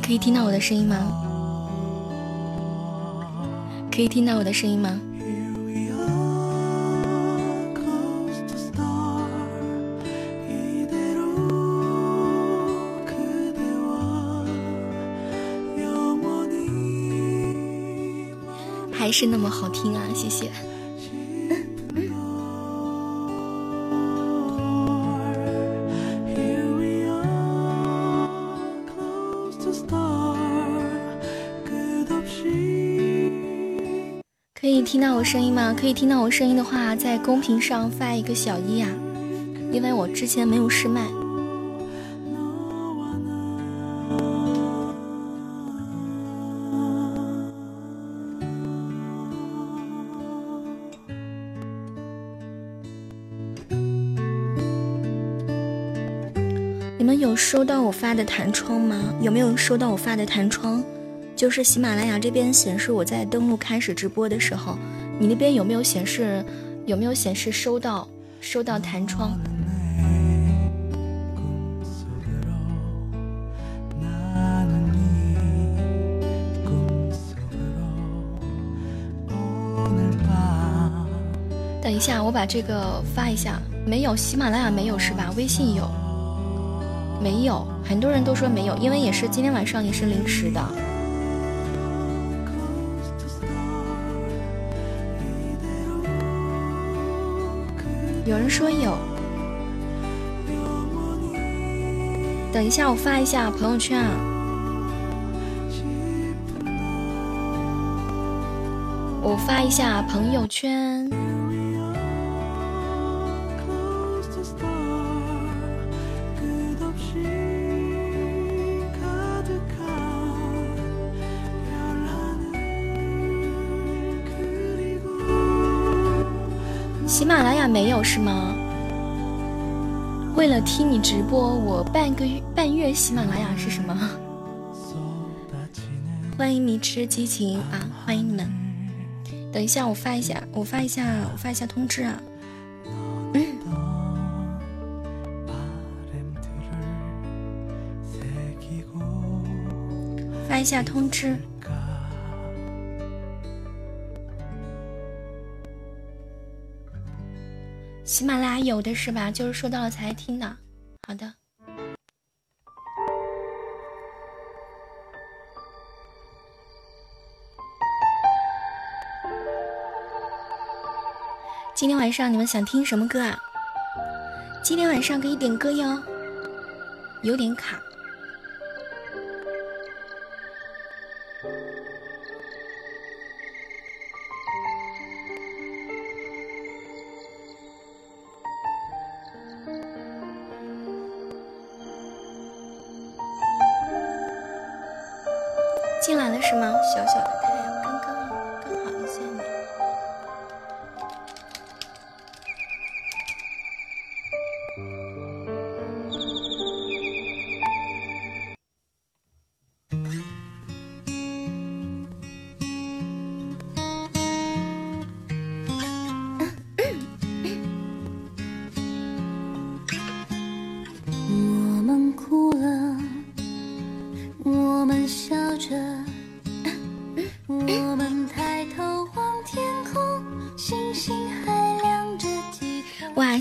可以听到我的声音吗？可以听到我的声音吗？声音吗？可以听到我声音的话，在公屏上发一个小一啊，因为我之前没有试麦。你们有收到我发的弹窗吗？有没有收到我发的弹窗？就是喜马拉雅这边显示我在登录开始直播的时候，你那边有没有显示？有没有显示收到？收到弹窗？等一下，我把这个发一下。没有，喜马拉雅没有是吧？微信有？没有，很多人都说没有，因为也是今天晚上也是临时的。有人说有，等一下我发一下朋友圈啊。我发一下朋友圈。是吗？为了听你直播，我半个月半月喜马拉雅是什么？欢迎迷痴激情啊！欢迎你们。等一下，我发一下，我发一下，我发一下通知啊。发一下通知。喜马拉雅有的是吧？就是收到了才听的。好的。今天晚上你们想听什么歌啊？今天晚上可以点歌哟。有点卡。是吗？小小的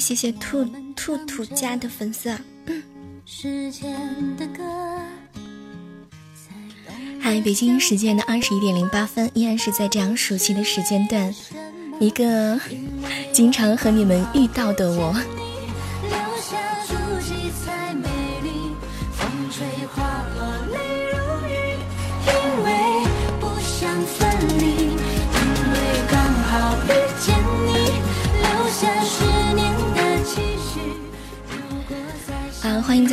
谢谢兔兔兔家的粉丝啊！时间的歌，嗨，北京时间的二十一点零八分，依然是在这样熟悉的时间段，一个 经常和你们遇到的我。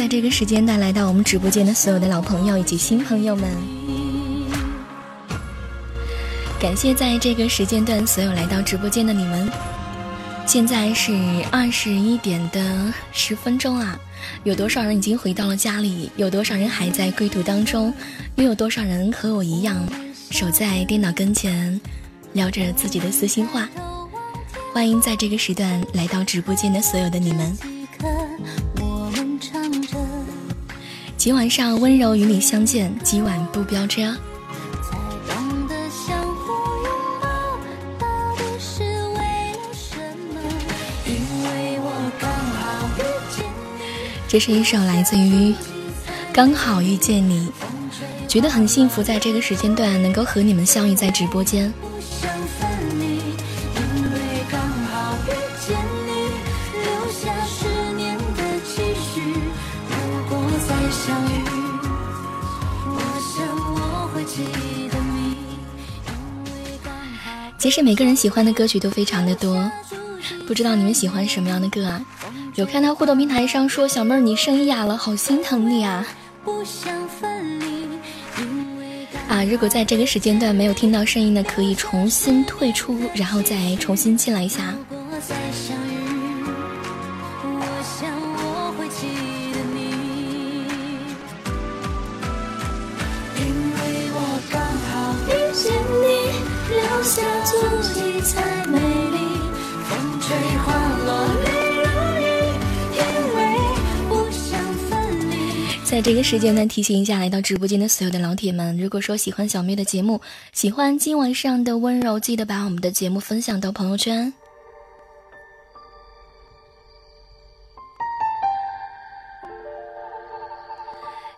在这个时间段来到我们直播间的所有的老朋友以及新朋友们。感谢在这个时间段所有来到直播间的你们。现在是二十一点的十分钟啊，有多少人已经回到了家里？有多少人还在归途当中？又有多少人和我一样守在电脑跟前，聊着自己的私心话？欢迎在这个时段来到直播间的所有的你们。今晚上温柔与你相见，今晚不飙车。这是一首来自于《刚好遇见你》，觉得很幸福，在这个时间段能够和你们相遇在直播间。其实每个人喜欢的歌曲都非常的多，不知道你们喜欢什么样的歌啊？有看到互动平台上说小妹儿你声音哑了，好心疼你啊！啊，如果在这个时间段没有听到声音的，可以重新退出，然后再重新进来一下。在这个时间呢，提醒一下来到直播间的所有的老铁们，如果说喜欢小妹的节目，喜欢今晚上的温柔，记得把我们的节目分享到朋友圈。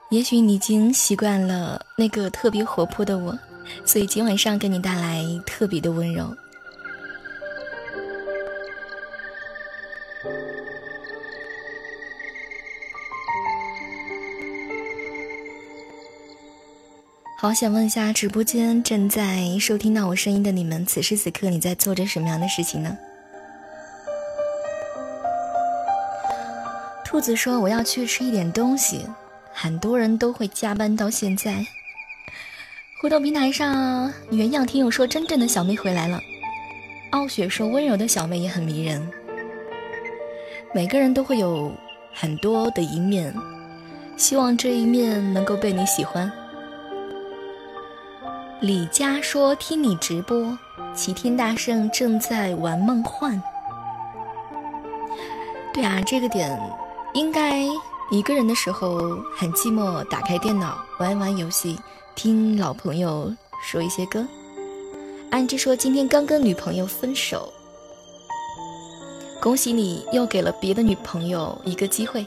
也许你已经习惯了那个特别活泼的我，所以今晚上给你带来特别的温柔。好想问一下，直播间正在收听到我声音的你们，此时此刻你在做着什么样的事情呢？兔子说：“我要去吃一点东西。”很多人都会加班到现在。互动平台上，原样听友说：“真正的小妹回来了。”傲雪说：“温柔的小妹也很迷人。”每个人都会有很多的一面，希望这一面能够被你喜欢。李佳说：“听你直播，齐天大圣正在玩梦幻。”对啊，这个点应该一个人的时候很寂寞，打开电脑玩玩游戏，听老朋友说一些歌。安之说：“今天刚跟女朋友分手，恭喜你又给了别的女朋友一个机会，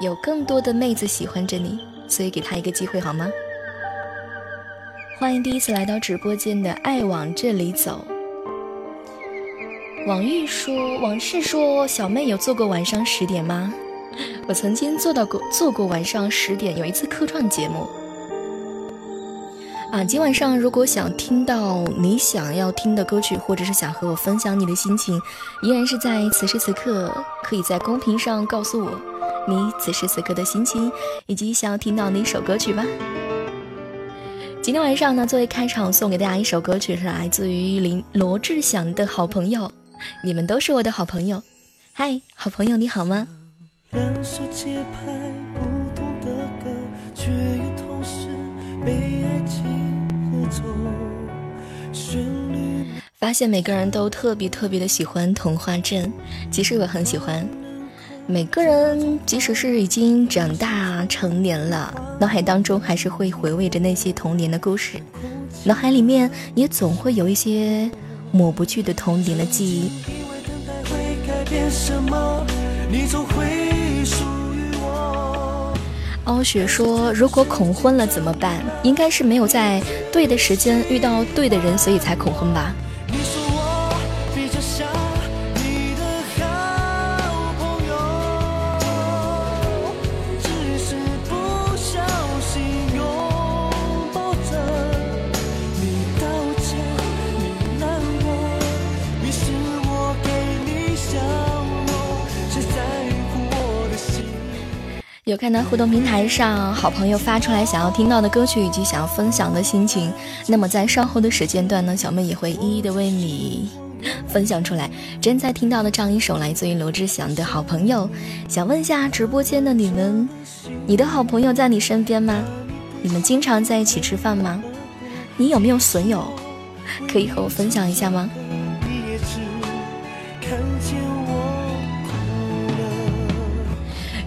有更多的妹子喜欢着你，所以给她一个机会好吗？”欢迎第一次来到直播间的爱往这里走。网玉说，往事说，小妹有做过晚上十点吗？我曾经做到过，做过晚上十点，有一次客串节目。啊，今晚上如果想听到你想要听的歌曲，或者是想和我分享你的心情，依然是在此时此刻，可以在公屏上告诉我你此时此刻的心情，以及想要听到哪首歌曲吧。今天晚上呢，作为开场，送给大家一首歌曲，是来自于林罗志祥的好朋友。你们都是我的好朋友，嗨，好朋友，你好吗？发现每个人都特别特别的喜欢童话镇，其实我很喜欢。每个人，即使是已经长大成年了，脑海当中还是会回味着那些童年的故事，脑海里面也总会有一些抹不去的童年的记忆。傲雪说：“如果恐婚了怎么办？应该是没有在对的时间遇到对的人，所以才恐婚吧。”你说有看到互动平台上好朋友发出来想要听到的歌曲以及想要分享的心情，那么在稍后的时间段呢，小妹也会一一的为你 分享出来。正在听到的这样一首来自于罗志祥的好朋友，想问一下直播间的你们，你的好朋友在你身边吗？你们经常在一起吃饭吗？你有没有损友？可以和我分享一下吗？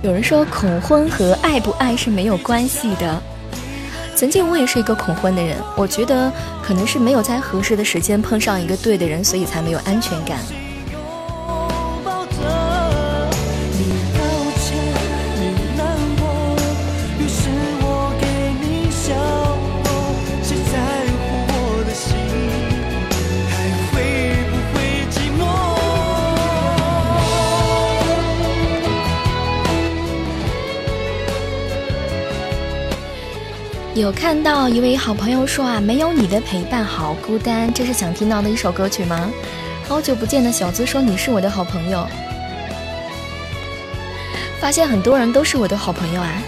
有人说恐婚和爱不爱是没有关系的。曾经我也是一个恐婚的人，我觉得可能是没有在合适的时间碰上一个对的人，所以才没有安全感。有看到一位好朋友说啊，没有你的陪伴好孤单，这是想听到的一首歌曲吗？好久不见的小资说你是我的好朋友，发现很多人都是我的好朋友啊。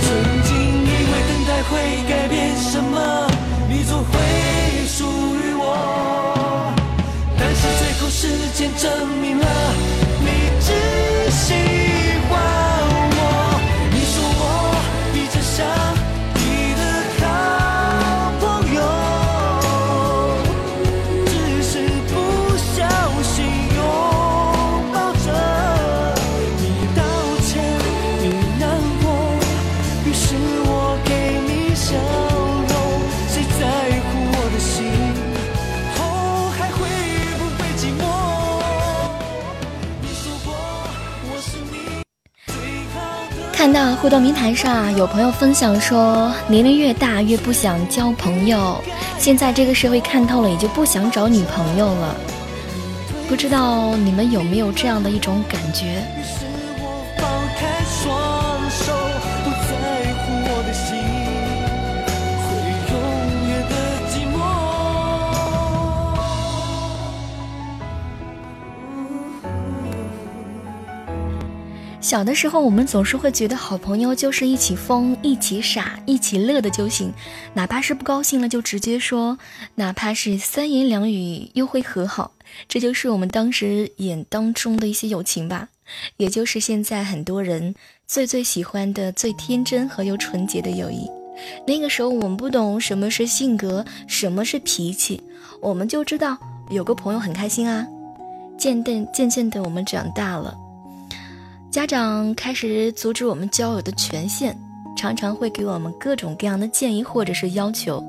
曾经以为等待会改变什么，你总会属于我，但是最后时间证明互动平台上有朋友分享说，年龄越大越不想交朋友，现在这个社会看透了，也就不想找女朋友了。不知道你们有没有这样的一种感觉？小的时候，我们总是会觉得好朋友就是一起疯、一起傻、一起乐的就行，哪怕是不高兴了就直接说，哪怕是三言两语又会和好，这就是我们当时眼当中的一些友情吧，也就是现在很多人最最喜欢的最天真和又纯洁的友谊。那个时候我们不懂什么是性格，什么是脾气，我们就知道有个朋友很开心啊。渐渐渐渐的，我们长大了。家长开始阻止我们交友的权限，常常会给我们各种各样的建议或者是要求，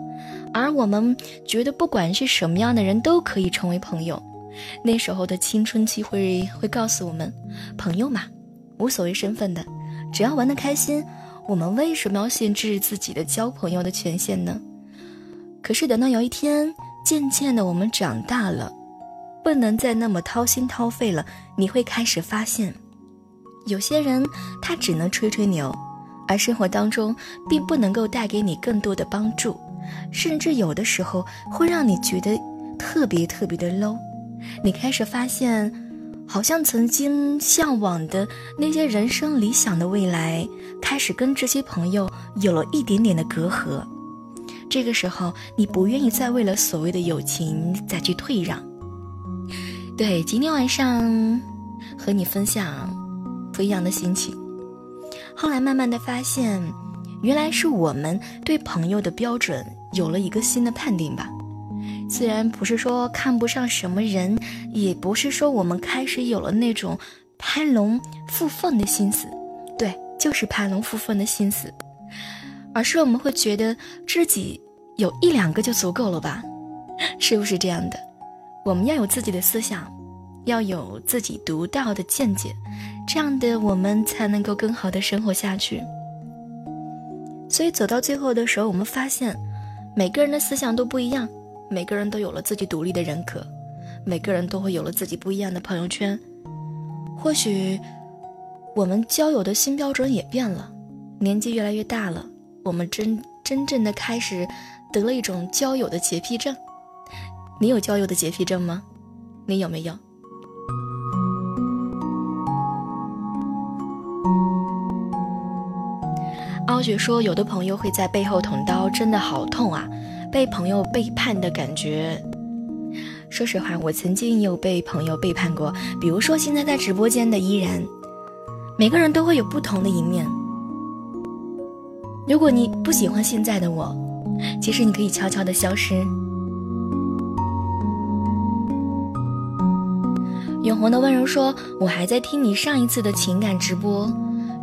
而我们觉得不管是什么样的人都可以成为朋友。那时候的青春期会会告诉我们，朋友嘛，无所谓身份的，只要玩得开心，我们为什么要限制自己的交朋友的权限呢？可是等到有一天，渐渐的我们长大了，不能再那么掏心掏肺了，你会开始发现。有些人他只能吹吹牛，而生活当中并不能够带给你更多的帮助，甚至有的时候会让你觉得特别特别的 low。你开始发现，好像曾经向往的那些人生理想的未来，开始跟这些朋友有了一点点的隔阂。这个时候，你不愿意再为了所谓的友情再去退让。对，今天晚上和你分享。不一样的心情。后来慢慢的发现，原来是我们对朋友的标准有了一个新的判定吧。虽然不是说看不上什么人，也不是说我们开始有了那种攀龙附凤的心思，对，就是攀龙附凤的心思，而是我们会觉得知己有一两个就足够了吧？是不是这样的？我们要有自己的思想，要有自己独到的见解，这样的我们才能够更好的生活下去。所以走到最后的时候，我们发现，每个人的思想都不一样，每个人都有了自己独立的人格，每个人都会有了自己不一样的朋友圈。或许，我们交友的新标准也变了，年纪越来越大了，我们真真正的开始得了一种交友的洁癖症。你有交友的洁癖症吗？你有没有？傲雪说：“有的朋友会在背后捅刀，真的好痛啊！被朋友背叛的感觉。说实话，我曾经有被朋友背叛过，比如说现在在直播间的依然。每个人都会有不同的一面。如果你不喜欢现在的我，其实你可以悄悄的消失。”永红的温柔说：“我还在听你上一次的情感直播。”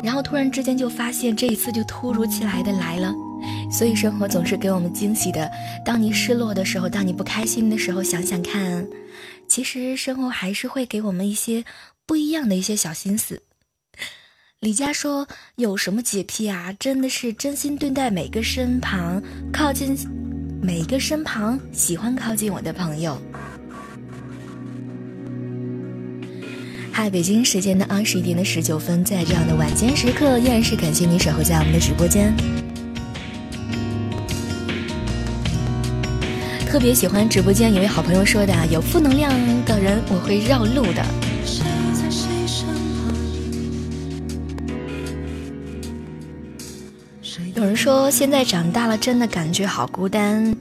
然后突然之间就发现这一次就突如其来的来了，所以生活总是给我们惊喜的。当你失落的时候，当你不开心的时候，想想看，其实生活还是会给我们一些不一样的一些小心思。李佳说：“有什么洁癖啊？真的是真心对待每个身旁靠近，每个身旁喜欢靠近我的朋友。”嗨，北京时间的二十一点的十九分，在这样的晚间时刻，依然是感谢你守候在我们的直播间。特别喜欢直播间一位好朋友说的：“有负能量的人，我会绕路的。”有人说，现在长大了，真的感觉好孤单。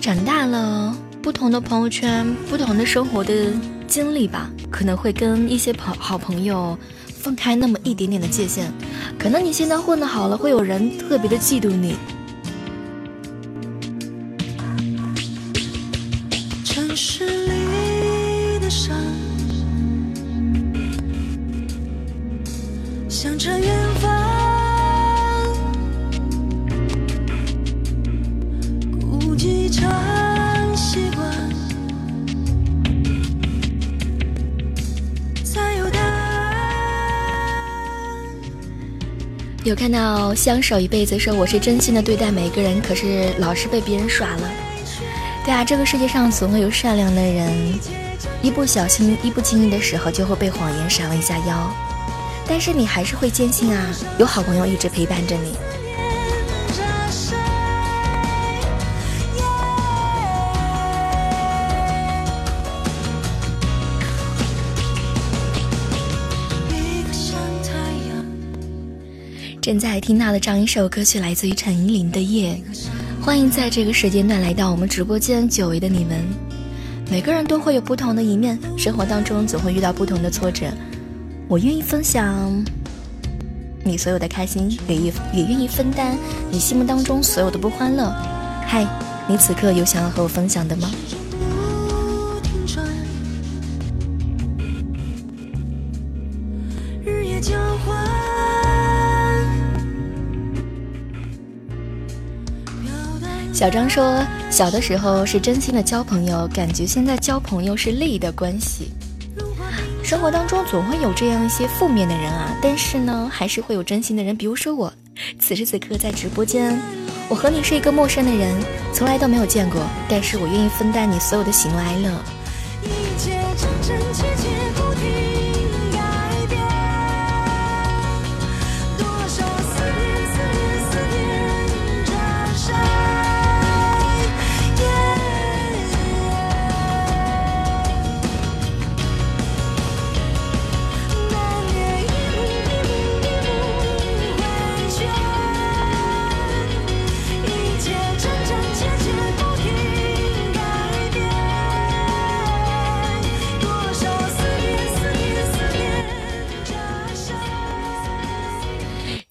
长大了，不同的朋友圈，不同的生活的。经历吧，可能会跟一些朋好朋友分开那么一点点的界限，可能你现在混得好了，会有人特别的嫉妒你。有看到相守一辈子说我是真心的对待每一个人，可是老是被别人耍了。对啊，这个世界上总会有善良的人，一不小心、一不经意的时候就会被谎言闪了一下腰，但是你还是会坚信啊，有好朋友一直陪伴着你。正在听到的这样一首歌曲来自于陈依林的《夜》，欢迎在这个时间段来到我们直播间，久违的你们。每个人都会有不同的一面，生活当中总会遇到不同的挫折。我愿意分享你所有的开心，也也也愿意分担你心目当中所有的不欢乐。嗨，你此刻有想要和我分享的吗？小张说：“小的时候是真心的交朋友，感觉现在交朋友是利益的关系。生活当中总会有这样一些负面的人啊，但是呢，还是会有真心的人。比如说我，此时此刻在直播间，我和你是一个陌生的人，从来都没有见过，但是我愿意分担你所有的喜怒哀乐。”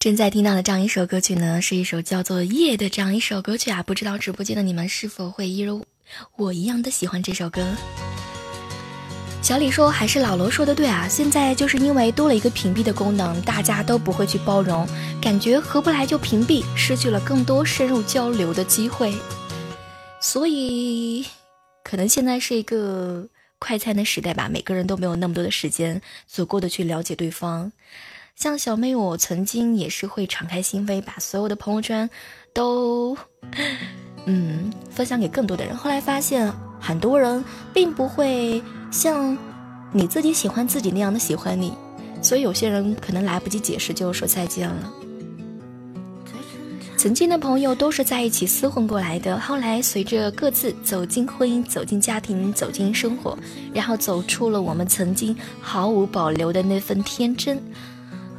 正在听到的这样一首歌曲呢，是一首叫做《夜》的这样一首歌曲啊，不知道直播间的你们是否会一如我一样的喜欢这首歌？小李说：“还是老罗说的对啊，现在就是因为多了一个屏蔽的功能，大家都不会去包容，感觉合不来就屏蔽，失去了更多深入交流的机会，所以可能现在是一个快餐的时代吧，每个人都没有那么多的时间足够的去了解对方。像小妹，我曾经也是会敞开心扉，把所有的朋友圈都，嗯，分享给更多的人。后来发现，很多人并不会像你自己喜欢自己那样的喜欢你，所以有些人可能来不及解释就说再见了。曾经的朋友都是在一起厮混过来的，后来随着各自走进婚姻、走进家庭、走进生活，然后走出了我们曾经毫无保留的那份天真。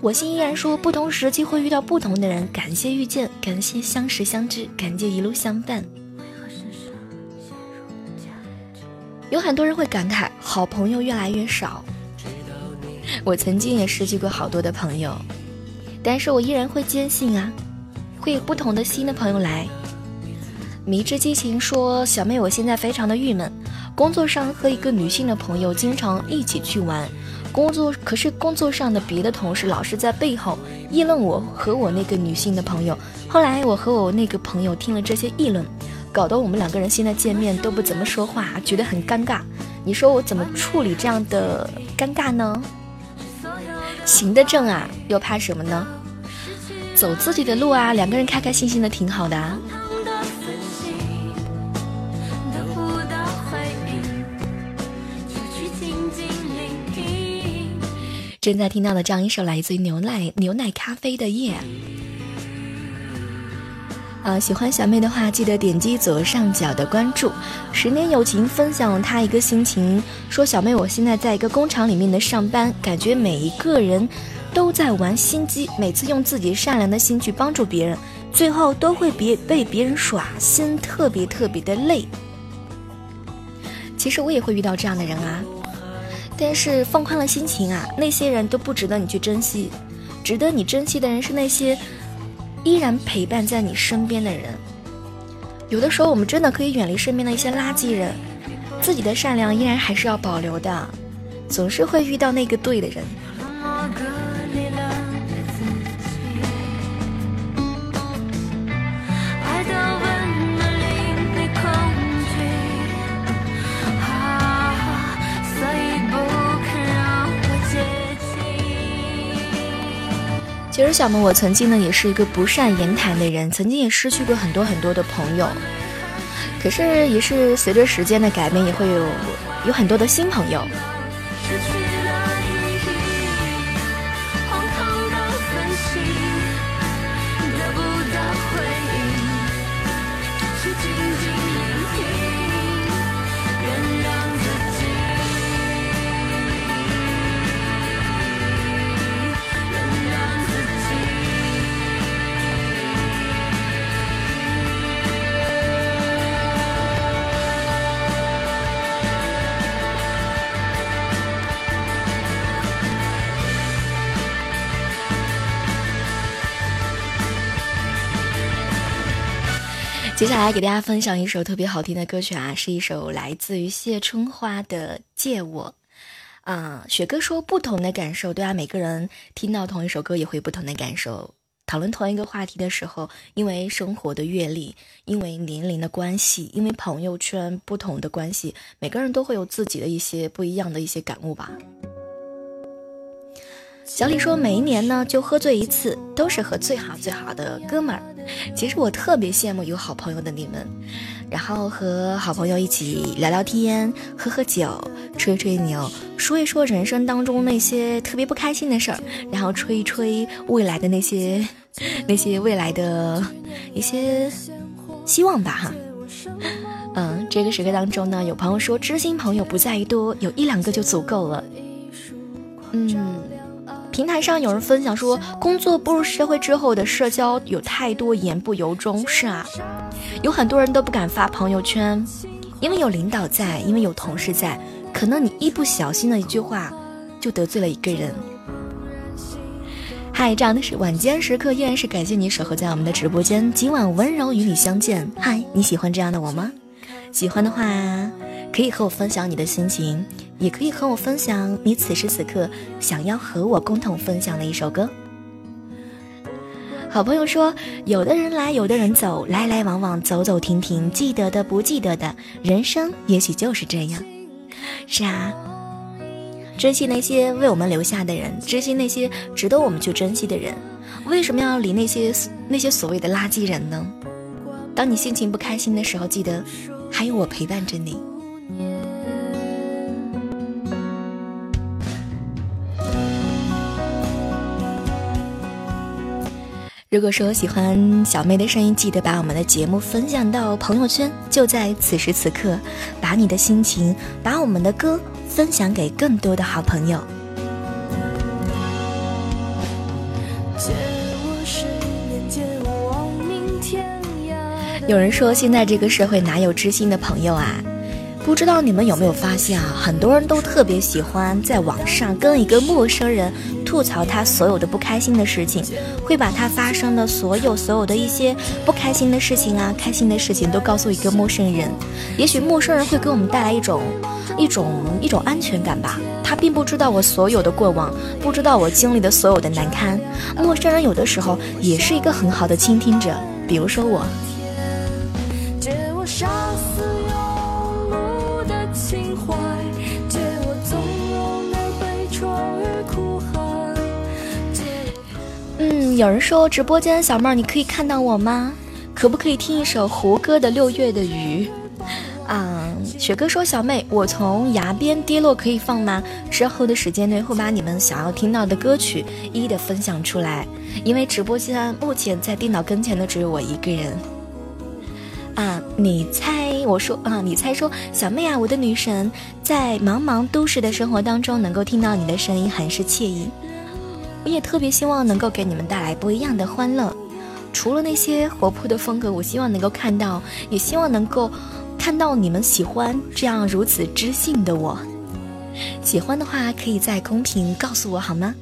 我心依然说，不同时期会遇到不同的人，感谢遇见，感谢相识相知，感谢一路相伴。有很多人会感慨，好朋友越来越少。我曾经也失去过好多的朋友，但是我依然会坚信啊。会有不同的新的朋友来。迷之激情说：“小妹，我现在非常的郁闷，工作上和一个女性的朋友经常一起去玩，工作可是工作上的别的同事老是在背后议论我和我那个女性的朋友。后来我和我那个朋友听了这些议论，搞得我们两个人现在见面都不怎么说话，觉得很尴尬。你说我怎么处理这样的尴尬呢？行得正啊，又怕什么呢？”走自己的路啊，两个人开开心心的挺好的啊。正在听到的这样一首来自于牛奶牛奶咖啡的夜。啊，喜欢小妹的话，记得点击左上角的关注。十年友情分享他一个心情，说小妹，我现在在一个工厂里面的上班，感觉每一个人。都在玩心机，每次用自己善良的心去帮助别人，最后都会别被别人耍心，特别特别的累。其实我也会遇到这样的人啊，但是放宽了心情啊，那些人都不值得你去珍惜，值得你珍惜的人是那些依然陪伴在你身边的人。有的时候我们真的可以远离身边的一些垃圾人，自己的善良依然还是要保留的，总是会遇到那个对的人。其实小萌，我曾经呢也是一个不善言谈的人，曾经也失去过很多很多的朋友，可是也是随着时间的改变，也会有有很多的新朋友。接下来给大家分享一首特别好听的歌曲啊，是一首来自于谢春花的《借我》。啊，雪哥说不同的感受，对啊，每个人听到同一首歌也会不同的感受。讨论同一个话题的时候，因为生活的阅历，因为年龄的关系，因为朋友圈不同的关系，每个人都会有自己的一些不一样的一些感悟吧。小李说：“每一年呢，就喝醉一次，都是和最好最好的哥们儿。其实我特别羡慕有好朋友的你们，然后和好朋友一起聊聊天，喝喝酒，吹吹牛，说一说人生当中那些特别不开心的事儿，然后吹一吹未来的那些那些未来的一些希望吧，哈。嗯，这个时刻当中呢，有朋友说，知心朋友不在于多，有一两个就足够了。嗯。”平台上有人分享说，工作步入社会之后的社交有太多言不由衷。是啊，有很多人都不敢发朋友圈，因为有领导在，因为有同事在，可能你一不小心的一句话，就得罪了一个人。嗨，这样的是晚间时刻，依然是感谢你守候在我们的直播间，今晚温柔与你相见。嗨，你喜欢这样的我吗？喜欢的话，可以和我分享你的心情。也可以和我分享你此时此刻想要和我共同分享的一首歌。好朋友说，有的人来，有的人走，来来往往，走走停停，记得的，不记得的，人生也许就是这样。是啊，珍惜那些为我们留下的人，珍惜那些值得我们去珍惜的人。为什么要理那些那些所谓的垃圾人呢？当你心情不开心的时候，记得还有我陪伴着你。如果说喜欢小妹的声音，记得把我们的节目分享到朋友圈，就在此时此刻，把你的心情，把我们的歌分享给更多的好朋友。有人说，现在这个社会哪有知心的朋友啊？不知道你们有没有发现啊？很多人都特别喜欢在网上跟一个陌生人吐槽他所有的不开心的事情，会把他发生的所有所有的一些不开心的事情啊、开心的事情都告诉一个陌生人。也许陌生人会给我们带来一种一种一种安全感吧。他并不知道我所有的过往，不知道我经历的所有的难堪。陌生人有的时候也是一个很好的倾听者，比如说我。有人说直播间小妹儿，你可以看到我吗？可不可以听一首胡歌的《六月的雨》？啊，雪哥说小妹，我从崖边跌落可以放吗？之后的时间内会把你们想要听到的歌曲一一的分享出来，因为直播间目前在电脑跟前的只有我一个人。啊，你猜？我说啊，你猜说小妹啊，我的女神，在茫茫都市的生活当中，能够听到你的声音，很是惬意。我也特别希望能够给你们带来不一样的欢乐，除了那些活泼的风格，我希望能够看到，也希望能够看到你们喜欢这样如此知性的我。喜欢的话，可以在公屏告诉我好吗？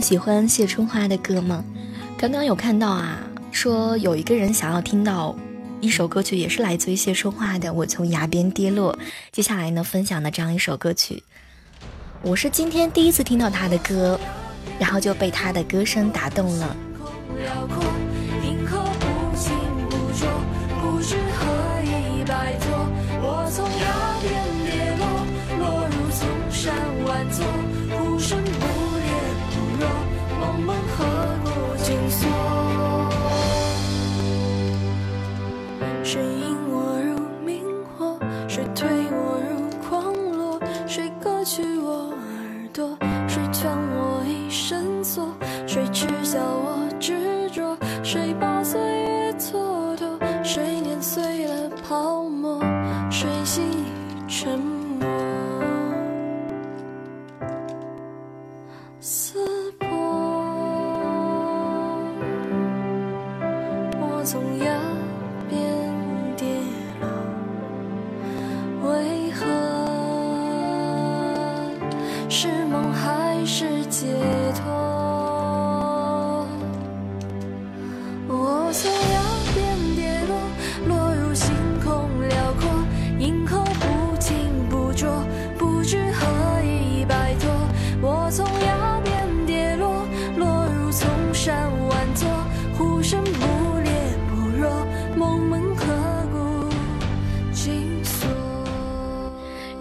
喜欢谢春花的歌吗？刚刚有看到啊，说有一个人想要听到一首歌曲，也是来自于谢春花的《我从崖边跌落》。接下来呢，分享的这样一首歌曲，我是今天第一次听到他的歌，然后就被他的歌声打动了。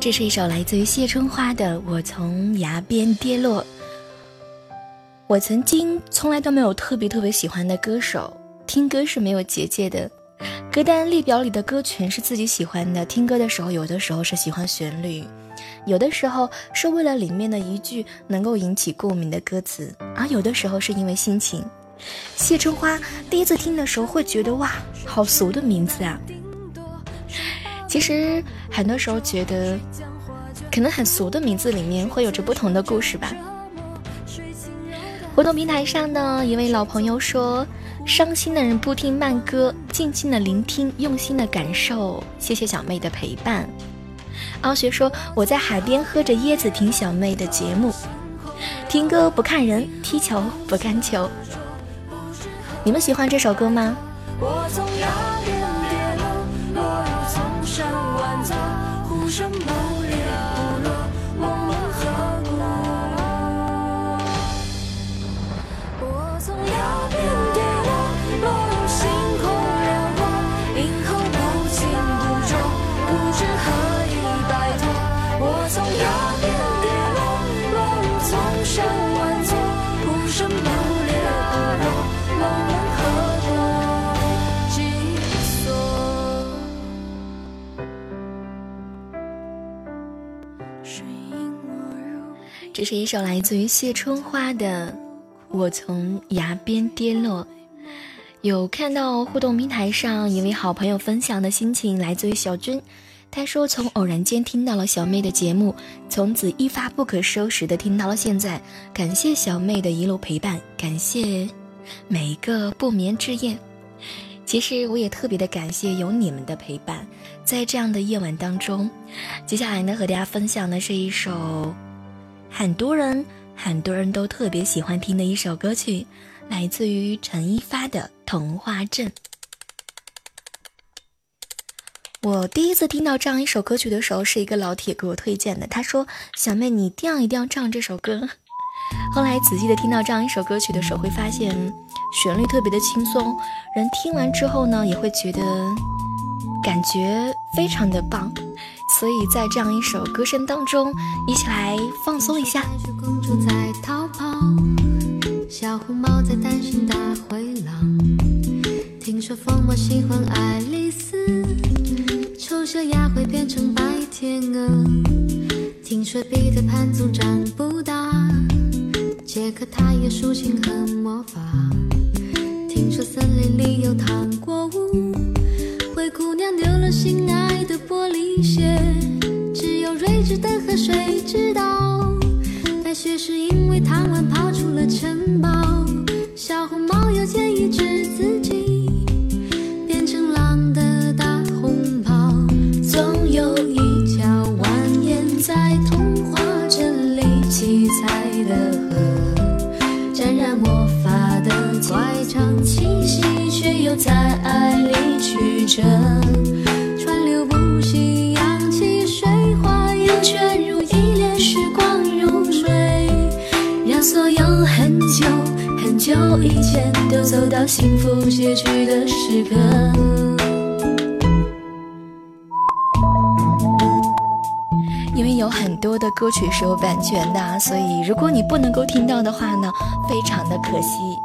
这是一首来自于谢春花的《我从崖边跌落》。我曾经从来都没有特别特别喜欢的歌手，听歌是没有结界的，歌单列表里的歌全是自己喜欢的。听歌的时候，有的时候是喜欢旋律，有的时候是为了里面的一句能够引起共鸣的歌词，而有的时候是因为心情。谢春花第一次听的时候会觉得哇，好俗的名字啊！其实很多时候觉得，可能很俗的名字里面会有着不同的故事吧。活动平台上呢，一位老朋友说：“伤心的人不听慢歌，静静的聆听，用心的感受。”谢谢小妹的陪伴。傲雪说：“我在海边喝着椰子听小妹的节目，听歌不看人，踢球不看球。”你们喜欢这首歌吗？我从什么是一首来自于谢春花的《我从崖边跌落》。有看到互动平台上一位好朋友分享的心情，来自于小军。他说：“从偶然间听到了小妹的节目，从此一发不可收拾的听到了现在。感谢小妹的一路陪伴，感谢每一个不眠之夜。其实我也特别的感谢有你们的陪伴，在这样的夜晚当中。接下来呢，和大家分享的是一首很多人很多人都特别喜欢听的一首歌曲，来自于陈一发的《童话镇》。我第一次听到这样一首歌曲的时候，是一个老铁给我推荐的。他说：“小妹，你一定要一定要唱这首歌。”后来仔细的听到这样一首歌曲的时候，会发现旋律特别的轻松，人听完之后呢，也会觉得感觉非常的棒。所以在这样一首歌声当中，一起来放松一下。白雪公主在逃跑，小红帽在担心大灰狼。听说疯帽喜欢爱丽丝，丑小鸭会变成白天鹅。听说彼得潘总长不大，杰克他也竖琴和魔法。听说森林里有糖果屋，灰姑娘丢了心爱的玻璃鞋，只有睿智的河水知道，白雪是因为贪玩跑出了城堡。小红帽又建议治自己，变成狼的大红袍。总有一条蜿蜒在童话镇里七彩的河，沾染魔法的乖张气息，却又在爱里曲折，川流不息，扬起水花，又卷入一帘时光如水，让所有很久很久以前都走到幸福结局的时刻。因为有很多的歌曲是有版权的，所以如果你不能够听到的话呢，非常的可惜。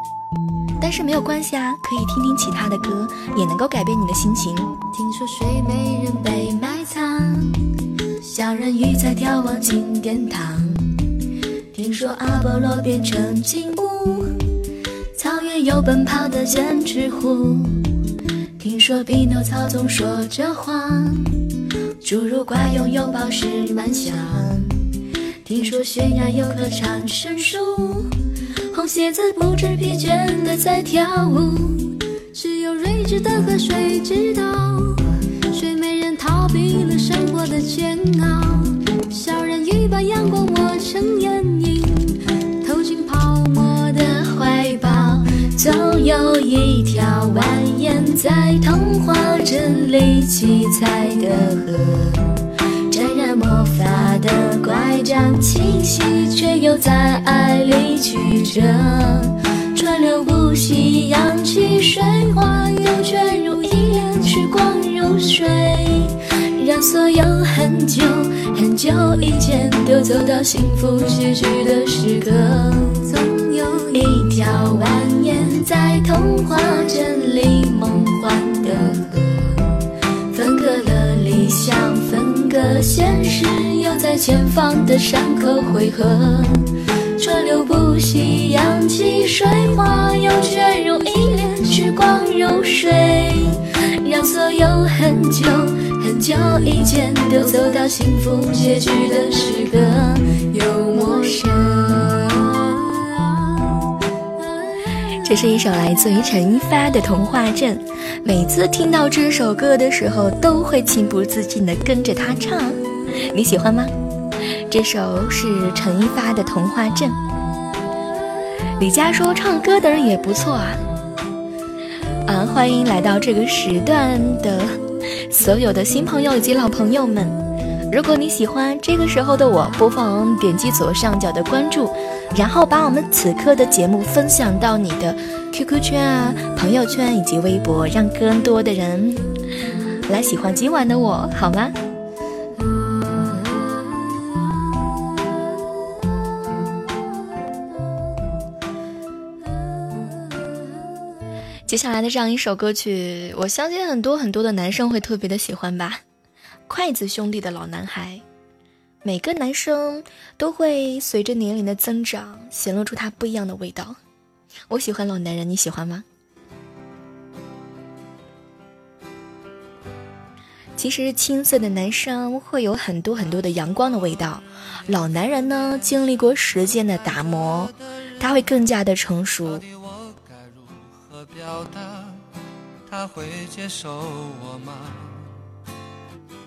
但是没有关系啊，可以听听其他的歌，也能够改变你的心情。听说睡美人被埋藏，小人鱼在眺望金殿堂。听说阿波罗变成金乌，草原有奔跑的剑齿虎。听说匹诺曹总说着谎，侏儒怪拥有宝石满箱。听说悬崖有棵长生树，红鞋子不知疲倦的在跳舞。只有睿智的河水知道，睡美人逃避了生活的煎熬。小人鱼把阳光抹成眼影，投进泡沫的怀抱。总有一条蜿蜒在童话镇里七彩的河，染魔法的乖张气息，却又在爱里曲折。川流不息，扬起水花，又卷入一帘时光如水，让所有很久很久以前都走到幸福结局的时刻。总有一条蜿蜒在童话镇里梦幻的河，分割了理想，现实，又在前方的山口汇合。川流不息，扬起水花，又卷入一帘时光如水，让所有很久很久以前都走到幸福结局的时刻，有这是一首来自于陈一发的《童话镇》，每次听到这首歌的时候，都会情不自禁的跟着他唱。你喜欢吗？这首是陈一发的《童话镇》。李佳说唱歌的人也不错啊。啊，欢迎来到这个时段的所有的新朋友以及老朋友们。如果你喜欢这个时候的我，不妨点击左上角的关注，然后把我们此刻的节目分享到你的 QQ 圈啊、朋友圈以及微博，让更多的人来喜欢今晚的我，好吗？接下来的这样一首歌曲，我相信很多很多的男生会特别的喜欢吧。筷子兄弟的老男孩，每个男生都会随着年龄的增长显露出他不一样的味道。我喜欢老男人，你喜欢吗？其实青涩的男生会有很多很多的阳光的味道，老男人呢经历过时间的打磨，他会更加的成熟。他会接受我吗？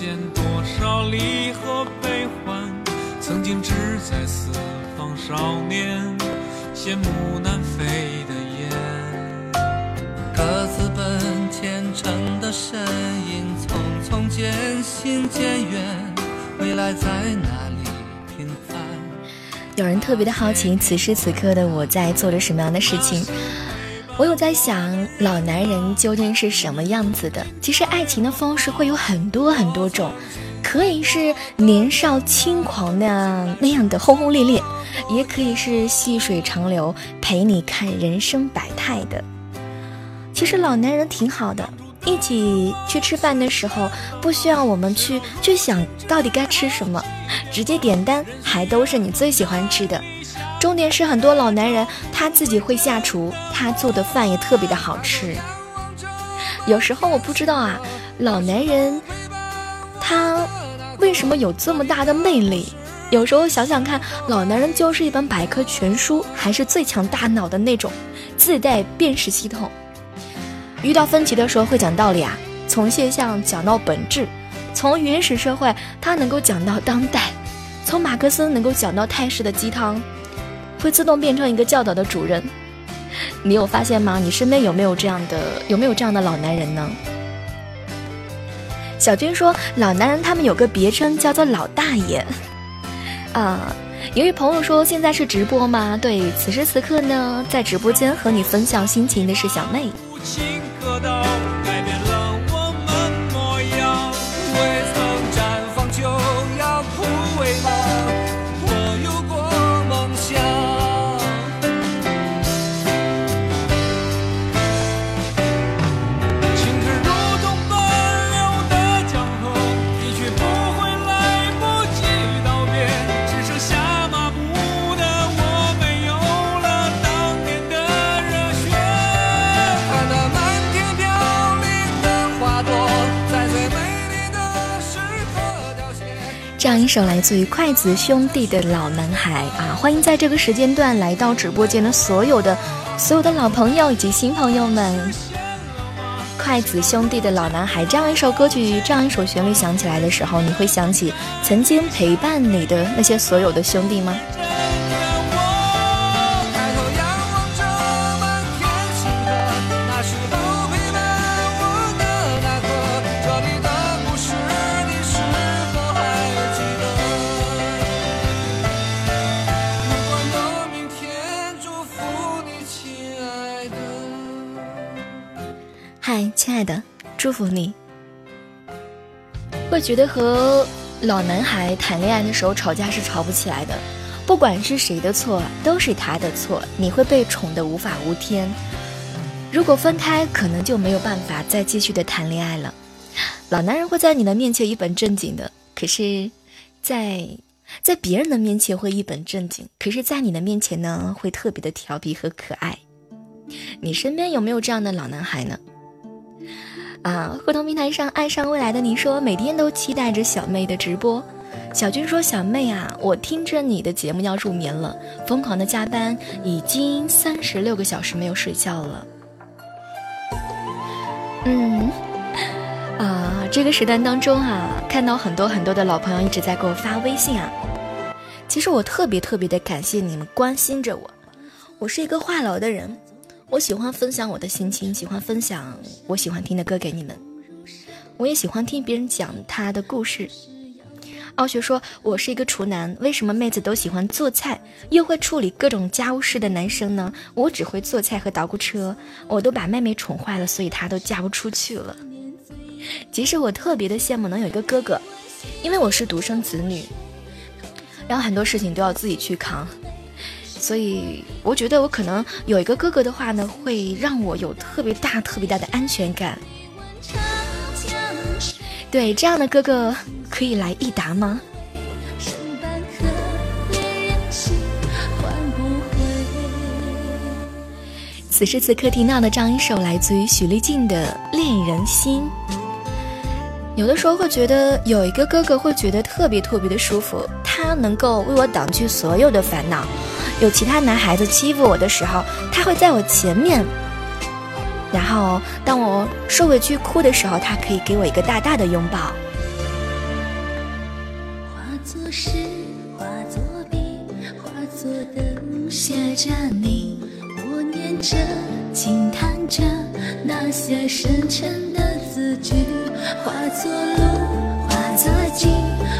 间，多少离合悲欢，曾经志在四方少年，羡慕南飞的雁，各自奔前程的身影。匆匆渐行渐远，未来在哪里平凡？有人特别的好奇，此时此刻的我在做着什么样的事情？我有在想，老男人究竟是什么样子的？其实爱情的方式会有很多很多种，可以是年少轻狂那样那样的轰轰烈烈，也可以是细水长流，陪你看人生百态的。其实老男人挺好的。一起去吃饭的时候，不需要我们去去想到底该吃什么，直接点单，还都是你最喜欢吃的。重点是很多老男人他自己会下厨，他做的饭也特别的好吃。有时候我不知道啊，老男人他为什么有这么大的魅力？有时候想想看，老男人就是一本百科全书，还是最强大脑的那种，自带辨识系统。遇到分歧的时候会讲道理啊，从现象讲到本质，从原始社会他能够讲到当代，从马克思能够讲到泰式的鸡汤，会自动变成一个教导的主人。你有发现吗？你身边有没有这样的有没有这样的老男人呢？小军说，老男人他们有个别称叫做老大爷。啊，有位朋友说现在是直播吗？对，此时此刻呢，在直播间和你分享心情的是小妹。情唱一首来自于筷子兄弟的老男孩啊，欢迎在这个时间段来到直播间的所有的所有的老朋友以及新朋友们。筷子兄弟的老男孩，这样一首歌曲，这样一首旋律响起来的时候，你会想起曾经陪伴你的那些所有的兄弟吗？祝福你。会觉得和老男孩谈恋爱的时候吵架是吵不起来的，不管是谁的错，都是他的错。你会被宠得无法无天。如果分开，可能就没有办法再继续的谈恋爱了。老男人会在你的面前一本正经的，可是，在在别人的面前会一本正经，可是，在你的面前呢，会特别的调皮和可爱。你身边有没有这样的老男孩呢？啊，互动平台上爱上未来的你说，每天都期待着小妹的直播。小军说：“小妹啊，我听着你的节目要入眠了，疯狂的加班，已经三十六个小时没有睡觉了。”嗯，啊，这个时段当中啊，看到很多很多的老朋友一直在给我发微信啊。其实我特别特别的感谢你们关心着我。我是一个话痨的人。我喜欢分享我的心情，喜欢分享我喜欢听的歌给你们。我也喜欢听别人讲他的故事。傲雪说：“我是一个厨男，为什么妹子都喜欢做菜又会处理各种家务事的男生呢？我只会做菜和捣鼓车，我都把妹妹宠坏了，所以她都嫁不出去了。其实我特别的羡慕能有一个哥哥，因为我是独生子女，然后很多事情都要自己去扛。”所以我觉得我可能有一个哥哥的话呢，会让我有特别大、特别大的安全感。对，这样的哥哥可以来一答吗？此时此刻听到的这样一首来自于许丽静的《恋人心》，有的时候会觉得有一个哥哥会觉得特别特别的舒服，他能够为我挡去所有的烦恼。有其他男孩子欺负我的时候，他会在我前面。然后当我受委屈哭的时候，他可以给我一个大大的拥抱。化作诗，化作笔，化作灯，写着你。我念着，轻弹着那些深沉的字句。化作路，化作景，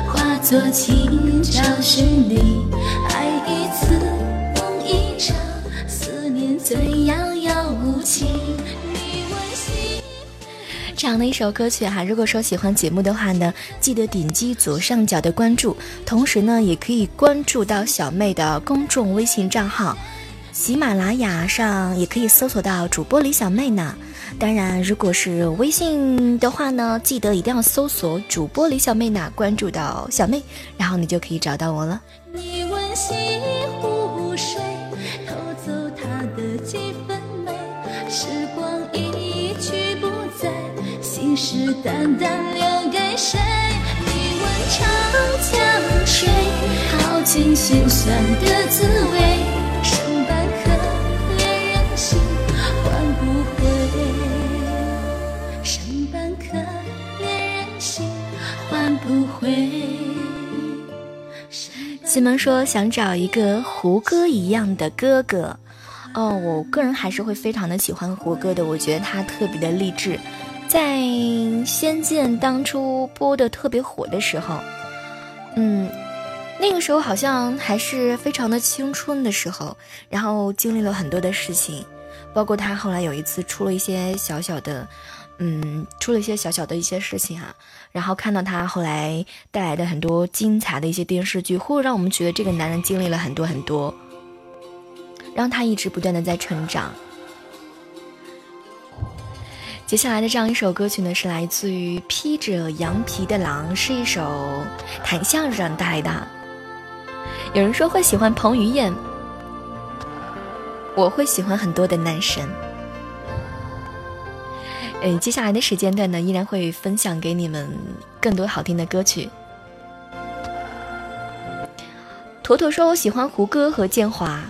化做情，找寻你。爱一次梦一场，思念最遥遥无期。这样的一首歌曲哈，如果说喜欢节目的话呢，记得点击左上角的关注，同时呢，也可以关注到小妹的公众微信账号，喜马拉雅上也可以搜索到主播李小妹呢。当然，如果是微信的话呢，记得一定要搜索主播李小妹呢，关注到小妹，然后你就可以找到我了。你问西湖水。偷走他的几分美，时光一去不再，信誓旦旦留给谁？你问长江水，耗尽心酸的滋味。不会。西门说想找一个胡歌一样的哥哥。哦，我个人还是会非常的喜欢胡歌的，我觉得他特别的励志。在《仙剑》当初播的特别火的时候，嗯，那个时候好像还是非常的青春的时候，然后经历了很多的事情，包括他后来有一次出了一些小小的，嗯，出了一些小小的一些事情啊，然后看到他后来带来的很多精彩的一些电视剧，会让我们觉得这个男人经历了很多很多，让他一直不断的在成长。接下来的这样一首歌曲呢，是来自于披着羊皮的狼，是一首谈相声带来的。有人说会喜欢彭于晏，我会喜欢很多的男神。嗯，接下来的时间段呢，依然会分享给你们更多好听的歌曲。坨坨说我喜欢胡歌和建华。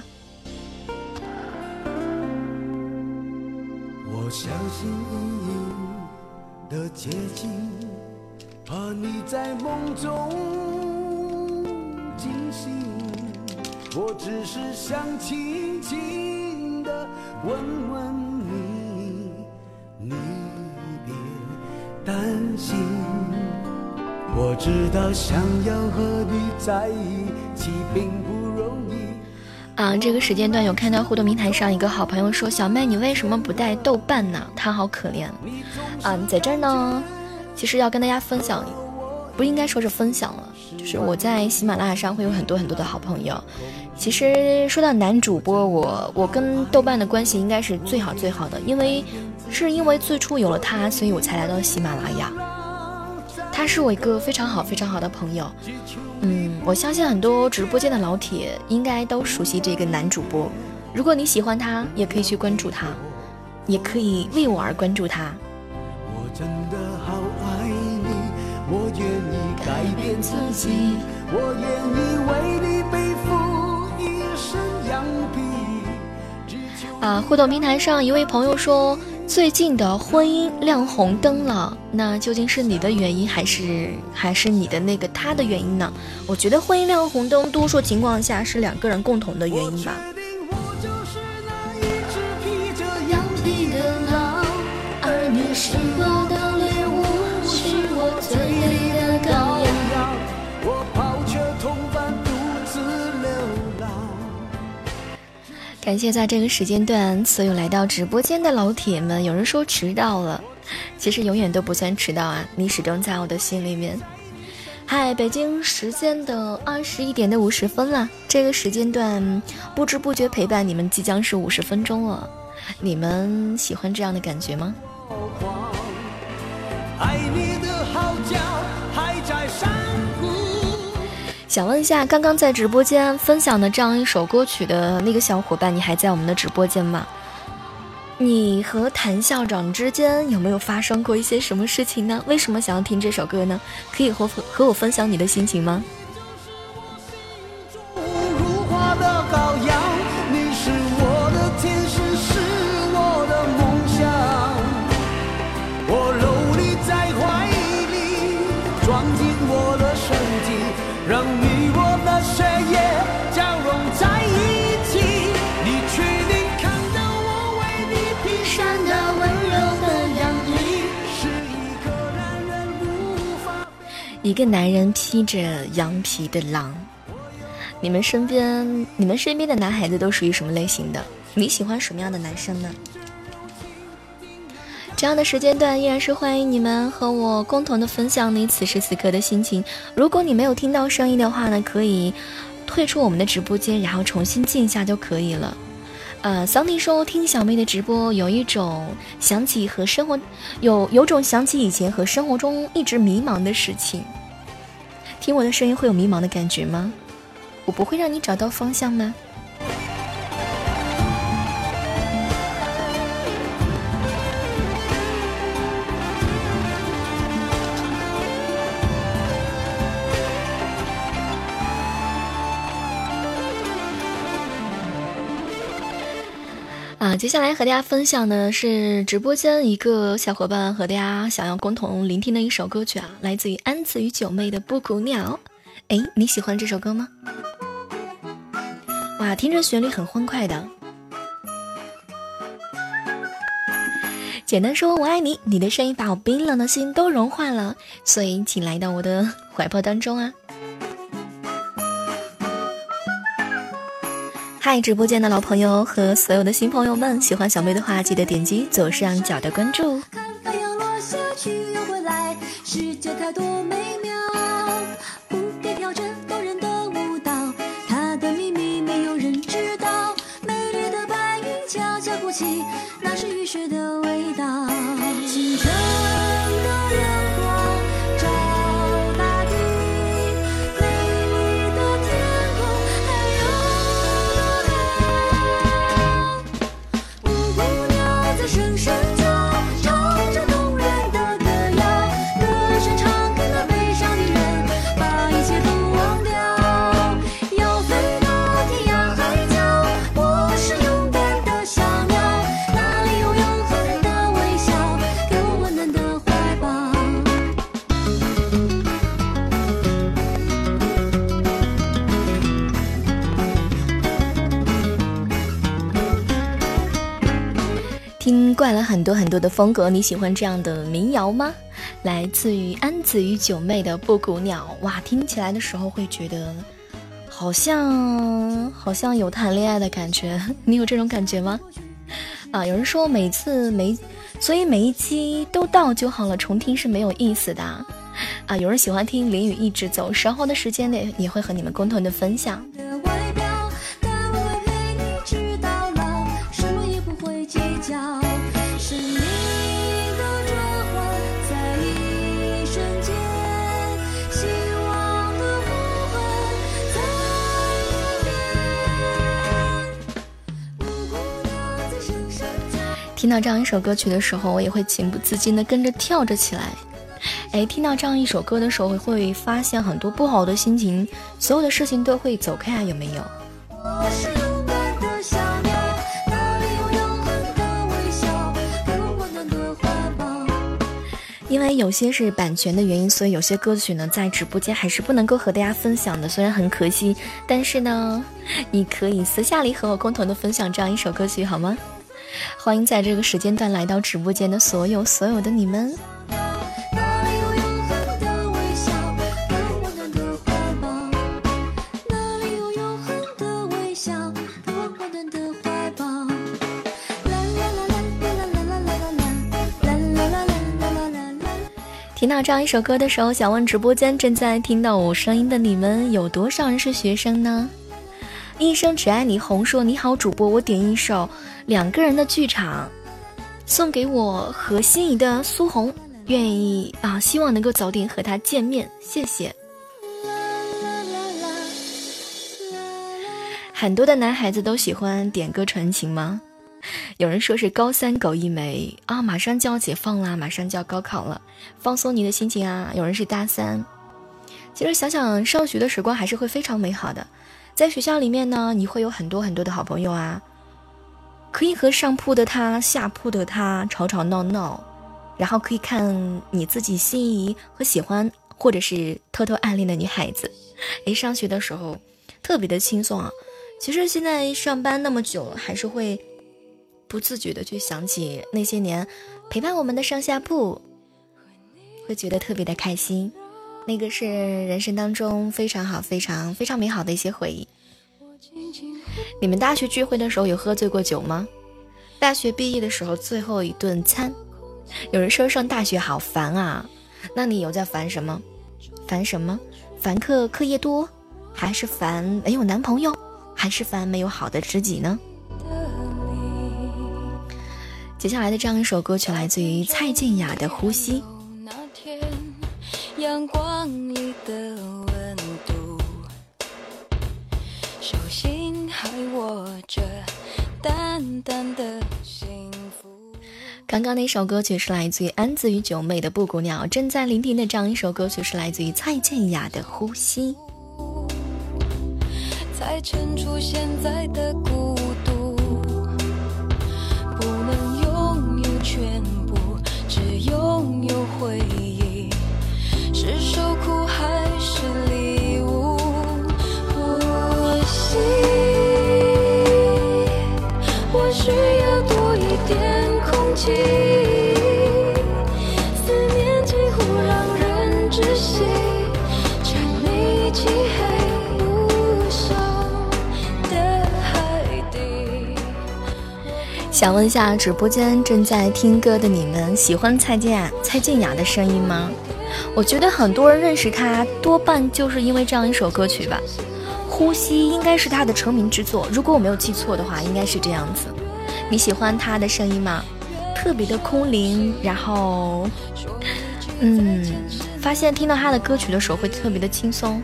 我相信。的接近，怕你在梦中惊醒。我只是想轻轻的问问担心。我知道想要和你在一起并不容易。啊，这个时间段有看到互动平台上一个好朋友说：“小妹，你为什么不带豆瓣呢？他好可怜。”啊，在这儿呢，其实要跟大家分享，不应该说是分享了，就是我在喜马拉雅上会有很多很多的好朋友。其实说到男主播，我我跟豆瓣的关系应该是最好最好的，因为是因为最初有了他，所以我才来到喜马拉雅。他是我一个非常好非常好的朋友。嗯，我相信很多直播间的老铁应该都熟悉这个男主播。如果你喜欢他，也可以去关注他，也可以为我而关注他。我真的好爱你，我愿意改变自己，我愿意为你背负一身羊皮。啊，互动平台上一位朋友说。最近的婚姻亮红灯了，那究竟是你的原因，还是还是你的那个他的原因呢？我觉得婚姻亮红灯，多数情况下是两个人共同的原因吧。感谢在这个时间段所有来到直播间的老铁们。有人说迟到了，其实永远都不算迟到啊！你始终在我的心里面。嗨，北京时间的二十一点的五十分了，这个时间段不知不觉陪伴你们即将是五十分钟了。你们喜欢这样的感觉吗？爱你的号角还在想问一下，刚刚在直播间分享的这样一首歌曲的那个小伙伴，你还在我们的直播间吗？你和谭校长之间有没有发生过一些什么事情呢？为什么想要听这首歌呢？可以和和我分享你的心情吗？一个男人披着羊皮的狼，你们身边、你们身边的男孩子都属于什么类型的？你喜欢什么样的男生呢？这样的时间段依然是欢迎你们和我共同的分享你此时此刻的心情。如果你没有听到声音的话呢，可以退出我们的直播间，然后重新进一下就可以了。呃，桑尼说听小妹的直播有一种想起和生活有有种想起以前和生活中一直迷茫的事情。听我的声音会有迷茫的感觉吗？我不会让你找到方向吗？啊，接下来和大家分享的是直播间一个小伙伴和大家想要共同聆听的一首歌曲啊，来自于安子与九妹的《布谷鸟》。哎，你喜欢这首歌吗？哇，听着旋律很欢快的。简单说，我爱你，你的声音把我冰冷的心都融化了，所以请来到我的怀抱当中啊。嗨，直播间的老朋友和所有的新朋友们，喜欢小妹的话，记得点击左上角的关注。那是雨雪的很多很多的风格，你喜欢这样的民谣吗？来自于安子与九妹的《布谷鸟》，哇，听起来的时候会觉得好像好像有谈恋爱的感觉，你有这种感觉吗？啊，有人说每次每，所以每一期都到就好了，重听是没有意思的。啊，有人喜欢听淋雨一直走，稍后的时间内也会和你们共同的分享。听到这样一首歌曲的时候，我也会情不自禁的跟着跳着起来。哎，听到这样一首歌的时候，会发现很多不好的心情，所有的事情都会走开啊，有没有？因为有些是版权的原因，所以有些歌曲呢，在直播间还是不能够和大家分享的，虽然很可惜，但是呢，你可以私下里和我共同的分享这样一首歌曲，好吗？欢迎在这个时间段来到直播间的所有所有的你们。听到这样一首歌的时候，想问直播间正在听到我声音的你们，有多少人是学生呢？一生只爱你红说你好，主播，我点一首。两个人的剧场，送给我和心仪的苏红，愿意啊，希望能够早点和他见面，谢谢。很多的男孩子都喜欢点歌传情吗？有人说是高三狗一枚啊，马上就要解放啦，马上就要高考了，放松你的心情啊。有人是大三，其实想想上学的时光还是会非常美好的，在学校里面呢，你会有很多很多的好朋友啊。可以和上铺的他、下铺的他吵吵闹闹，然后可以看你自己心仪和喜欢，或者是偷偷暗恋的女孩子。哎，上学的时候特别的轻松啊。其实现在上班那么久了，还是会不自觉的去想起那些年陪伴我们的上下铺，会觉得特别的开心。那个是人生当中非常好、非常非常美好的一些回忆。你们大学聚会的时候有喝醉过酒吗？大学毕业的时候最后一顿餐，有人说上大学好烦啊，那你有在烦什么？烦什么？烦课课业多，还是烦没有男朋友，还是烦没有好的知己呢？接下来的这样一首歌曲来自于蔡健雅的《呼吸》。阳光握着淡淡的幸福。刚刚那首歌曲是来自于安子与九妹的《布谷鸟》，正在聆听的这样一首歌曲是来自于蔡健雅的《呼吸》。才衬出现在的孤独，不能拥有全部，只拥有回忆，是受苦还是礼物？呼吸。空气，思念几乎让人窒息，沉溺漆黑无声的海底。想问一下直播间正在听歌的你们，喜欢蔡健雅蔡健雅的声音吗？我觉得很多人认识她，多半就是因为这样一首歌曲吧。呼吸应该是他的成名之作，如果我没有记错的话，应该是这样子。你喜欢他的声音吗？特别的空灵，然后，嗯，发现听到他的歌曲的时候会特别的轻松。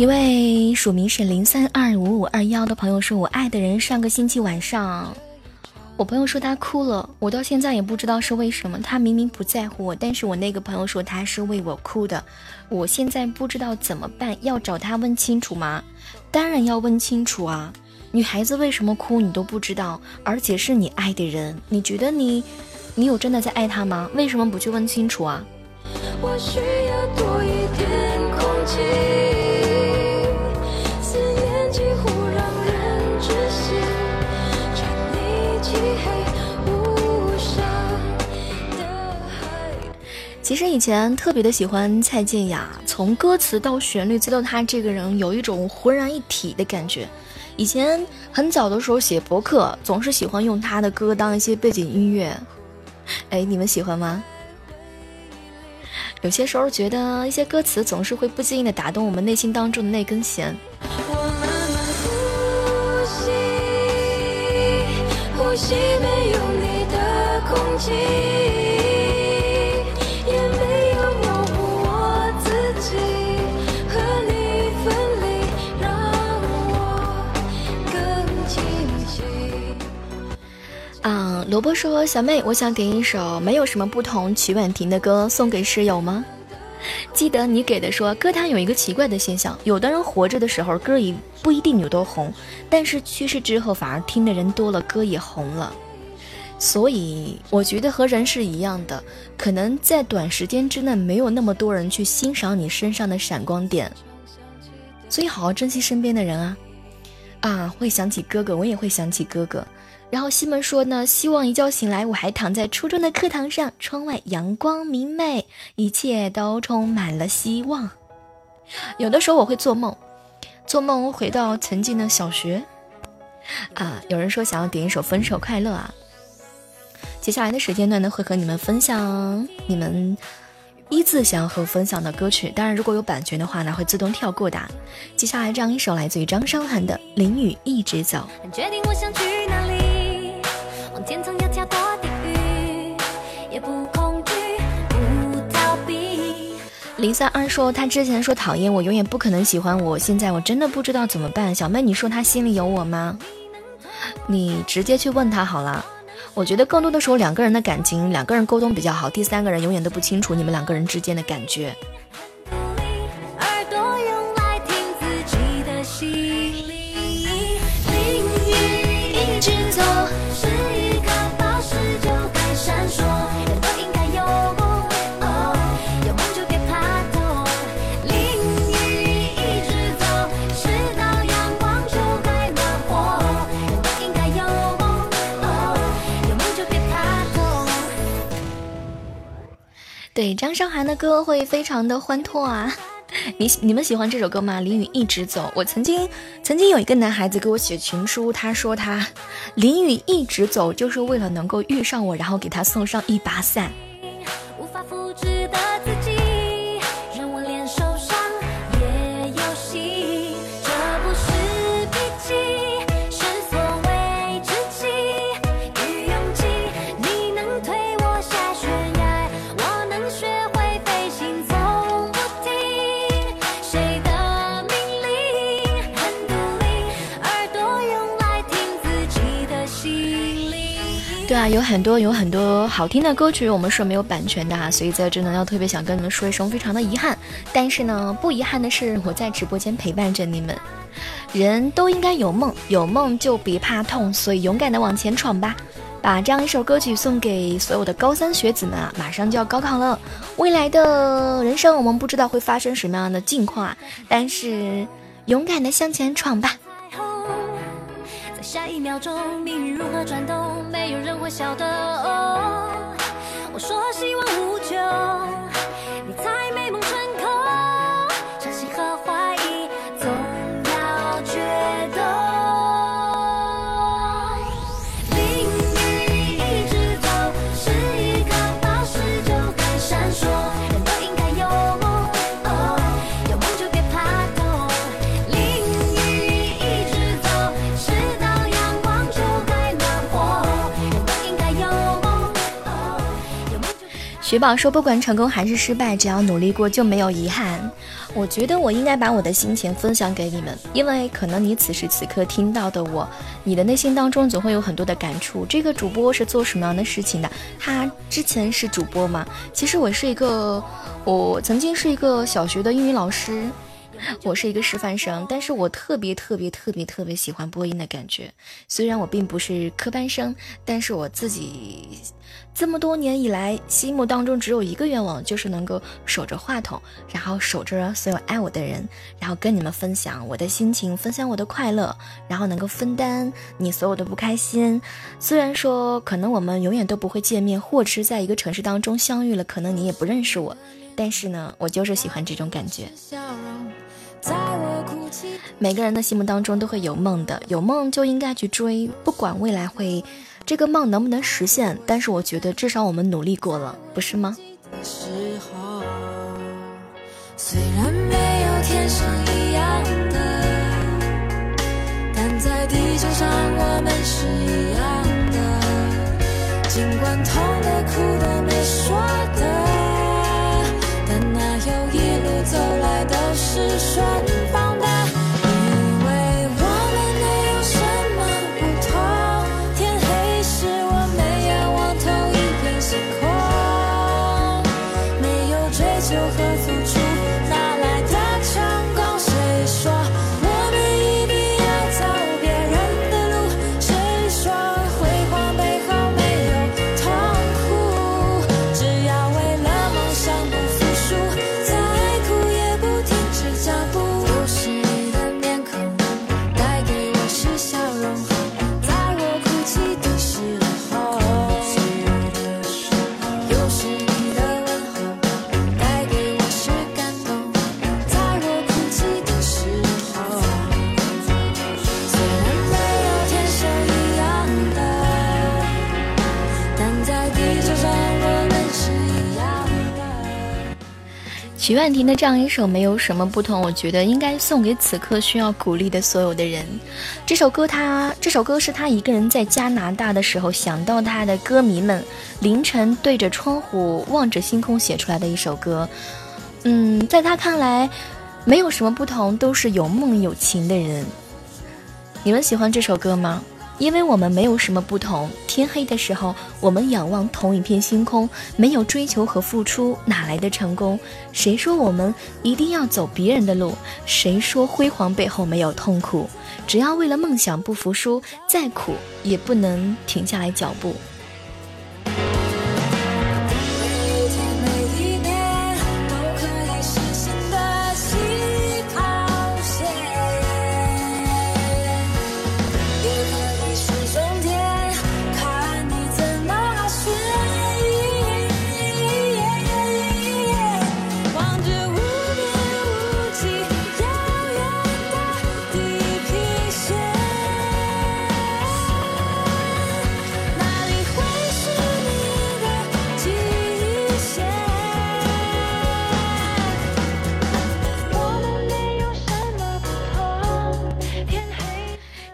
一位署名是零三二五五二幺的朋友说：“我爱的人上个星期晚上，我朋友说他哭了，我到现在也不知道是为什么。他明明不在乎我，但是我那个朋友说他是为我哭的。我现在不知道怎么办，要找他问清楚吗？当然要问清楚啊！女孩子为什么哭你都不知道，而且是你爱的人，你觉得你，你有真的在爱他吗？为什么不去问清楚啊？我需要多一点空气。其实以前特别的喜欢蔡健雅，从歌词到旋律再到她这个人，有一种浑然一体的感觉。以前很早的时候写博客，总是喜欢用她的歌当一些背景音乐。哎，你们喜欢吗？有些时候觉得一些歌词总是会不经意的打动我们内心当中的那根弦。我慢慢呼吸呼吸没有你的空气。萝卜说：“小妹，我想点一首没有什么不同曲婉婷的歌送给室友吗？记得你给的说，歌坛有一个奇怪的现象，有的人活着的时候歌也不一定有多红，但是去世之后反而听的人多了，歌也红了。所以我觉得和人是一样的，可能在短时间之内没有那么多人去欣赏你身上的闪光点，所以好好珍惜身边的人啊！啊，会想起哥哥，我也会想起哥哥。”然后西门说呢，希望一觉醒来，我还躺在初中的课堂上，窗外阳光明媚，一切都充满了希望。有的时候我会做梦，做梦回到曾经的小学。啊，有人说想要点一首《分手快乐》啊。接下来的时间段呢，会和你们分享你们依次想要和我分享的歌曲。当然，如果有版权的话呢，会自动跳过的。接下来这样一首来自于张韶涵的《淋雨一直走》。决定我想去哪里天要跳地狱，也不恐惧，逃避。零三二说他之前说讨厌我，永远不可能喜欢我。现在我真的不知道怎么办。小妹，你说他心里有我吗？你直接去问他好了。我觉得更多的时候，两个人的感情，两个人沟通比较好，第三个人永远都不清楚你们两个人之间的感觉。对张韶涵的歌会非常的欢脱啊，你你们喜欢这首歌吗？淋雨一直走。我曾经曾经有一个男孩子给我写情书，他说他淋雨一直走就是为了能够遇上我，然后给他送上一把伞。无法复制的啊，有很多有很多好听的歌曲，我们是没有版权的啊，所以在这呢要特别想跟你们说一声，非常的遗憾。但是呢，不遗憾的是我在直播间陪伴着你们。人都应该有梦，有梦就别怕痛，所以勇敢的往前闯吧。把这样一首歌曲送给所有的高三学子们啊，马上就要高考了，未来的人生我们不知道会发生什么样的境况啊，但是勇敢的向前闯吧。下一秒钟，命运如何转动，没有人会晓得。我说希望无穷，雪宝说：“不管成功还是失败，只要努力过就没有遗憾。”我觉得我应该把我的心情分享给你们，因为可能你此时此刻听到的我，你的内心当中总会有很多的感触。这个主播是做什么样的事情的？他之前是主播吗？其实我是一个，我曾经是一个小学的英语老师。我是一个师范生，但是我特别特别特别特别喜欢播音的感觉。虽然我并不是科班生，但是我自己这么多年以来，心目当中只有一个愿望，就是能够守着话筒，然后守着所有爱我的人，然后跟你们分享我的心情，分享我的快乐，然后能够分担你所有的不开心。虽然说可能我们永远都不会见面，或者是在一个城市当中相遇了，可能你也不认识我，但是呢，我就是喜欢这种感觉。每个人的心目当中都会有梦的，有梦就应该去追，不管未来会这个梦能不能实现，但是我觉得至少我们努力过了，不是吗？虽然没有天生一样的，但在地球上我们是一样的，尽管痛的、哭的、没说的。但那有一路走来都是顺。曲婉婷的这样一首没有什么不同，我觉得应该送给此刻需要鼓励的所有的人。这首歌，他这首歌是他一个人在加拿大的时候想到他的歌迷们，凌晨对着窗户望着星空写出来的一首歌。嗯，在他看来，没有什么不同，都是有梦有情的人。你们喜欢这首歌吗？因为我们没有什么不同。天黑的时候，我们仰望同一片星空，没有追求和付出，哪来的成功？谁说我们一定要走别人的路？谁说辉煌背后没有痛苦？只要为了梦想不服输，再苦也不能停下来脚步。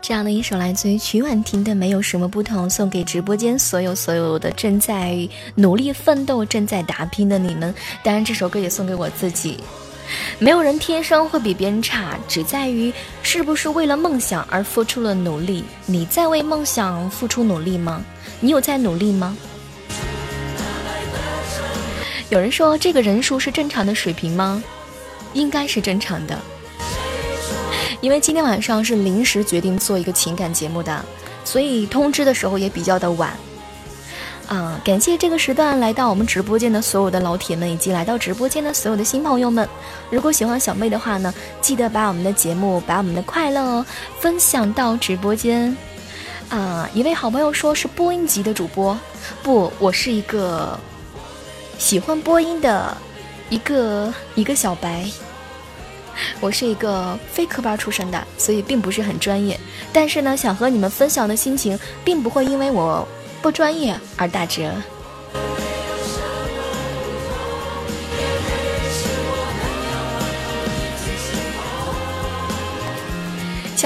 这样的一首来自于曲婉婷的《没有什么不同》，送给直播间所有所有的正在努力奋斗、正在打拼的你们。当然，这首歌也送给我自己。没有人天生会比别人差，只在于是不是为了梦想而付出了努力。你在为梦想付出努力吗？你有在努力吗？有人说这个人数是正常的水平吗？应该是正常的。因为今天晚上是临时决定做一个情感节目的，所以通知的时候也比较的晚。啊，感谢这个时段来到我们直播间的所有的老铁们，以及来到直播间的所有的新朋友们。如果喜欢小妹的话呢，记得把我们的节目、把我们的快乐分享到直播间。啊，一位好朋友说是播音级的主播，不，我是一个喜欢播音的一个一个小白。我是一个非科班出身的，所以并不是很专业。但是呢，想和你们分享的心情，并不会因为我不专业而打折。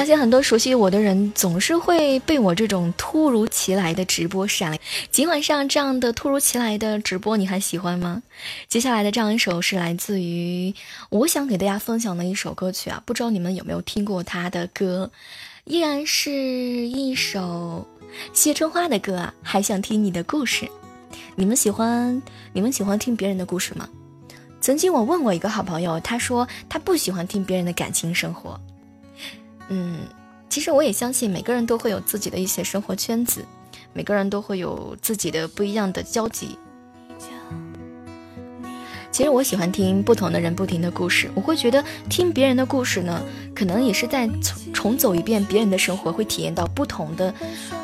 相信很多熟悉我的人总是会被我这种突如其来的直播闪。今晚上这样的突如其来的直播，你还喜欢吗？接下来的这样一首是来自于我想给大家分享的一首歌曲啊，不知道你们有没有听过他的歌？依然是一首谢春花的歌啊，还想听你的故事。你们喜欢你们喜欢听别人的故事吗？曾经我问过一个好朋友，他说他不喜欢听别人的感情生活。嗯，其实我也相信每个人都会有自己的一些生活圈子，每个人都会有自己的不一样的交集。其实我喜欢听不同的人不停的故事，我会觉得听别人的故事呢，可能也是在重重走一遍别人的生活，会体验到不同的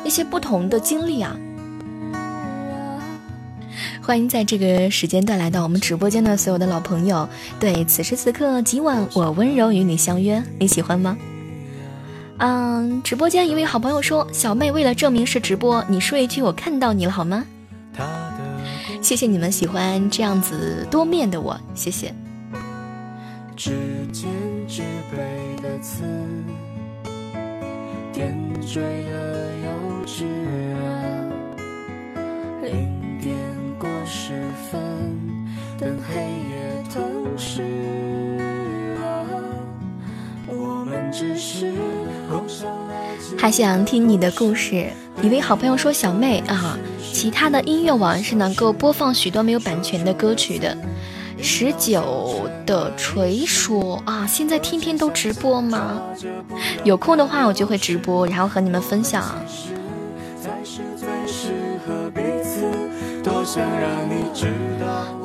一些不同的经历啊。欢迎在这个时间段来到我们直播间的所有的老朋友。对，此时此刻，今晚我温柔与你相约，你喜欢吗？嗯，直播间一位好朋友说：“小妹为了证明是直播，你说一句我看到你了好吗？”谢谢你们喜欢这样子多面的我，谢谢。指尖指背的刺，点缀了幼稚啊。时分，等黑夜吞噬还想听你的故事。一位好朋友说：“小妹啊，其他的音乐网是能够播放许多没有版权的歌曲的。”十九的锤说：“啊，现在天天都直播吗？有空的话我就会直播，然后和你们分享。”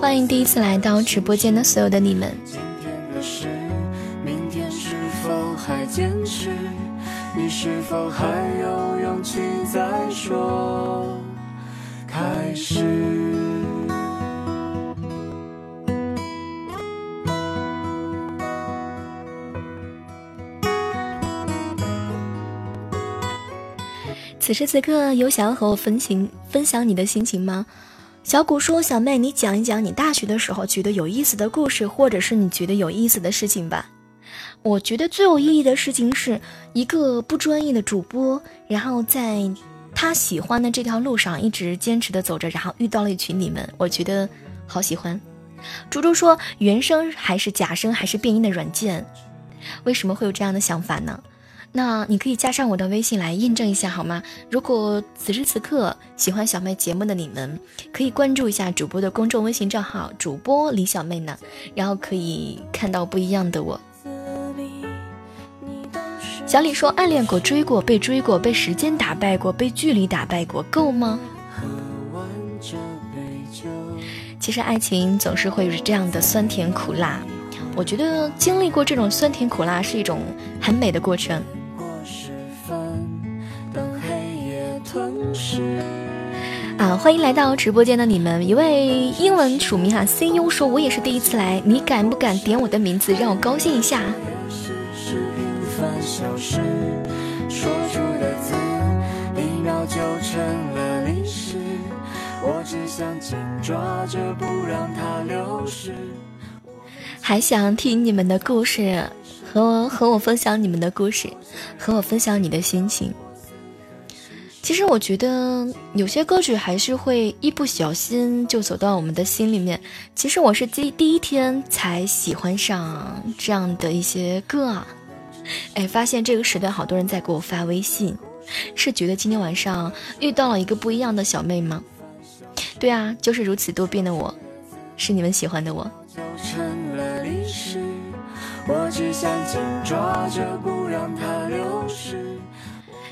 欢迎第一次来到直播间的所有的你们。在坚持，你是否还有勇气再说开始此时此刻，有想要和我分情分享你的心情吗？小谷说：“小妹，你讲一讲你大学的时候觉得有意思的故事，或者是你觉得有意思的事情吧。”我觉得最有意义的事情是一个不专业的主播，然后在他喜欢的这条路上一直坚持的走着，然后遇到了一群你们，我觉得好喜欢。猪猪说：“原声还是假声还是变音的软件？为什么会有这样的想法呢？”那你可以加上我的微信来验证一下好吗？如果此时此刻喜欢小妹节目的你们，可以关注一下主播的公众微信账号“主播李小妹”呢，然后可以看到不一样的我。小李说：“暗恋过、追过、被追过、被时间打败过、被距离打败过，够吗？”其实爱情总是会有这样的酸甜苦辣，我觉得经历过这种酸甜苦辣是一种很美的过程。啊，欢迎来到直播间的你们！一位英文署名哈 C U 说：“我也是第一次来，你敢不敢点我的名字，让我高兴一下？”消失，说出的字，一秒就成了历史。我只想紧抓着，不让它流失还想听你们的故事，和我和我分享你们的故事，和我分享你的心情。其实我觉得有些歌曲还是会一不小心就走到我们的心里面。其实我是第第一天才喜欢上这样的一些歌啊，哎，发现这个时段好多人在给我发微信，是觉得今天晚上遇到了一个不一样的小妹吗？对啊，就是如此多变的我，是你们喜欢的我。我只想紧抓着不让它流失。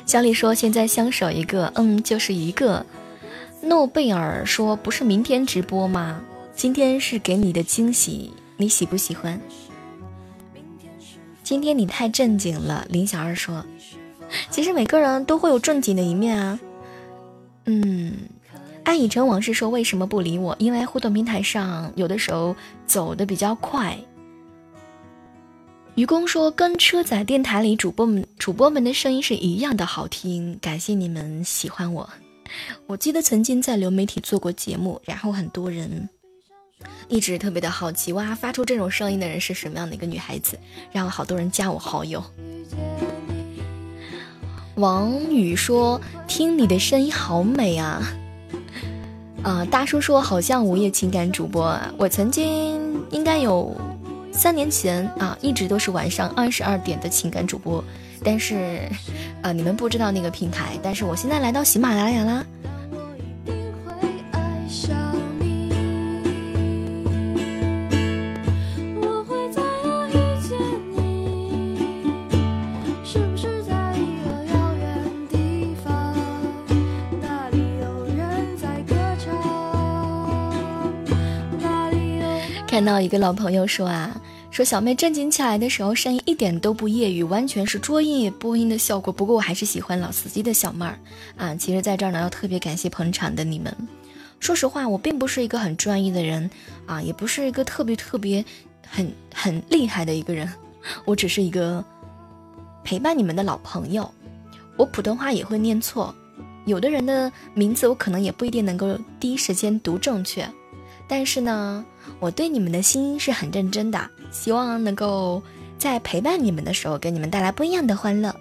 小李说：“现在相守一个，嗯，就是一个。”诺贝尔说：“不是明天直播吗？今天是给你的惊喜，你喜不喜欢？”今天你太正经了，林小二说：“其实每个人都会有正经的一面啊。”嗯，爱已成往事说：“为什么不理我？因为互动平台上有的时候走的比较快。”愚公说：“跟车载电台里主播们主播们的声音是一样的好听，感谢你们喜欢我。我记得曾经在流媒体做过节目，然后很多人一直特别的好奇，哇，发出这种声音的人是什么样的一个女孩子？然后好多人加我好友。王宇说：“听你的声音好美啊！”啊，大叔说：“好像午夜情感主播啊，我曾经应该有三年前啊，一直都是晚上二十二点的情感主播，但是，呃，你们不知道那个平台，但是我现在来到喜马拉雅啦。”看到一个老朋友说啊，说小妹正经起来的时候，声音一点都不业余，完全是捉音播音的效果。不过我还是喜欢老司机的小妹儿啊。其实，在这儿呢，要特别感谢捧场的你们。说实话，我并不是一个很专业的人啊，也不是一个特别特别很很厉害的一个人，我只是一个陪伴你们的老朋友。我普通话也会念错，有的人的名字我可能也不一定能够第一时间读正确。但是呢，我对你们的心是很认真的，希望能够在陪伴你们的时候，给你们带来不一样的欢乐。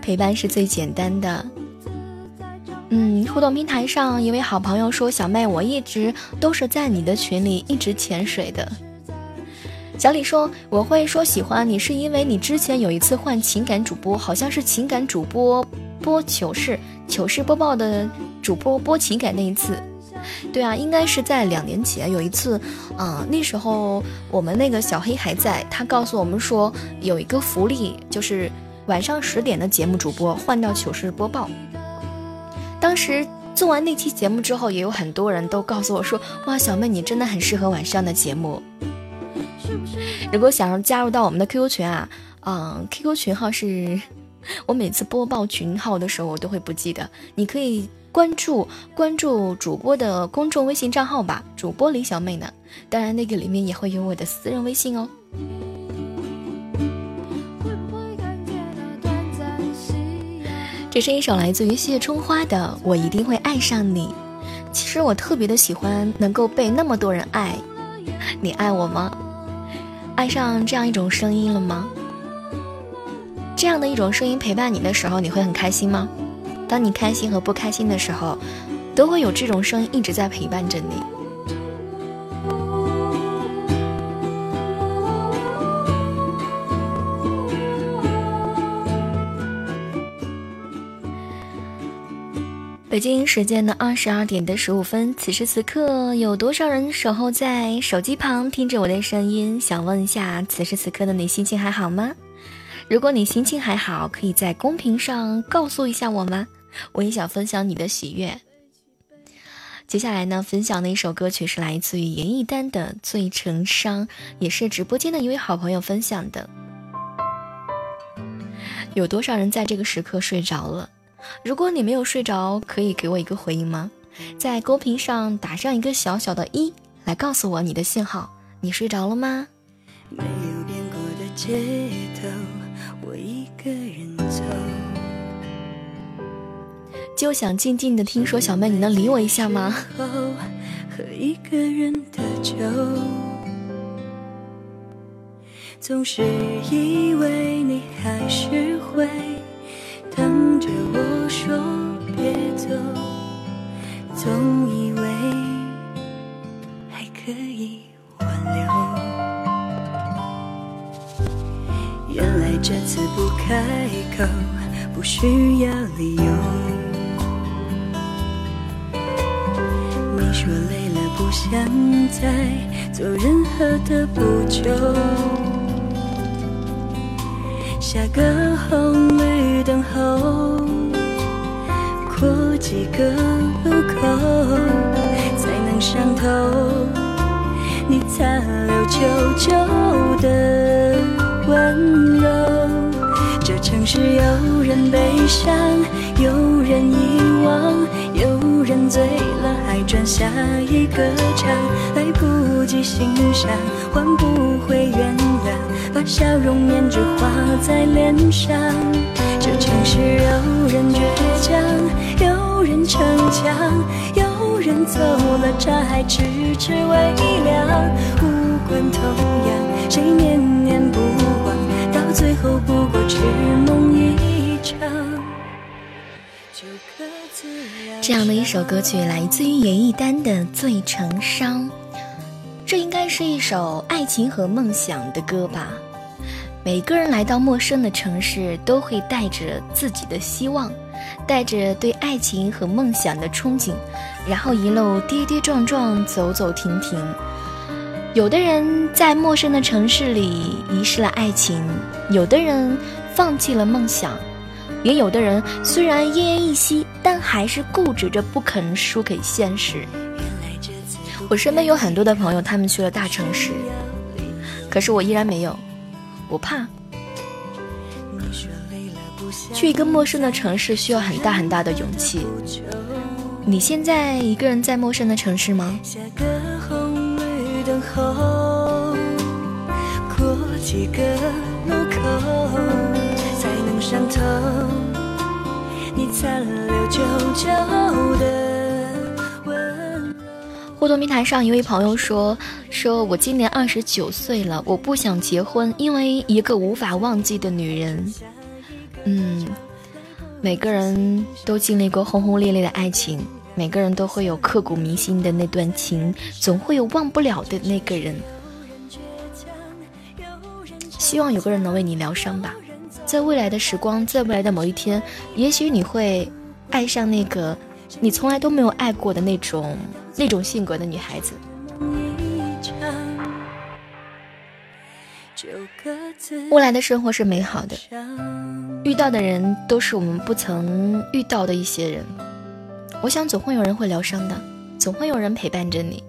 陪伴是最简单的。嗯，互动平台上一位好朋友说：“小妹，我一直都是在你的群里一直潜水的。”小李说：“我会说喜欢你，是因为你之前有一次换情感主播，好像是情感主播播糗事。”糗事播报的主播播情感那一次，对啊，应该是在两年前有一次，啊，那时候我们那个小黑还在，他告诉我们说有一个福利，就是晚上十点的节目主播换到糗事播报。当时做完那期节目之后，也有很多人都告诉我说，哇，小妹你真的很适合晚上的节目。如果想要加入到我们的 QQ 群啊，嗯，QQ 群号是。我每次播报群号的时候，我都会不记得。你可以关注关注主播的公众微信账号吧，主播李小妹呢。当然，那个里面也会有我的私人微信哦。这是一首来自于谢春花的《我一定会爱上你》。其实我特别的喜欢能够被那么多人爱，你爱我吗？爱上这样一种声音了吗？这样的一种声音陪伴你的时候，你会很开心吗？当你开心和不开心的时候，都会有这种声音一直在陪伴着你。北京时间的二十二点的十五分，此时此刻，有多少人守候在手机旁听着我的声音？想问一下，此时此刻的你心情还好吗？如果你心情还好，可以在公屏上告诉一下我吗？我也想分享你的喜悦。接下来呢，分享的一首歌曲是来自于严艺丹的《醉成伤》，也是直播间的一位好朋友分享的。有多少人在这个时刻睡着了？如果你没有睡着，可以给我一个回应吗？在公屏上打上一个小小的一，来告诉我你的信号。你睡着了吗？没有变过的街头。我一个人走，就想静静的听说，小妹，你能理我一下吗？喝一个人的酒，总是以为你还是会等着我说别走，总以为还可以挽留。原来这次不开口，不需要理由。你说累了，不想再做任何的补救。下个红去等候，过几个路口，才能上头。你残留久久的。温柔，这城市有人悲伤，有人遗忘，有人醉了还转下一个场，来不及欣赏，换不回原谅，把笑容面具画在脸上。这城市有人倔强，有人逞强，有。人走了，茶还迟迟未凉。无关痛痒，谁念念不忘，到最后不过痴梦一场。这样的一首歌曲来自于严艺丹的《醉成伤》，这应该是一首爱情和梦想的歌吧。每个人来到陌生的城市，都会带着自己的希望，带着对爱情和梦想的憧憬，然后一路跌跌撞撞，走走停停。有的人在陌生的城市里遗失了爱情，有的人放弃了梦想，也有的人虽然奄奄一息，但还是固执着不肯输给现实。我身边有很多的朋友，他们去了大城市，可是我依然没有。我怕去一个陌生的城市需要很大很大的勇气。你现在一个人在陌生的城市吗？你残留久久的。互动平台上一位朋友说：“说我今年二十九岁了，我不想结婚，因为一个无法忘记的女人。”嗯，每个人都经历过轰轰烈烈的爱情，每个人都会有刻骨铭心的那段情，总会有忘不了的那个人。希望有个人能为你疗伤吧，在未来的时光，在未来的某一天，也许你会爱上那个你从来都没有爱过的那种。那种性格的女孩子，未来的生活是美好的，遇到的人都是我们不曾遇到的一些人。我想总会有人会疗伤的，总会有人陪伴着你。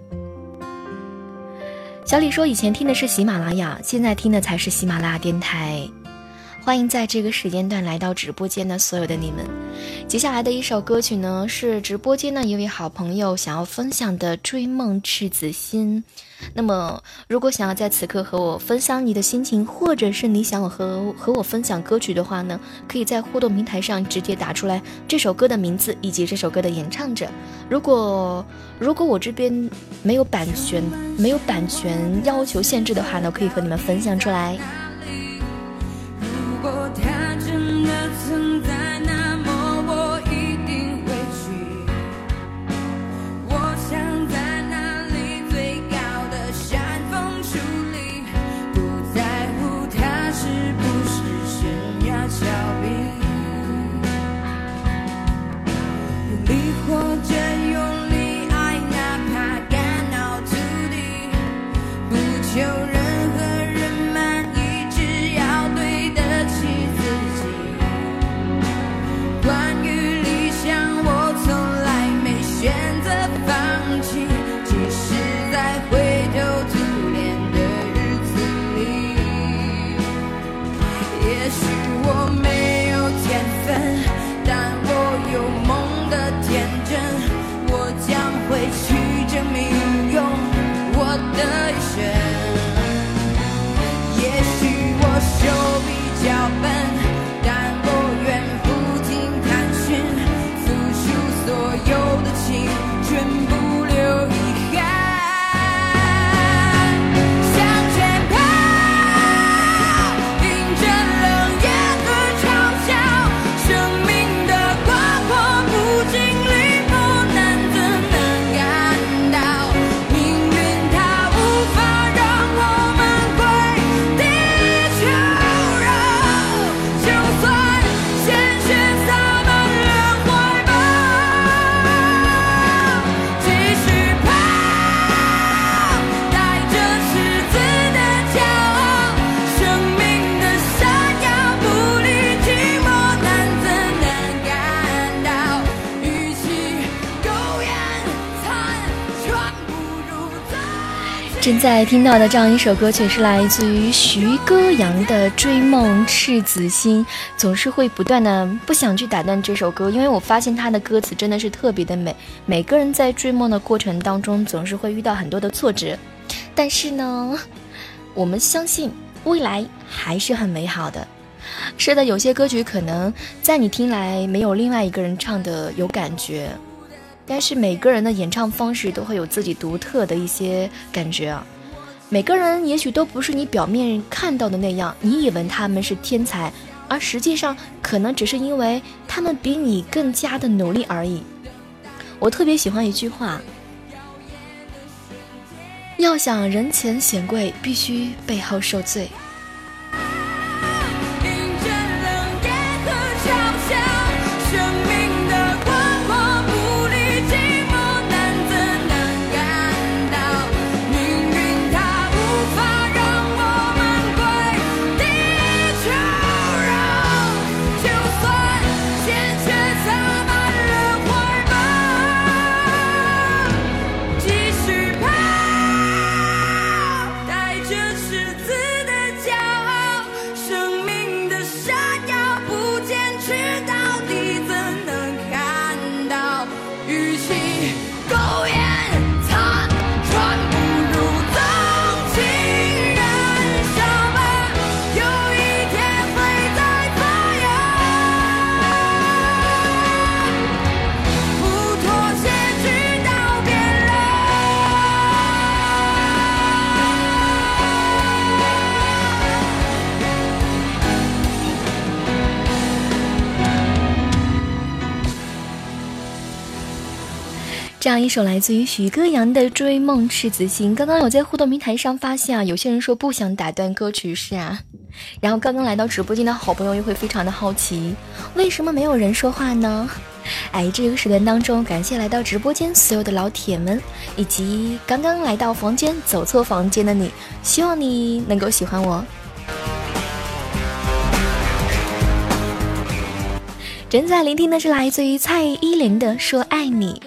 小李说，以前听的是喜马拉雅，现在听的才是喜马拉雅电台。欢迎在这个时间段来到直播间的所有的你们。接下来的一首歌曲呢，是直播间的一位好朋友想要分享的《追梦赤子心》。那么，如果想要在此刻和我分享你的心情，或者是你想和和我分享歌曲的话呢，可以在互动平台上直接打出来这首歌的名字以及这首歌的演唱者。如果如果我这边没有版权没有版权要求限制的话呢，可以和你们分享出来。哦他真的存在。正在听到的这样一首歌曲是来自于徐歌阳的《追梦赤子心》，总是会不断的不想去打断这首歌，因为我发现他的歌词真的是特别的美。每个人在追梦的过程当中，总是会遇到很多的挫折，但是呢，我们相信未来还是很美好的。是的，有些歌曲可能在你听来没有另外一个人唱的有感觉，但是每个人的演唱方式都会有自己独特的一些感觉啊。每个人也许都不是你表面看到的那样，你以为他们是天才，而实际上可能只是因为他们比你更加的努力而已。我特别喜欢一句话：要想人前显贵，必须背后受罪。这样一首来自于许歌阳的《追梦赤子心》。刚刚我在互动平台上发现啊，有些人说不想打断歌曲是啊，然后刚刚来到直播间的好朋友又会非常的好奇，为什么没有人说话呢？哎，这个时段当中，感谢来到直播间所有的老铁们，以及刚刚来到房间走错房间的你，希望你能够喜欢我。正在聆听的是来自于蔡依林的《说爱你》。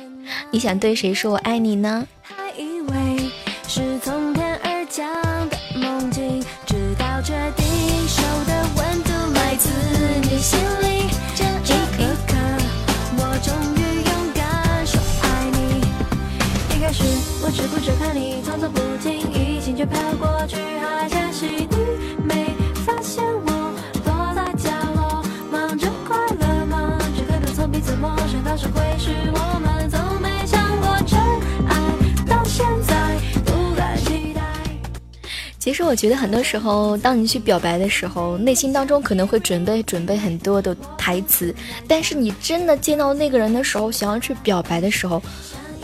你想对谁说我爱你呢？还以为是从天而降的梦境，直到确定手的温度来自你心里。这一刻，我终于勇敢说爱你。一开始我只顾着看你匆匆不经意，心却飘过去，其实我觉得很多时候，当你去表白的时候，内心当中可能会准备准备很多的台词，但是你真的见到那个人的时候，想要去表白的时候，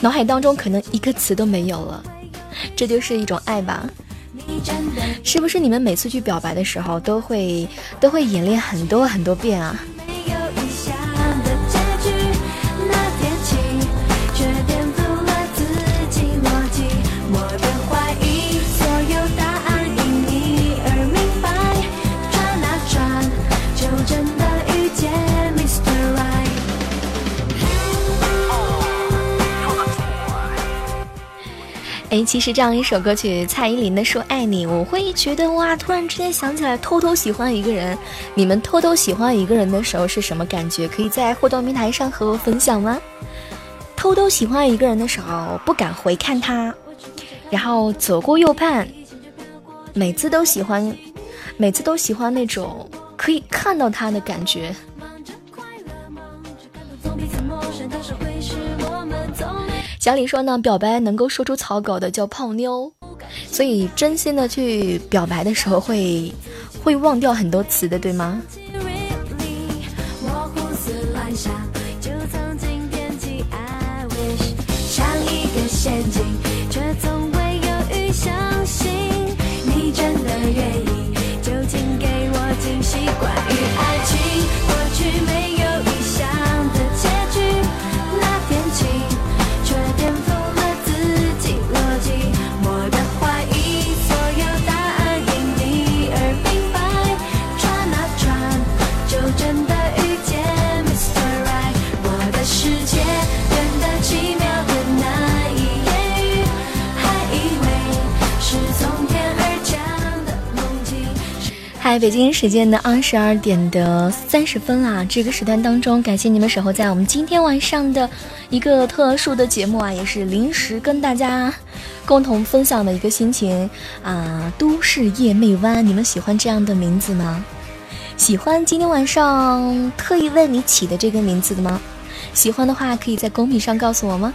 脑海当中可能一个词都没有了。这就是一种爱吧？是不是你们每次去表白的时候，都会都会演练很多很多遍啊？其实这样一首歌曲，蔡依林的《说爱你》，我会觉得哇，突然之间想起来，偷偷喜欢一个人。你们偷偷喜欢一个人的时候是什么感觉？可以在互动平台上和我分享吗？偷偷喜欢一个人的时候，不敢回看他，然后左顾右盼，每次都喜欢，每次都喜欢那种可以看到他的感觉。小李说呢，表白能够说出草稿的叫泡妞，所以真心的去表白的时候会会忘掉很多词的，对吗？在北京时间的二十二点的三十分啦，这个时段当中，感谢你们守候在我们今天晚上的一个特殊的节目啊，也是临时跟大家共同分享的一个心情啊。都市夜魅湾，你们喜欢这样的名字吗？喜欢今天晚上特意为你起的这个名字的吗？喜欢的话可以在公屏上告诉我吗？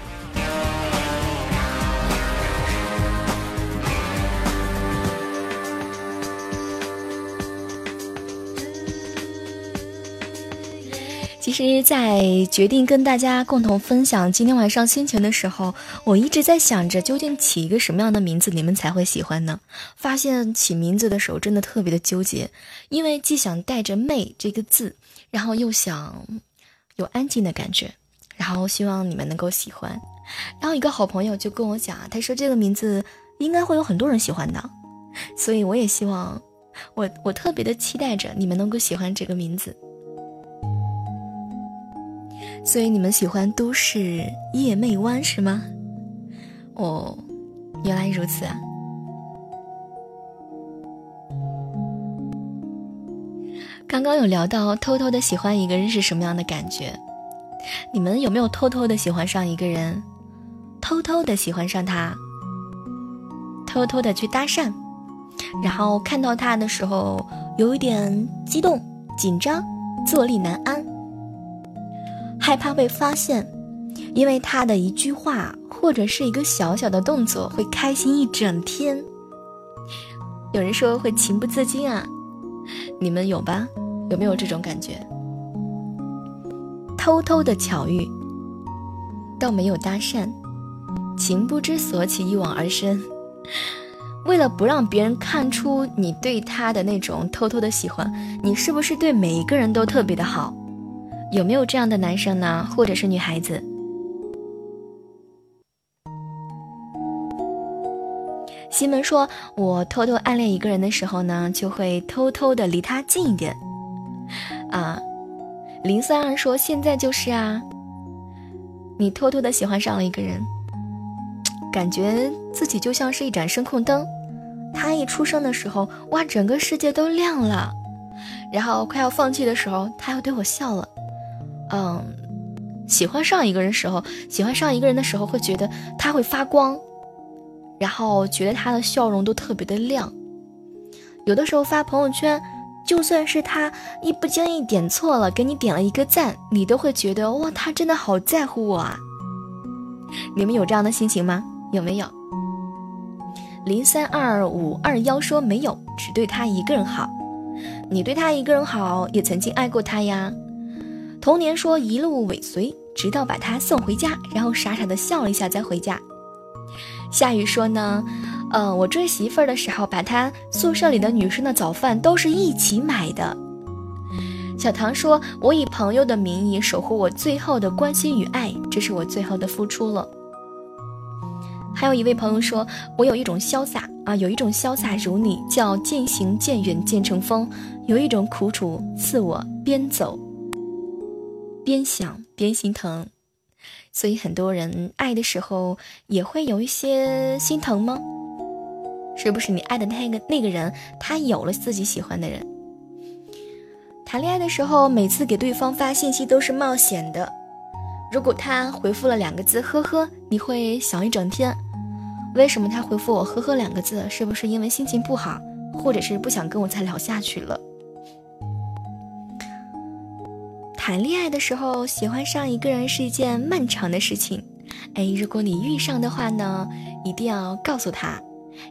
实，在决定跟大家共同分享今天晚上心情的时候，我一直在想着，究竟起一个什么样的名字你们才会喜欢呢？发现起名字的时候真的特别的纠结，因为既想带着“媚”这个字，然后又想有安静的感觉，然后希望你们能够喜欢。然后一个好朋友就跟我讲，他说这个名字应该会有很多人喜欢的，所以我也希望，我我特别的期待着你们能够喜欢这个名字。所以你们喜欢都市夜魅湾是吗？哦，原来如此啊！刚刚有聊到偷偷的喜欢一个人是什么样的感觉？你们有没有偷偷的喜欢上一个人？偷偷的喜欢上他？偷偷的去搭讪？然后看到他的时候有一点激动、紧张、坐立难安？害怕被发现，因为他的一句话或者是一个小小的动作会开心一整天。有人说会情不自禁啊，你们有吧？有没有这种感觉？偷偷的巧遇，倒没有搭讪，情不知所起一往而深。为了不让别人看出你对他的那种偷偷的喜欢，你是不是对每一个人都特别的好？有没有这样的男生呢？或者是女孩子？西门说：“我偷偷暗恋一个人的时候呢，就会偷偷的离他近一点。”啊，零三二说：“现在就是啊，你偷偷的喜欢上了一个人，感觉自己就像是一盏声控灯，他一出生的时候，哇，整个世界都亮了，然后快要放弃的时候，他又对我笑了。”嗯，喜欢上一个人时候，喜欢上一个人的时候，会觉得他会发光，然后觉得他的笑容都特别的亮。有的时候发朋友圈，就算是他一不经意点错了，给你点了一个赞，你都会觉得哇，他真的好在乎我啊。你们有这样的心情吗？有没有？零三二五二幺说没有，只对他一个人好。你对他一个人好，也曾经爱过他呀。童年说一路尾随，直到把他送回家，然后傻傻的笑了一下再回家。夏雨说呢，嗯，我追媳妇儿的时候，把他宿舍里的女生的早饭都是一起买的。小唐说，我以朋友的名义守护我最后的关心与爱，这是我最后的付出了。还有一位朋友说，我有一种潇洒啊，有一种潇洒如你，叫渐行渐远渐成风，有一种苦楚赐我边走。边想边心疼，所以很多人爱的时候也会有一些心疼吗？是不是你爱的那个那个人，他有了自己喜欢的人？谈恋爱的时候，每次给对方发信息都是冒险的。如果他回复了两个字“呵呵”，你会想一整天，为什么他回复我“呵呵”两个字？是不是因为心情不好，或者是不想跟我再聊下去了？谈恋爱的时候，喜欢上一个人是一件漫长的事情。哎，如果你遇上的话呢，一定要告诉他，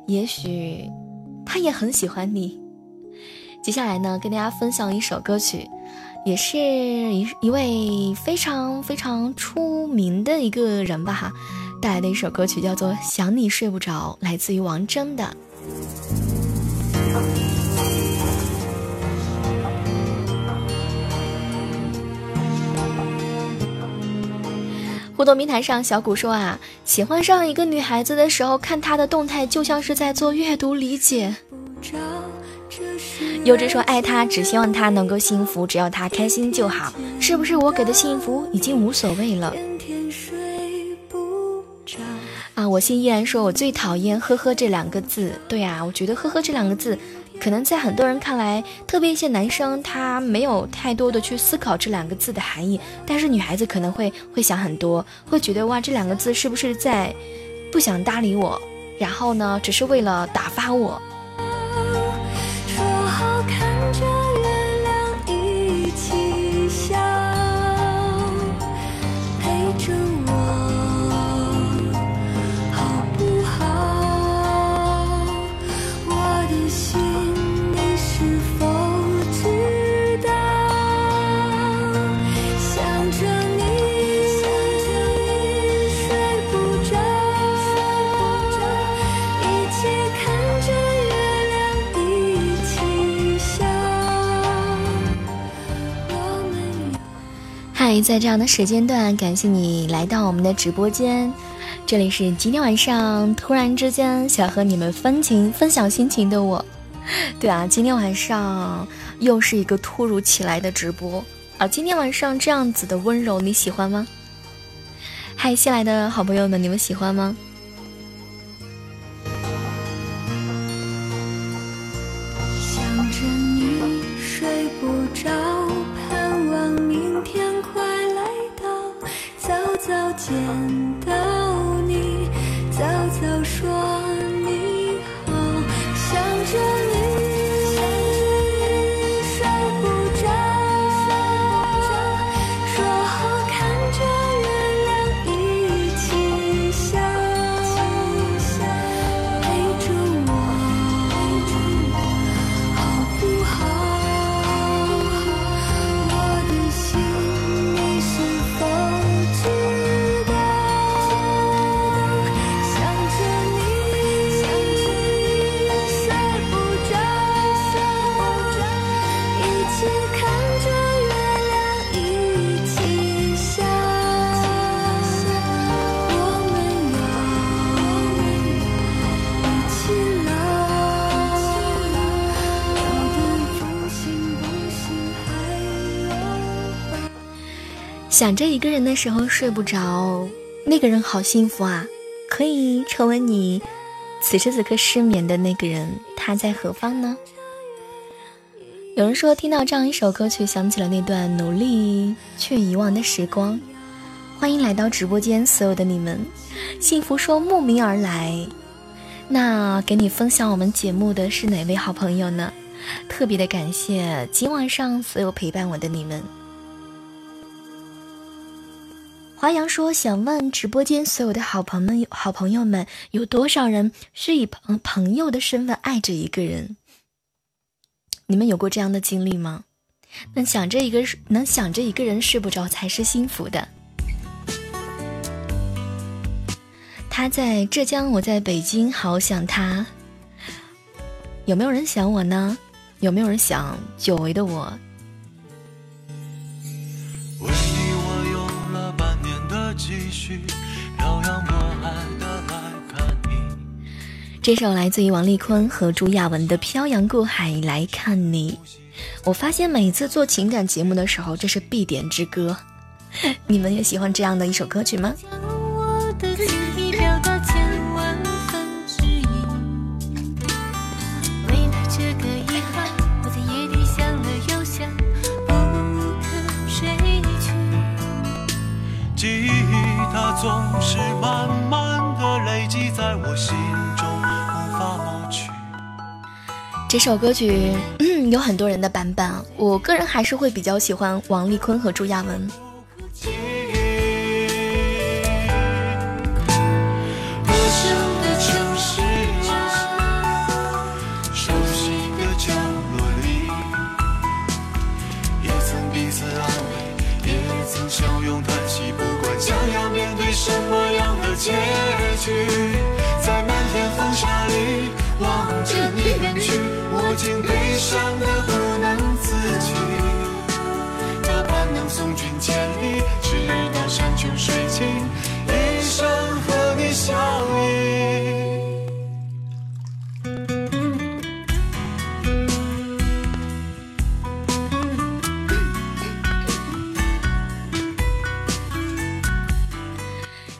也许他也很喜欢你。接下来呢，跟大家分享一首歌曲，也是一一位非常非常出名的一个人吧哈，带来的一首歌曲叫做《想你睡不着》，来自于王铮的。互动平台上，小谷说啊，喜欢上一个女孩子的时候，看她的动态就像是在做阅读理解。优之说，爱她只希望她能够幸福，只要她开心就好。是不是我给的幸福已经无所谓了？啊，我心依然说，我最讨厌“呵呵”这两个字。对啊，我觉得“呵呵”这两个字。可能在很多人看来，特别一些男生他没有太多的去思考这两个字的含义，但是女孩子可能会会想很多，会觉得哇，这两个字是不是在不想搭理我，然后呢，只是为了打发我。欢迎在这样的时间段，感谢你来到我们的直播间。这里是今天晚上突然之间想和你们分情分享心情的我。对啊，今天晚上又是一个突如其来的直播啊！今天晚上这样子的温柔，你喜欢吗？嗨，新来的好朋友们，你们喜欢吗？简单想着一个人的时候睡不着，那个人好幸福啊！可以成为你此时此刻失眠的那个人，他在何方呢？有人说，听到这样一首歌曲，想起了那段努力却遗忘的时光。欢迎来到直播间，所有的你们，幸福说慕名而来。那给你分享我们节目的是哪位好朋友呢？特别的感谢今晚上所有陪伴我的你们。华阳说：“想问直播间所有的好朋友、好朋友们，有多少人是以朋朋友的身份爱着一个人？你们有过这样的经历吗？能想着一个能想着一个人睡不着才是幸福的。他在浙江，我在北京，好想他。有没有人想我呢？有没有人想久违的我？”这首来自于王丽坤和朱亚文的《漂洋过海来看你》，我发现每次做情感节目的时候，这是必点之歌。你们也喜欢这样的一首歌曲吗？慢慢的累积在我心中，无法抹去。这首歌曲 有很多人的版本，我个人还是会比较喜欢王丽坤和朱亚文。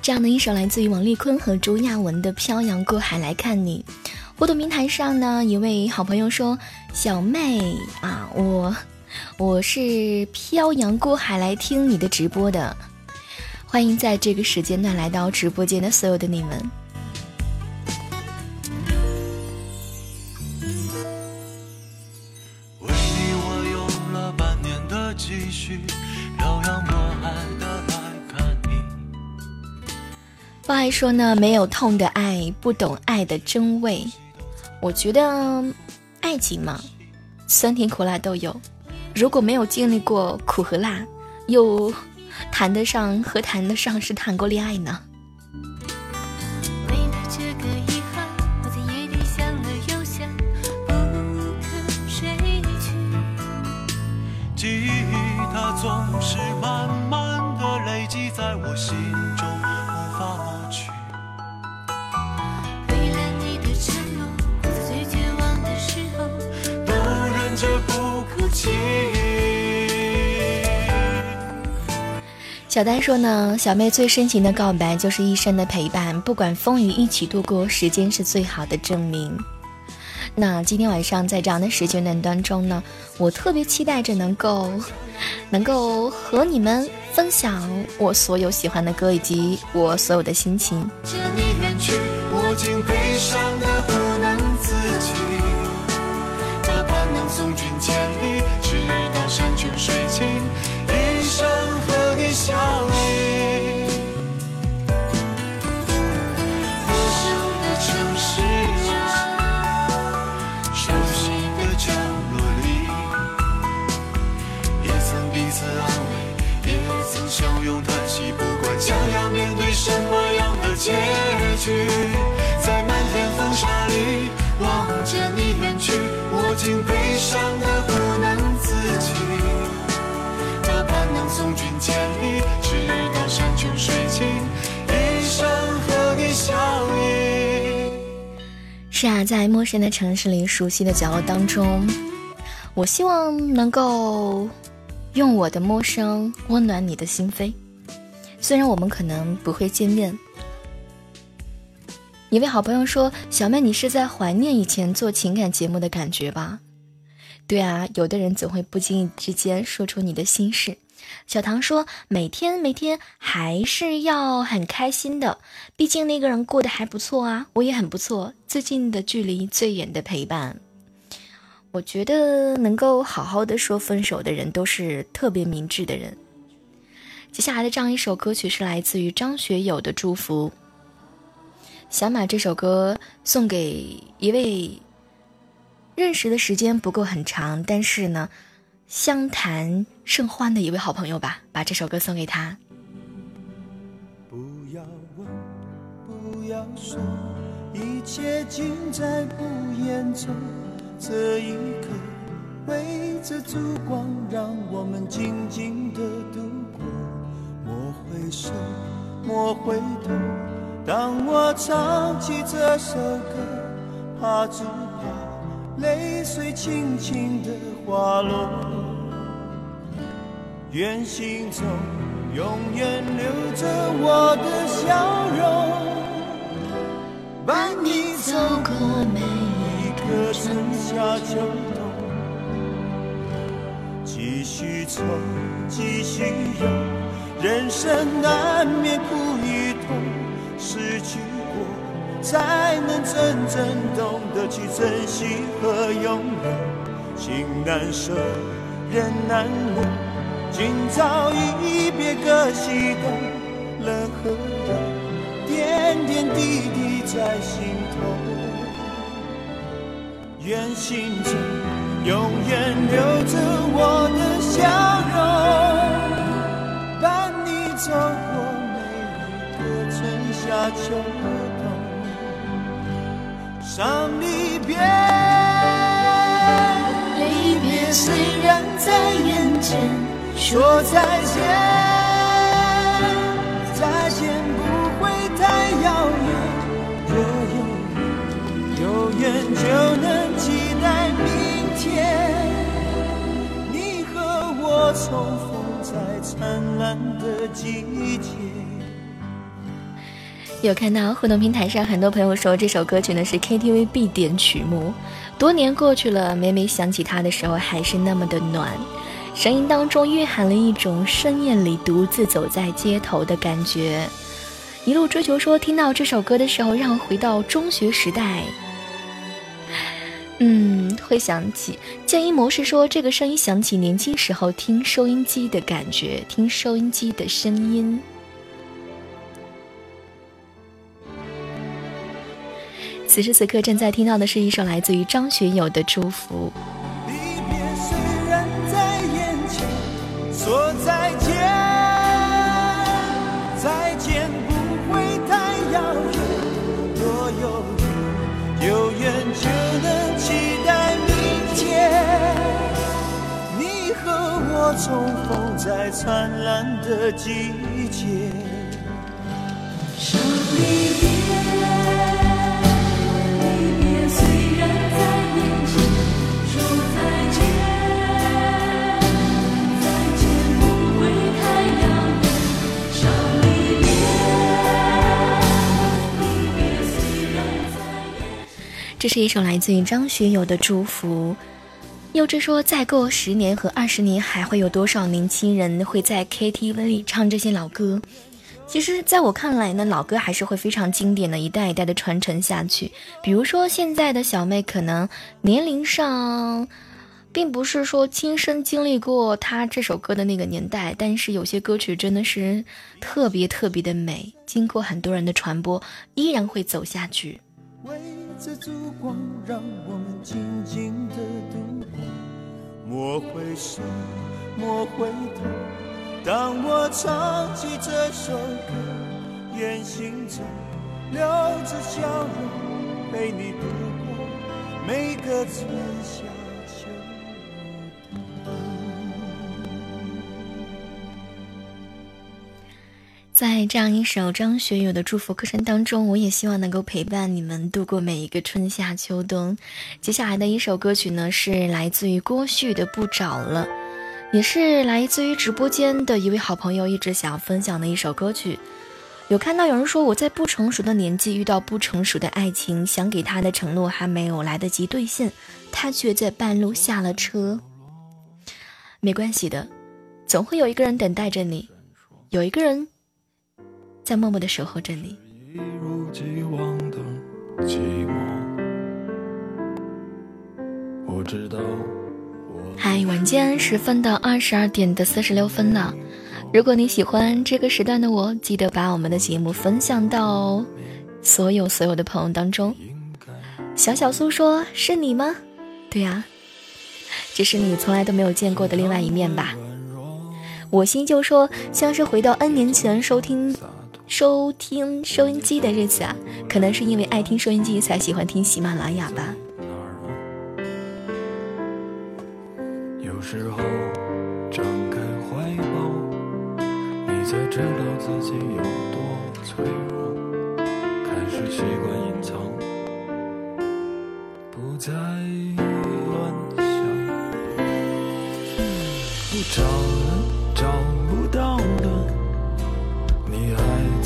这样的一首来自于王丽坤和朱亚文的《漂洋过海来看你》，互动平台上呢，一位好朋友说：“小妹啊，我我是漂洋过海来听你的直播的，欢迎在这个时间段来到直播间的所有的你们。”不爱说呢，没有痛的爱，不懂爱的真味。我觉得，爱情嘛，酸甜苦辣都有。如果没有经历过苦和辣，又谈得上和谈得上是谈过恋爱呢？小丹说呢小妹最深情的告白就是一生的陪伴不管风雨一起度过时间是最好的证明。那今天晚上在这样的时间段当中呢我特别期待着能够能够和你们分享我所有喜欢的歌以及我所有的心情。结局，在漫天风沙里望着你远去，我竟悲伤的不能自己。多盼能送君千里，直到山穷水尽，一生和你相依。是啊，在陌生的城市里，熟悉的角落当中，我希望能够用我的陌生温暖你的心扉。虽然我们可能不会见面。一位好朋友说：“小妹，你是在怀念以前做情感节目的感觉吧？”对啊，有的人总会不经意之间说出你的心事。小唐说：“每天每天还是要很开心的，毕竟那个人过得还不错啊，我也很不错。最近的距离，最远的陪伴。我觉得能够好好的说分手的人，都是特别明智的人。”接下来的这样一首歌曲是来自于张学友的《祝福》。想把这首歌送给一位认识的时间不够很长，但是呢，相谈甚欢的一位好朋友吧。把这首歌送给他。不要问，不要说，一切尽在不言中。这一刻，围着烛光，让我们静静的度过。莫回首，莫回头。当我唱起这首歌，怕只怕泪水轻轻的滑落。愿心中永远留着我的笑容，伴你走过每一个春夏秋冬。继续走，继续游，人生难免苦与痛。失去过，才能真正懂得去珍惜和拥有。情难舍，人难留，今朝一别各西东，冷和热，点点滴滴在心头。愿心中永远留着我的笑容，伴你走过。夏秋冬，伤离别，离别虽然在眼前，说再见，再见不会太遥远。若有缘，有缘就能期待明天，你和我重逢在灿烂的季节。有看到互动平台上很多朋友说这首歌曲呢是 KTV 必点曲目，多年过去了，每每想起它的时候还是那么的暖，声音当中蕴含了一种深夜里独自走在街头的感觉。一路追求说听到这首歌的时候，让我回到中学时代。嗯，会想起建议模式说这个声音想起年轻时候听收音机的感觉，听收音机的声音。此时此刻正在听到的是一首来自于张学友的祝福。离别虽然在眼前，说再见，再见不会太遥远。若有缘，有缘就能期待明天，你和我重逢在灿烂的季节。说离这是一首来自于张学友的祝福。幼稚说，再过十年和二十年，还会有多少年轻人会在 KTV 里唱这些老歌？其实，在我看来呢，老歌还是会非常经典的，一代一代的传承下去。比如说，现在的小妹可能年龄上，并不是说亲身经历过他这首歌的那个年代，但是有些歌曲真的是特别特别的美，经过很多人的传播，依然会走下去。这烛光，让我们静静的度过。莫回首，莫回头。当我唱起这首歌，愿行走，留着笑容，陪你度过每个春夏在这样一首张学友的祝福歌声当中，我也希望能够陪伴你们度过每一个春夏秋冬。接下来的一首歌曲呢，是来自于郭旭的《不找了》。也是来自于直播间的一位好朋友一直想要分享的一首歌曲。有看到有人说我在不成熟的年纪遇到不成熟的爱情，想给他的承诺还没有来得及兑现，他却在半路下了车。没关系的，总会有一个人等待着你，有一个人在默默的守候着你。一如既往的寂寞，我知道嗨，晚间十分的二十二点的四十六分呢。如果你喜欢这个时段的我，记得把我们的节目分享到所有所有的朋友当中。小小苏说：“是你吗？”对呀、这是你从来都没有见过的另外一面吧？我心就说，像是回到 N 年前收听收听收音机的日子啊，可能是因为爱听收音机才喜欢听喜马拉雅吧。有时候张开怀抱，你才知道自己有多脆弱。开始习惯隐藏，不再乱想。不找了，找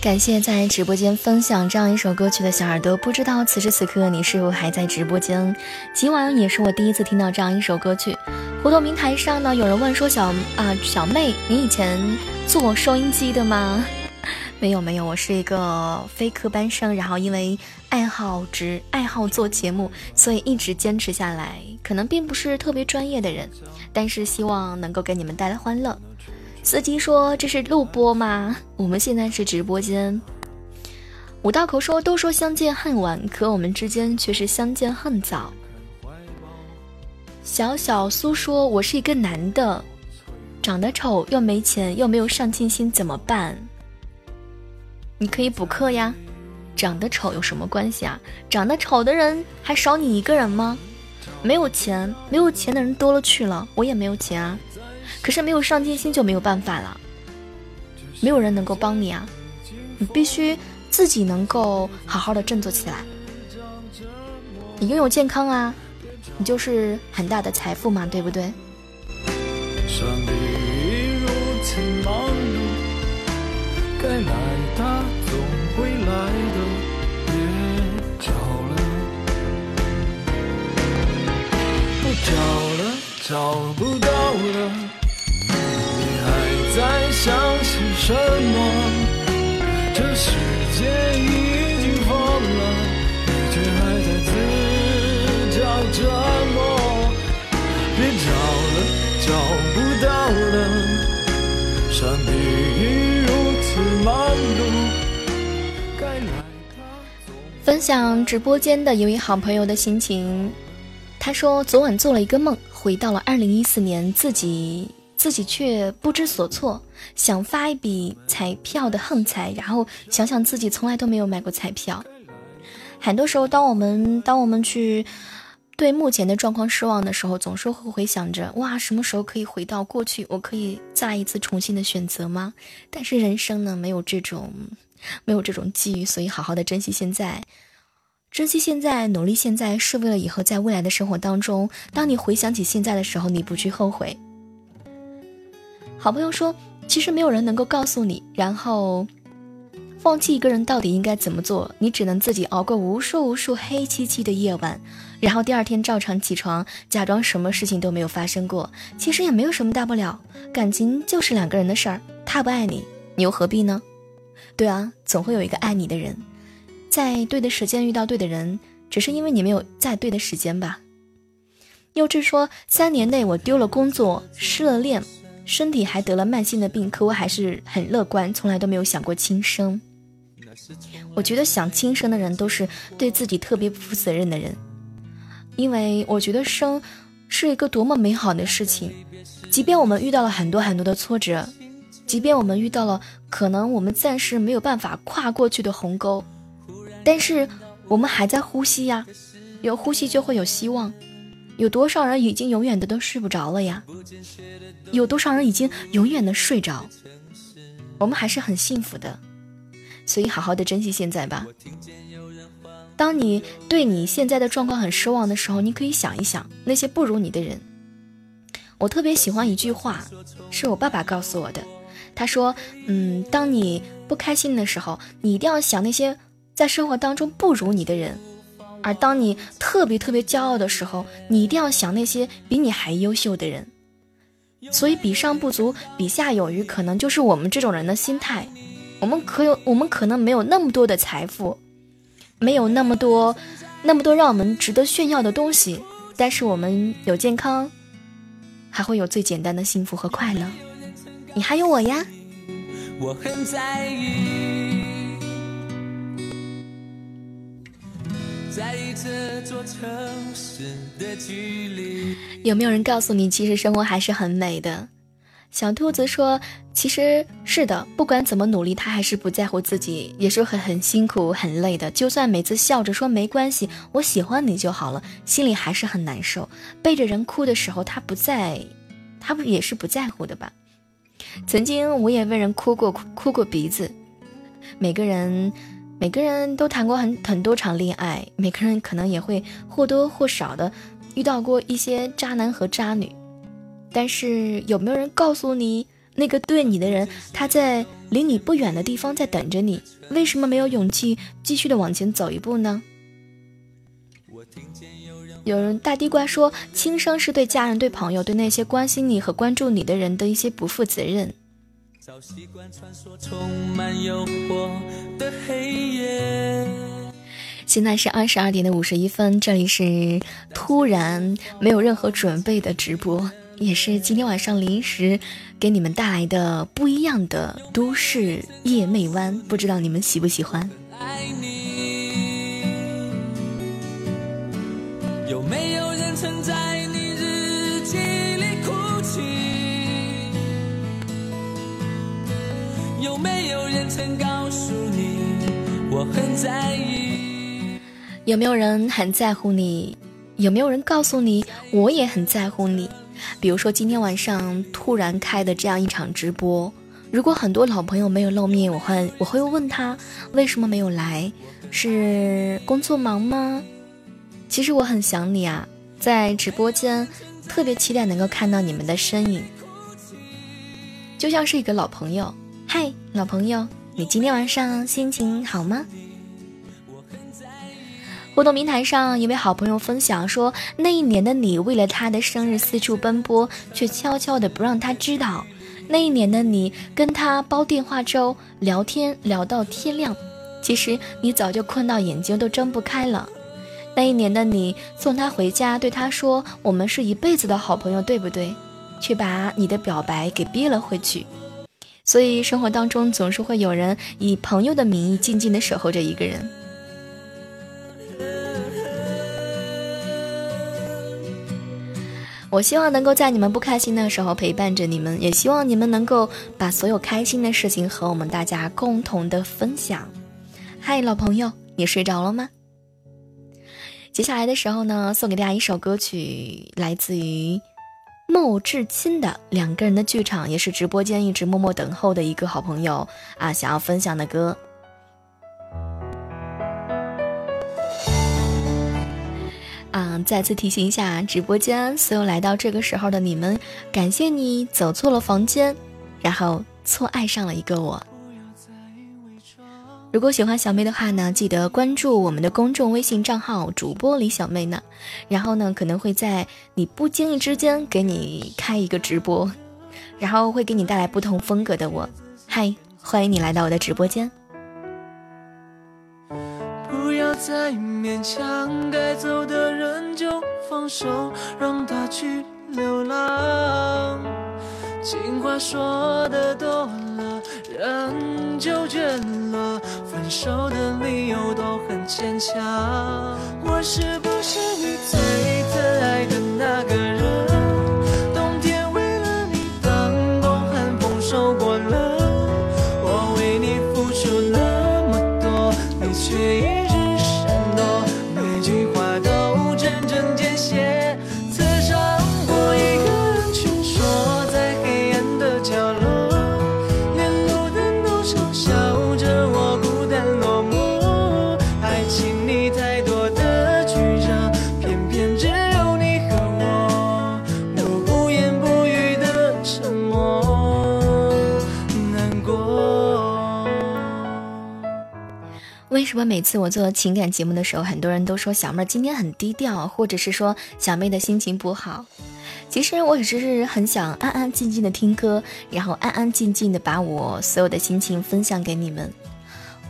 感谢在直播间分享这样一首歌曲的小耳朵。不知道此时此刻你是否还在直播间？今晚也是我第一次听到这样一首歌曲。活动平台上呢，有人问说小啊小妹，你以前做收音机的吗？没有没有，我是一个非科班生，然后因为爱好直爱好做节目，所以一直坚持下来。可能并不是特别专业的人，但是希望能够给你们带来欢乐。司机说：“这是录播吗？我们现在是直播间。”五道口说：“都说相见恨晚，可我们之间却是相见恨早。”小小苏说：“我是一个男的，长得丑又没钱又没有上进心，怎么办？”你可以补课呀。长得丑有什么关系啊？长得丑的人还少你一个人吗？没有钱，没有钱的人多了去了。我也没有钱啊。可是没有上进心就没有办法了，没有人能够帮你啊，你必须自己能够好好的振作起来。你拥有健康啊，你就是很大的财富嘛，对不对？上帝如此忙碌，该来他总会来的，别找了，不找了，找不到了，在想些什么？这世界已经疯了，你却还在自找折磨。别找了，找不到了，上帝已如此忙碌，分享直播间的一位好朋友的心情，他说昨晚做了一个梦，回到了二零一四年，自己自己却不知所措，想发一笔彩票的横财，然后想想自己从来都没有买过彩票。很多时候，当我们当我们去对目前的状况失望的时候，总是会回想着哇，什么时候可以回到过去？我可以再一次重新的选择吗？但是人生呢，没有这种，没有这种机遇，所以好好的珍惜现在，珍惜现在，努力现在，是为了以后在未来的生活当中，当你回想起现在的时候，你不去后悔。好朋友说，其实没有人能够告诉你，然后。放弃一个人到底应该怎么做？你只能自己熬过无数无数黑漆漆的夜晚，然后第二天照常起床，假装什么事情都没有发生过。其实也没有什么大不了，感情就是两个人的事儿。他不爱你，你又何必呢？对啊，总会有一个爱你的人，在对的时间遇到对的人，只是因为你没有在对的时间吧。幼稚说，三年内我丢了工作，失了恋，身体还得了慢性的病，可我还是很乐观，从来都没有想过轻生。我觉得想轻生的人都是对自己特别不负责任的人，因为我觉得生是一个多么美好的事情。即便我们遇到了很多很多的挫折，即便我们遇到了可能我们暂时没有办法跨过去的鸿沟，但是我们还在呼吸呀，有呼吸就会有希望。有多少人已经永远的都睡不着了呀？有多少人已经永远的睡着？我们还是很幸福的。所以好好的珍惜现在吧。当你对你现在的状况很失望的时候，你可以想一想那些不如你的人。我特别喜欢一句话，是我爸爸告诉我的。他说：“嗯，当你不开心的时候，你一定要想那些在生活当中不如你的人；而当你特别特别骄傲的时候，你一定要想那些比你还优秀的人。所以，比上不足，比下有余，可能就是我们这种人的心态。”我们可有，我们可能没有那么多的财富，没有那么多，那么多让我们值得炫耀的东西，但是我们有健康，还会有最简单的幸福和快乐。你还有我呀。我很在意，在这座城市的距离有没有人告诉你，其实生活还是很美的？小兔子说：“其实是的，不管怎么努力，他还是不在乎自己，也是很很辛苦、很累的。就算每次笑着说没关系，我喜欢你就好了，心里还是很难受。背着人哭的时候，他不在，他不也是不在乎的吧？曾经我也为人哭过，哭过鼻子。每个人，每个人都谈过很很多场恋爱，每个人可能也会或多或少的遇到过一些渣男和渣女。”但是有没有人告诉你，那个对你的人，他在离你不远的地方在等着你？为什么没有勇气继续的往前走一步呢？有人大地瓜说，轻生是对家人、对朋友、对那些关心你和关注你的人的一些不负责任。现在是二十二点的五十一分，这里是突然没有任何准备的直播。也是今天晚上临时给你们带来的不一样的都市夜魅湾，不知道你们喜不喜欢？爱你有没有有没有人曾告诉你我很在意？有没有人很在乎你？有没有人告诉你我也很在乎你？比如说今天晚上突然开的这样一场直播，如果很多老朋友没有露面，我会我会问他为什么没有来，是工作忙吗？其实我很想你啊，在直播间特别期待能够看到你们的身影，就像是一个老朋友。嗨，老朋友，你今天晚上心情好吗？互动平台上，一位好朋友分享说：“那一年的你，为了他的生日四处奔波，却悄悄的不让他知道。那一年的你，跟他煲电话粥，聊天聊到天亮，其实你早就困到眼睛都睁不开了。那一年的你，送他回家，对他说：我们是一辈子的好朋友，对不对？却把你的表白给憋了回去。所以，生活当中总是会有人以朋友的名义，静静的守候着一个人。”我希望能够在你们不开心的时候陪伴着你们，也希望你们能够把所有开心的事情和我们大家共同的分享。嗨，老朋友，你睡着了吗？接下来的时候呢，送给大家一首歌曲，来自于莫志清的《两个人的剧场》，也是直播间一直默默等候的一个好朋友啊，想要分享的歌。啊，再次提醒一下直播间所有来到这个时候的你们，感谢你走错了房间，然后错爱上了一个我。如果喜欢小妹的话呢，记得关注我们的公众微信账号主播李小妹呢，然后呢可能会在你不经意之间给你开一个直播，然后会给你带来不同风格的我。嗨，欢迎你来到我的直播间。不要再勉强，该走的人就放手，让他去流浪。情话说的多了，人就倦了，分手的理由都很牵强。我是不是你最疼爱的那个人？么每次我做情感节目的时候，很多人都说小妹儿今天很低调，或者是说小妹的心情不好？其实我只是很想安安静静的听歌，然后安安静静的把我所有的心情分享给你们。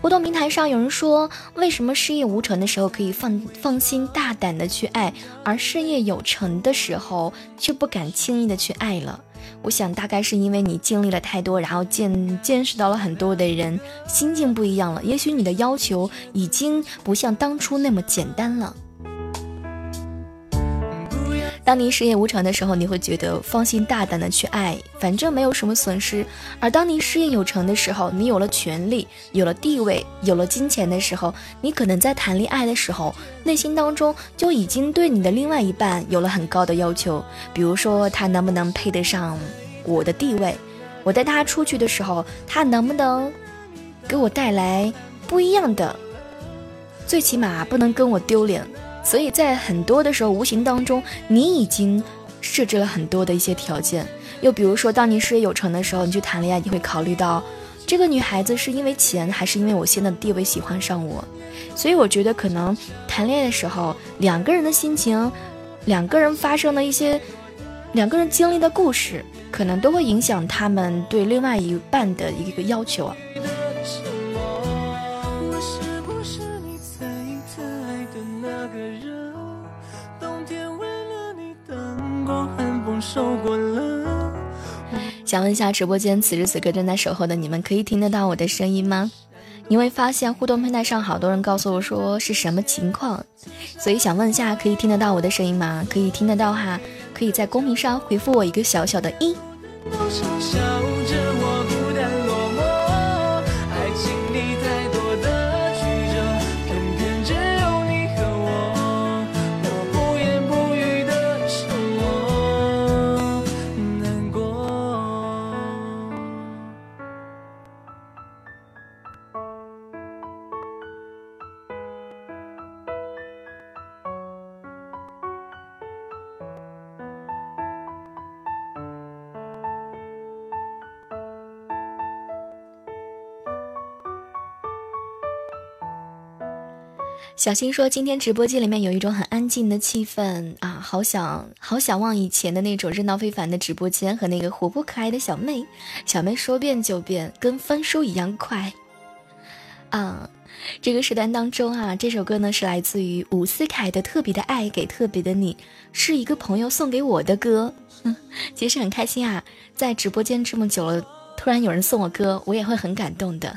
互动平台上有人说，为什么事业无成的时候可以放放心大胆的去爱，而事业有成的时候却不敢轻易的去爱了？我想大概是因为你经历了太多，然后见见识到了很多的人，心境不一样了。也许你的要求已经不像当初那么简单了。当你事业无成的时候，你会觉得放心大胆的去爱，反正没有什么损失；而当你事业有成的时候，你有了权利，有了地位，有了金钱的时候，你可能在谈恋爱的时候，内心当中就已经对你的另外一半有了很高的要求，比如说他能不能配得上我的地位，我带他出去的时候，他能不能给我带来不一样的，最起码不能跟我丢脸。所以在很多的时候，无形当中，你已经设置了很多的一些条件。又比如说，当你事业有成的时候，你去谈恋爱，你会考虑到这个女孩子是因为钱，还是因为我现在的地位喜欢上我。所以我觉得，可能谈恋爱的时候，两个人的心情，两个人发生的一些，两个人经历的故事，可能都会影响他们对另外一半的一个要求想问一下，直播间此时此刻正在守候的你们，可以听得到我的声音吗？你会发现互动平台上好多人告诉我说是什么情况，所以想问一下，可以听得到我的声音吗？可以听得到哈，可以在公屏上回复我一个小小的一。小新说，今天直播间里面有一种很安静的气氛啊，好想好想望以前的那种热闹非凡的直播间和那个活泼可爱的小妹。小妹说变就变，跟翻书一样快啊！这个时段当中啊，这首歌呢是来自于伍思凯的《特别的爱给特别的你》，是一个朋友送给我的歌。其实很开心啊，在直播间这么久了，突然有人送我歌，我也会很感动的。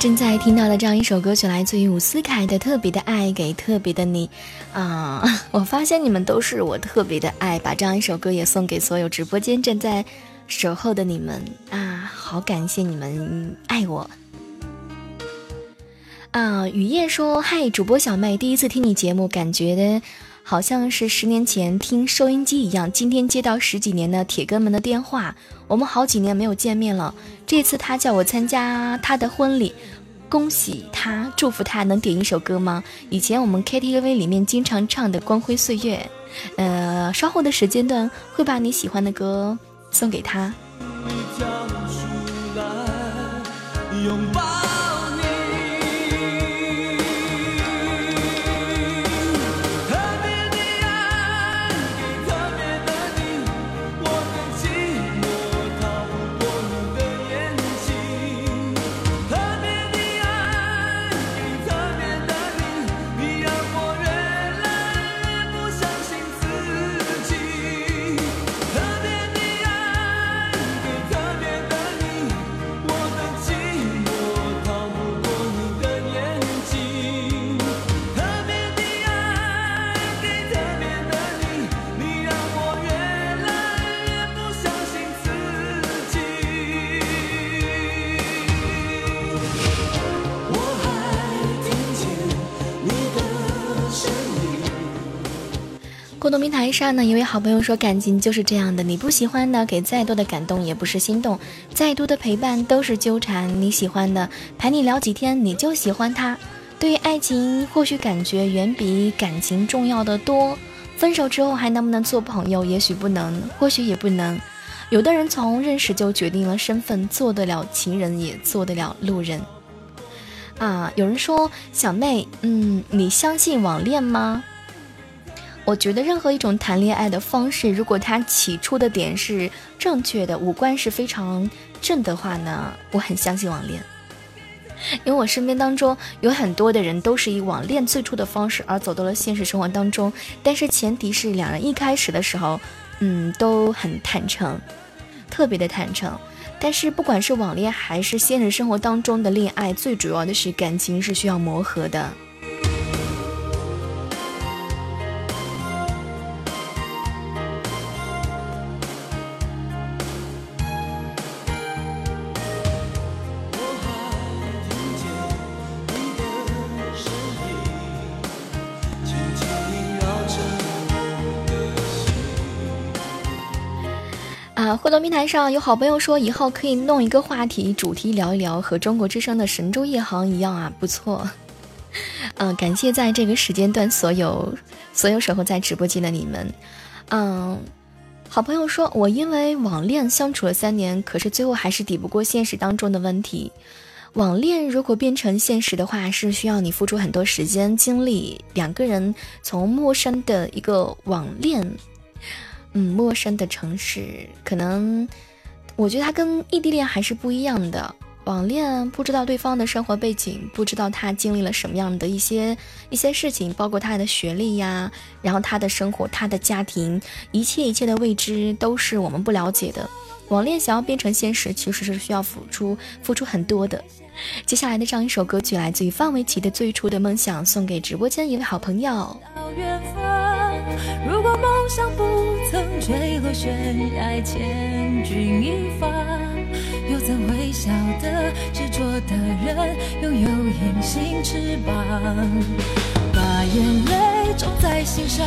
正在听到的这样一首歌曲，来自于伍思凯的《特别的爱给特别的你》啊！我发现你们都是我特别的爱，把这样一首歌也送给所有直播间正在守候的你们啊！好感谢你们爱我啊！雨夜说：“嗨，主播小妹，第一次听你节目，感觉好像是十年前听收音机一样。今天接到十几年的铁哥们的电话。”我们好几年没有见面了，这次他叫我参加他的婚礼，恭喜他，祝福他，能点一首歌吗？以前我们 KTV 里面经常唱的《光辉岁月》，呃，稍后的时间段会把你喜欢的歌送给他。互动平台上呢，一位好朋友说：“感情就是这样的，你不喜欢的，给再多的感动也不是心动；再多的陪伴都是纠缠。你喜欢的，陪你聊几天，你就喜欢他。对于爱情，或许感觉远比感情重要的多。分手之后还能不能做朋友？也许不能，或许也不能。有的人从认识就决定了身份，做得了情人，也做得了路人。啊，有人说小妹，嗯，你相信网恋吗？”我觉得任何一种谈恋爱的方式，如果它起初的点是正确的，五官是非常正的话呢，我很相信网恋。因为我身边当中有很多的人都是以网恋最初的方式而走到了现实生活当中，但是前提是两人一开始的时候，嗯，都很坦诚，特别的坦诚。但是不管是网恋还是现实生活当中的恋爱，最主要的是感情是需要磨合的。互动平台上有好朋友说，以后可以弄一个话题主题聊一聊，和中国之声的神州夜航一样啊，不错。嗯，感谢在这个时间段所有所有守候在直播间的你们。嗯，好朋友说，我因为网恋相处了三年，可是最后还是抵不过现实当中的问题。网恋如果变成现实的话，是需要你付出很多时间精力，两个人从陌生的一个网恋。嗯，陌生的城市，可能我觉得他跟异地恋还是不一样的。网恋不知道对方的生活背景，不知道他经历了什么样的一些一些事情，包括他的学历呀，然后他的生活、他的家庭，一切一切的未知都是我们不了解的。网恋想要变成现实，其实是需要付出付出很多的。接下来的这样一首歌曲来自于范玮琪的《最初的梦想》，送给直播间一位好朋友。到远方如果梦想不曾坠落悬崖，千钧一发，又怎会晓得执着的人拥有隐形翅膀？把眼泪种在心上，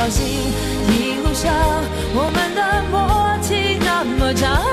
高兴一路上我们的默契那么长，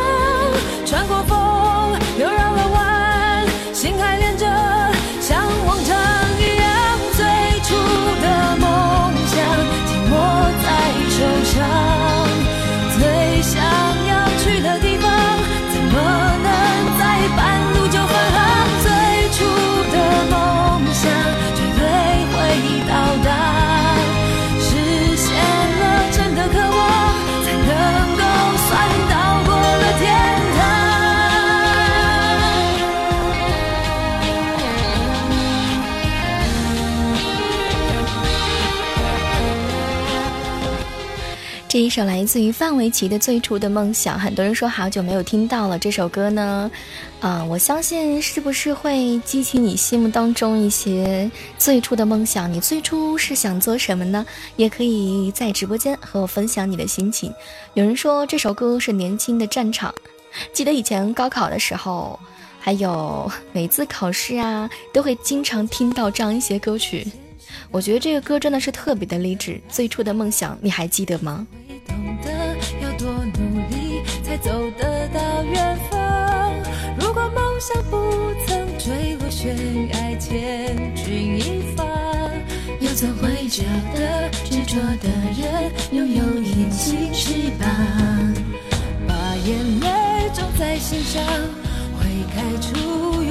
这一首来自于范玮琪的《最初的梦想》，很多人说好久没有听到了这首歌呢，啊、我相信是不是会激起你心目当中一些最初的梦想？你最初是想做什么呢？也可以在直播间和我分享你的心情。有人说这首歌是年轻的战场，记得以前高考的时候，还有每次考试啊，都会经常听到这样一些歌曲。我觉得这个歌真的是特别的励志。最初的梦想，你还记得吗？会懂得要多努力才走得到远方。如果梦想不曾坠落悬崖，千钧一发，又怎会觉得执着的人拥有一起翅膀？把眼泪种在心上，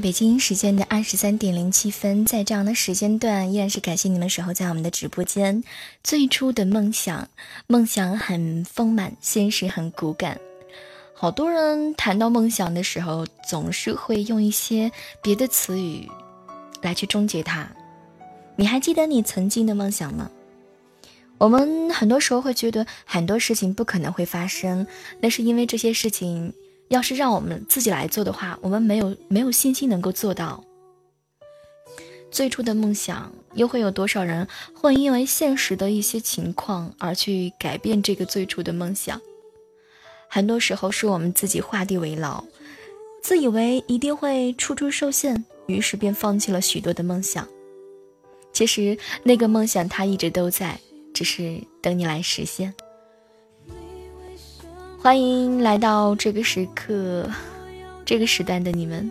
北京时间的二十三点零七分，在这样的时间段，依然是感谢你们守候在我们的直播间。最初的梦想，梦想很丰满，现实很骨感。好多人谈到梦想的时候，总是会用一些别的词语来去终结它。你还记得你曾经的梦想吗？我们很多时候会觉得很多事情不可能会发生，那是因为这些事情要是让我们自己来做的话，我们没有没有信心能够做到。最初的梦想，又会有多少人会因为现实的一些情况而去改变这个最初的梦想？很多时候是我们自己画地为牢，自以为一定会处处受限，于是便放弃了许多的梦想。其实那个梦想它一直都在，只是等你来实现。欢迎来到这个时刻，这个时段的你们。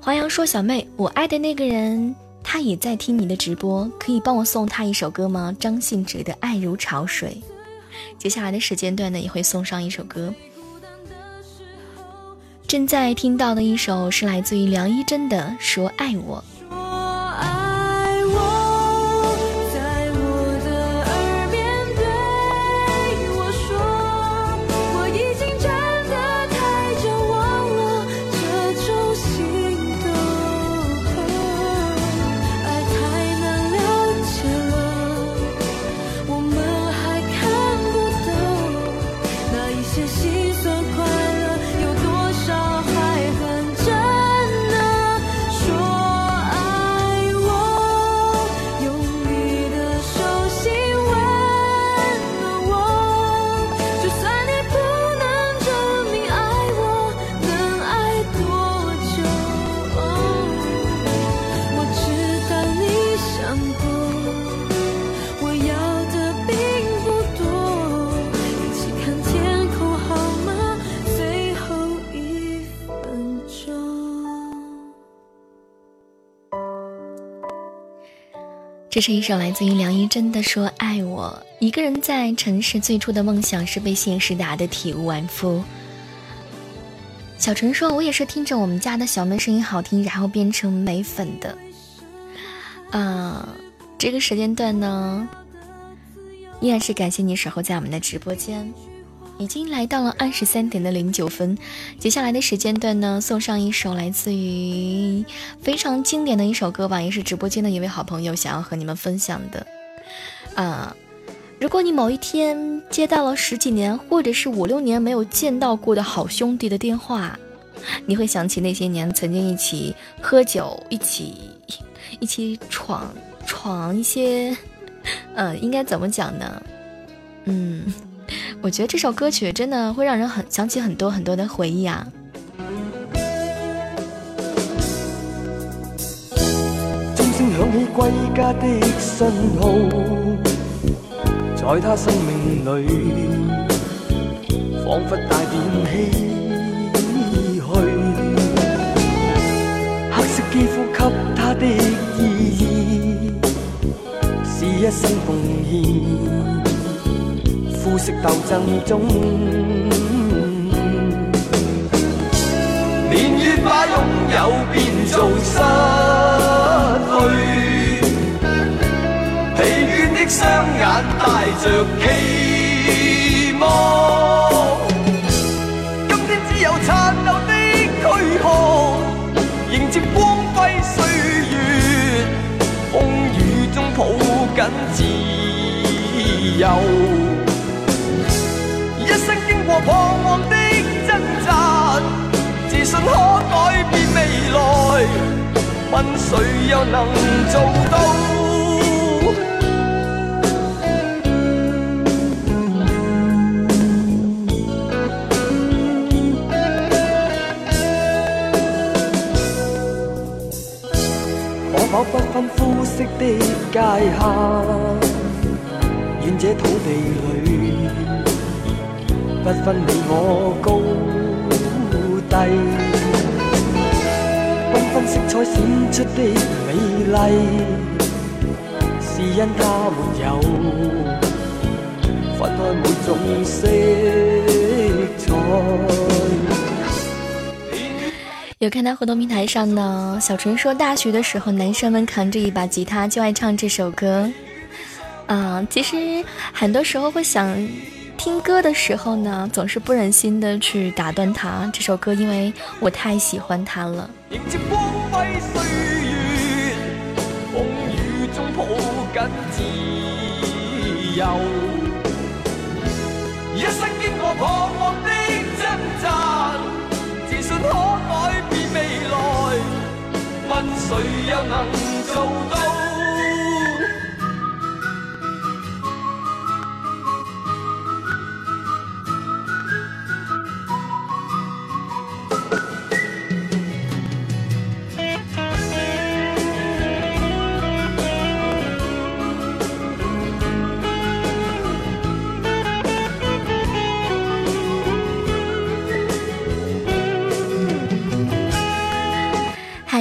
华阳说：“小妹，我爱的那个人，他也在听你的直播，可以帮我送他一首歌吗？”张信哲的《爱如潮水》。接下来的时间段呢，也会送上一首歌。正在听到的一首是来自于梁一真的《说爱我》。这是一首来自于梁一真的《说爱我》。一个人在城市最初的梦想是被现实打得体无完肤。小陈说：“我也是听着我们家的小妹声音好听，然后变成美粉的。”啊，这个时间段呢，依然是感谢你守候在我们的直播间。已经来到了二十三点的零九分，接下来的时间段呢，送上一首来自于非常经典的一首歌吧，也是直播间的一位好朋友想要和你们分享的。啊，如果你某一天接到了十几年或者是五六年没有见到过的好兄弟的电话，你会想起那些年曾经一起喝酒，一起一起闯闯一些，呃，应该怎么讲呢？嗯。我觉得这首歌曲真的会让人很想起很多很多的回忆啊。钟声响起归家的信号，在他生命里，仿佛带点唏嘘。黑色肌肤给他的意义，是一生奉献。肤色斗争中，年月把拥有变做失去，疲倦的双眼带着期望。今天只有残留的躯壳，迎接光辉岁月，风雨中抱紧自由。过彷徨的挣扎，自信可改变未来，问谁又能做到？可否不分肤色的界限，愿这土地里。不分你我高低，缤纷色彩闪出的美丽，是因它没有分开每种色彩。有看到互动平台上呢，小纯说大学的时候，男生们扛着一把吉他就爱唱这首歌。嗯，其实很多时候会想。听歌的时候呢，总是不忍心的去打断他。这首歌，因为我太喜欢它了。迎接光辉岁月，风雨中抱紧自由。一生经过彷徨的挣扎，自信可改变未来。问谁又能做到？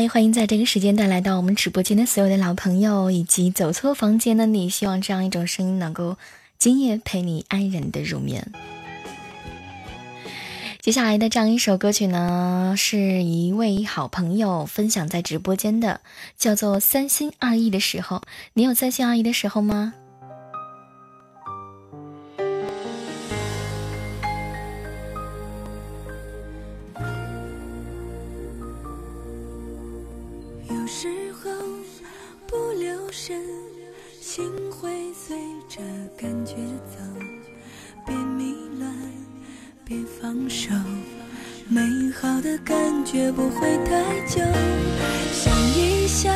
欢迎在这个时间段来到我们直播间的所有的老朋友，以及走错房间的你。希望这样一种声音能够今夜陪你安然的入眠。接下来的这样一首歌曲呢，是一位好朋友分享在直播间的，叫做《三心二意的时候》。你有三心二意的时候吗？放手，美好的感觉不会太久。想一想，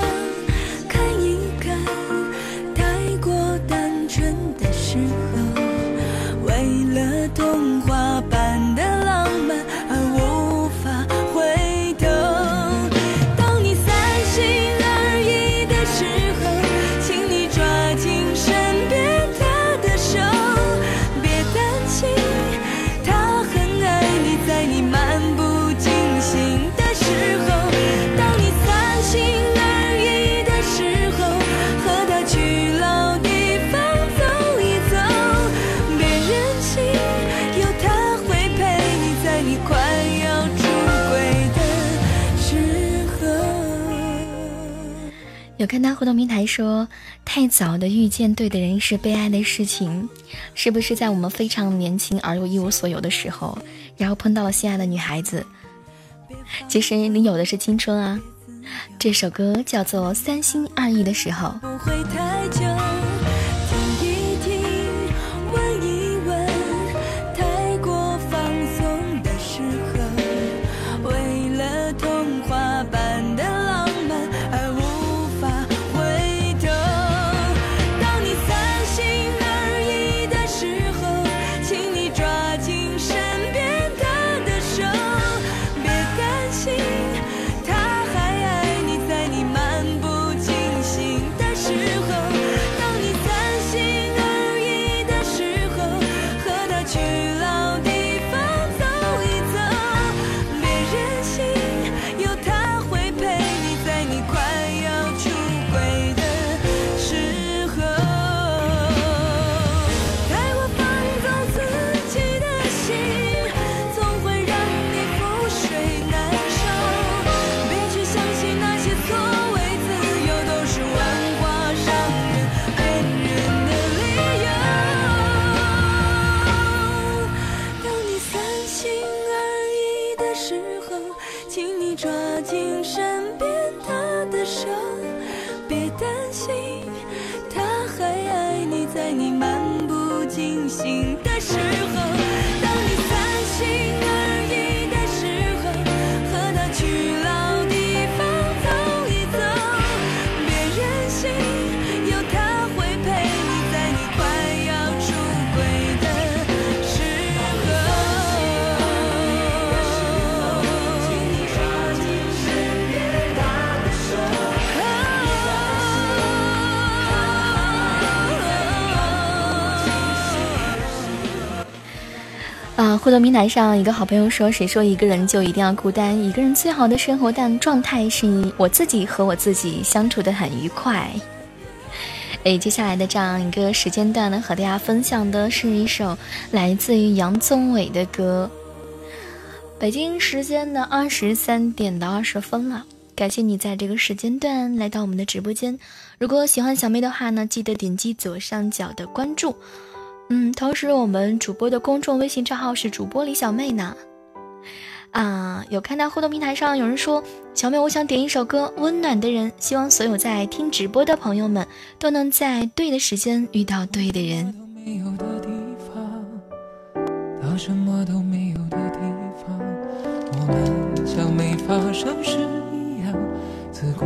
看他互动平台说，太早的遇见对的人是悲哀的事情，是不是在我们非常年轻而又一无所有的时候，然后碰到了心爱的女孩子？其实你有的是青春啊。这首歌叫做《三心二意的时候》。互动平台上，一个好朋友说：“谁说一个人就一定要孤单？一个人最好的生活但状态是我自己和我自己相处的很愉快。”哎，接下来的这样一个时间段呢，和大家分享的是一首来自于杨宗纬的歌。北京时间的二十三点到二十分了，感谢你在这个时间段来到我们的直播间。如果喜欢小妹的话呢，记得点击左上角的关注。嗯，同时我们主播的公众微信账号是主播李小妹呢。啊，有看到互动平台上有人说，小妹，我想点一首歌《温暖的人》，希望所有在听直播的朋友们都能在对的时间遇到对的人。到什么都没有的地方，我们像没发生事一样，自顾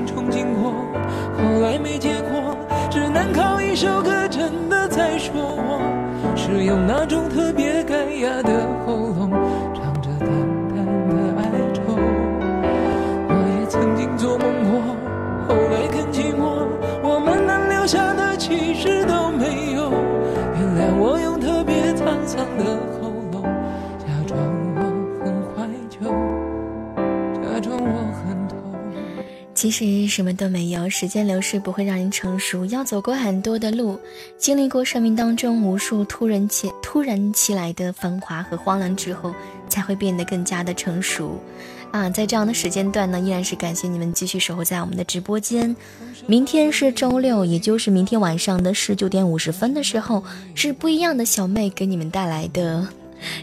来没结果，只能靠一首歌真的在说我，是用那种特别干哑的喉咙，其实什么都没有，时间流逝不会让人成熟，要走过很多的路，经历过生命当中无数突然起突然起来的繁华和荒凉之后，才会变得更加的成熟。啊，在这样的时间段呢，依然是感谢你们继续守候在我们的直播间。明天是周六，也就是明天晚上的十九点五十分的时候，是不一样的小妹给你们带来的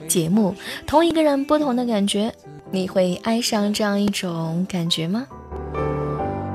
节目。同一个人，不同的感觉，你会爱上这样一种感觉吗？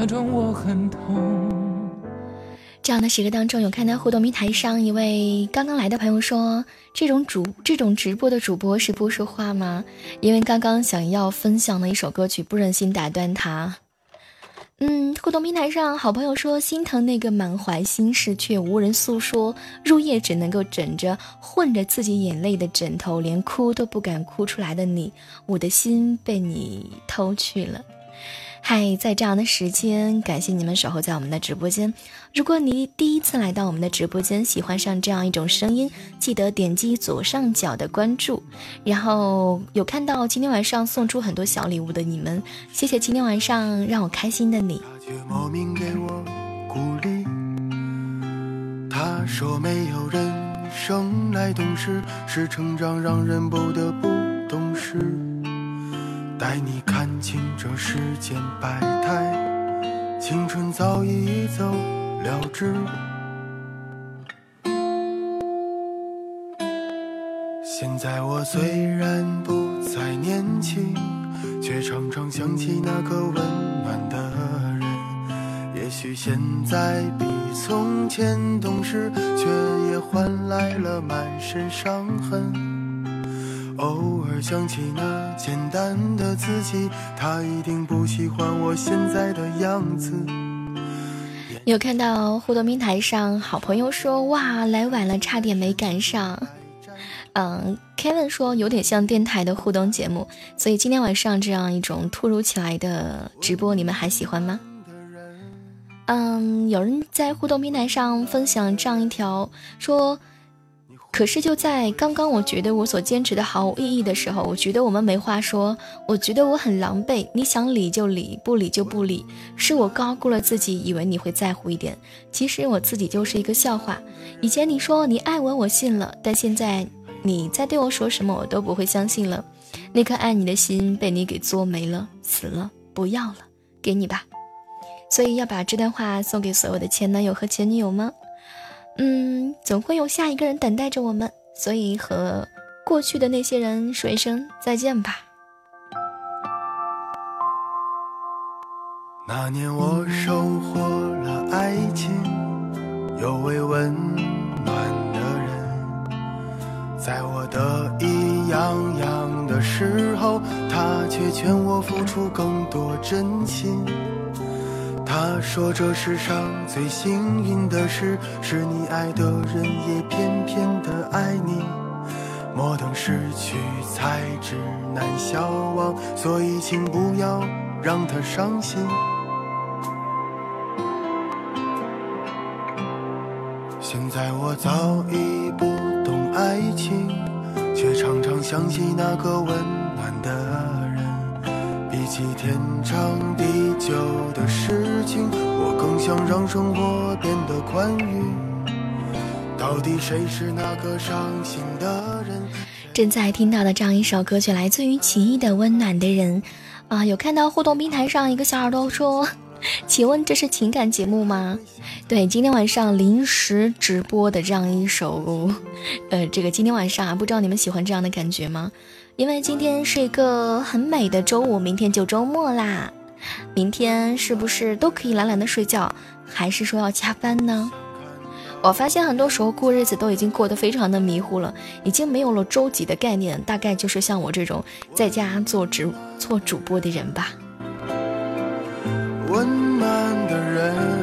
假装我很痛。这样的时刻当中，有看到互动平台上一位刚刚来的朋友说：“这种主这种直播的主播是不说话吗？”因为刚刚想要分享的一首歌曲，不忍心打断他。嗯，互动平台上好朋友说心疼那个满怀心事却无人诉说，入夜只能够枕着混着自己眼泪的枕头，连哭都不敢哭出来的你，我的心被你偷去了。嗨，在这样的时间，感谢你们守候在我们的直播间。如果你第一次来到我们的直播间，喜欢上这样一种声音，记得点击左上角的关注。然后有看到今天晚上送出很多小礼物的你们，谢谢今天晚上让我开心的你。莫名给我鼓励。他说没有人生来懂事，是成长让人不得不懂事。带你看清这世间百态，青春早已走了之。现在我虽然不再年轻，却常常想起那个温暖的人。也许现在比从前懂事，却也换来了满身伤痕。偶尔想起那简单的自己，他一定不喜欢我现在的样子。有看到互动平台上好朋友说：“哇，来晚了，差点没赶上。”嗯，Kevin 说有点像电台的互动节目，所以今天晚上这样一种突如其来的直播，你们还喜欢吗？嗯，有人在互动平台上分享这样一条说。可是就在刚刚，我觉得我所坚持的毫无意义的时候，我觉得我们没话说，我觉得我很狼狈。你想理就理，不理就不理。是我高估了自己，以为你会在乎一点，其实我自己就是一个笑话。以前你说你爱我，我信了，但现在你再对我说什么，我都不会相信了。那颗爱你的心被你给作没了，死了，不要了，给你吧。所以要把这段话送给所有的前男友和前女友吗？嗯，总会有下一个人等待着我们。所以和过去的那些人说一声再见吧。那年我收获了爱情，有位温暖的人，在我得意洋洋的时候，他却劝我付出更多真心。他说这世上最幸运的事，是你爱的人也偏偏的爱你。莫等失去才知难消亡，所以请不要让他伤心。现在我早已不懂爱情，却常常想起那个温暖的人。比起天长地久的事情，我更想让生活变得宽裕。到底谁是那个伤心的人？正在听到的这样一首歌曲，来自于奇艺的《温暖的人》啊，有看到互动平台上一个小耳朵说。请问这是情感节目吗？对，今天晚上临时直播的这样一首，呃，这个今天晚上啊，不知道你们喜欢这样的感觉吗？因为今天是一个很美的周五，明天就周末啦。明天是不是都可以懒懒的睡觉，还是说要加班呢？我发现很多时候过日子都已经过得非常的迷糊了，已经没有了周几的概念，大概就是像我这种在家做直做主播的人吧。温暖的人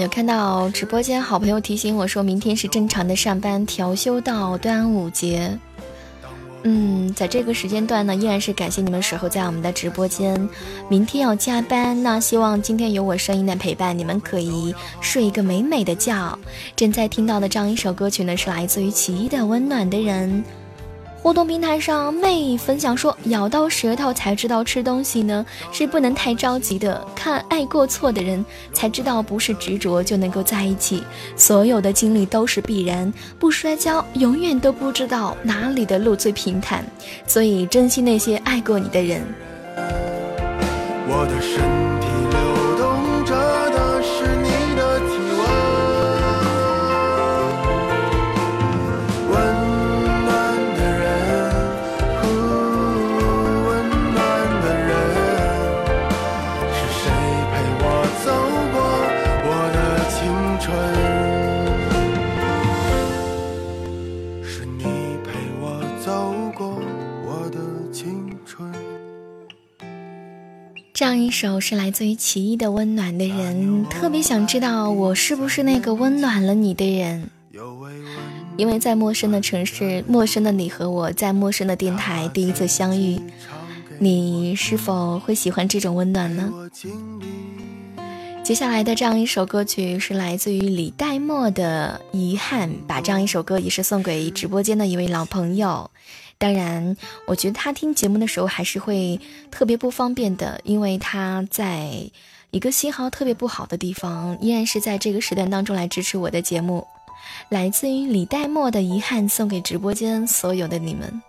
有看到直播间好朋友提醒我说，明天是正常的上班，调休到端午节。嗯，在这个时间段呢，依然是感谢你们守候在我们的直播间。明天要加班，那希望今天有我声音的陪伴，你们可以睡一个美美的觉。正在听到的这样一首歌曲呢，是来自于奇艺的《温暖的人》。互动平台上，妹分享说：“咬到舌头才知道吃东西呢，是不能太着急的。看爱过错的人，才知道不是执着就能够在一起。所有的经历都是必然，不摔跤，永远都不知道哪里的路最平坦。所以，珍惜那些爱过你的人。”我的身。这样一首是来自于奇异的《温暖的人》，特别想知道我是不是那个温暖了你的人。因为在陌生的城市，陌生的你和我在陌生的电台第一次相遇，你是否会喜欢这种温暖呢？接下来的这样一首歌曲是来自于李代沫的《遗憾》，把这样一首歌也是送给直播间的一位老朋友。当然，我觉得他听节目的时候还是会特别不方便的，因为他在一个信号特别不好的地方，依然是在这个时段当中来支持我的节目。来自于李代沫的遗憾，送给直播间所有的你们。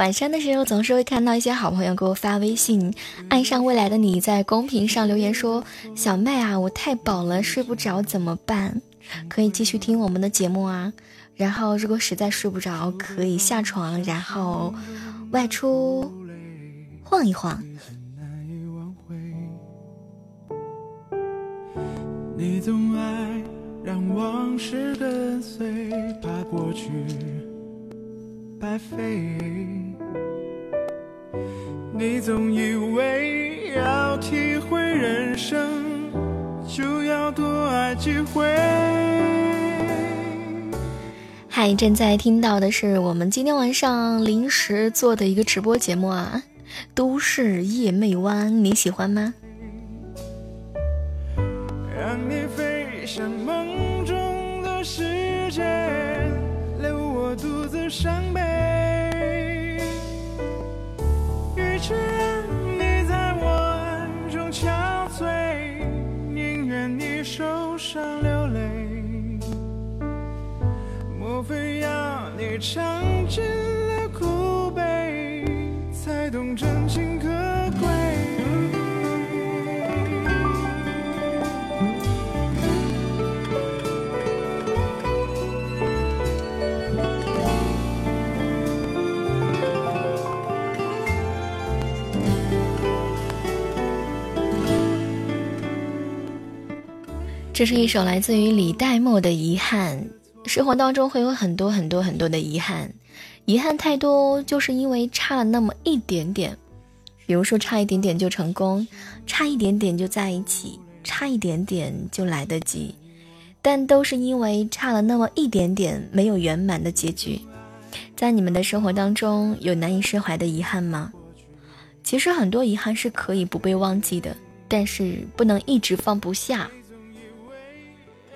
晚上的时候，总是会看到一些好朋友给我发微信，爱上未来的你在公屏上留言说：“小麦啊，我太饱了，睡不着怎么办？可以继续听我们的节目啊。然后如果实在睡不着，可以下床，然后外出晃一晃。”你总爱让往事跟随，怕过去。白费。你总以为要体会人生，就要多爱几回。嗨，正在听到的是我们今天晚上临时做的一个直播节目啊，《都市夜魅湾》，你喜欢吗？让你飞向梦中的世界，留我独自伤悲。与其让你在我暗中憔悴，宁愿你受伤流泪。莫非要你尝尽了苦悲，才懂真情这是一首来自于李代沫的《遗憾》。生活当中会有很多很多很多的遗憾，遗憾太多，就是因为差了那么一点点。比如说，差一点点就成功，差一点点就在一起，差一点点就来得及，但都是因为差了那么一点点，没有圆满的结局。在你们的生活当中，有难以释怀的遗憾吗？其实很多遗憾是可以不被忘记的，但是不能一直放不下。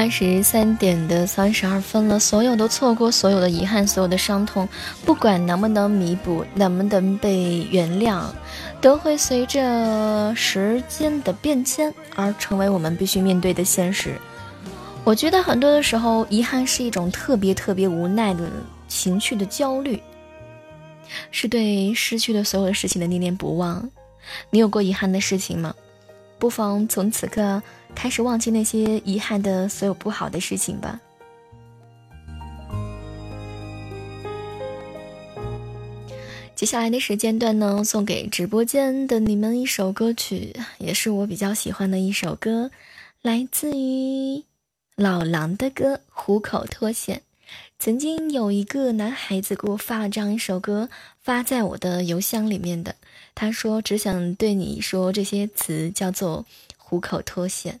二十三点的三十二分了，所有的错过，所有的遗憾，所有的伤痛，不管能不能弥补，能不能被原谅，都会随着时间的变迁而成为我们必须面对的现实。我觉得很多的时候，遗憾是一种特别特别无奈的情绪的焦虑，是对失去的所有的事情的念念不忘。你有过遗憾的事情吗？不妨从此刻开始忘记那些遗憾的所有不好的事情吧。接下来的时间段呢，送给直播间的你们一首歌曲，也是我比较喜欢的一首歌，来自于老狼的歌《虎口脱险》。曾经有一个男孩子给我发了这样一首歌，发在我的邮箱里面的。他说：“只想对你说这些词，叫做虎口脱险。”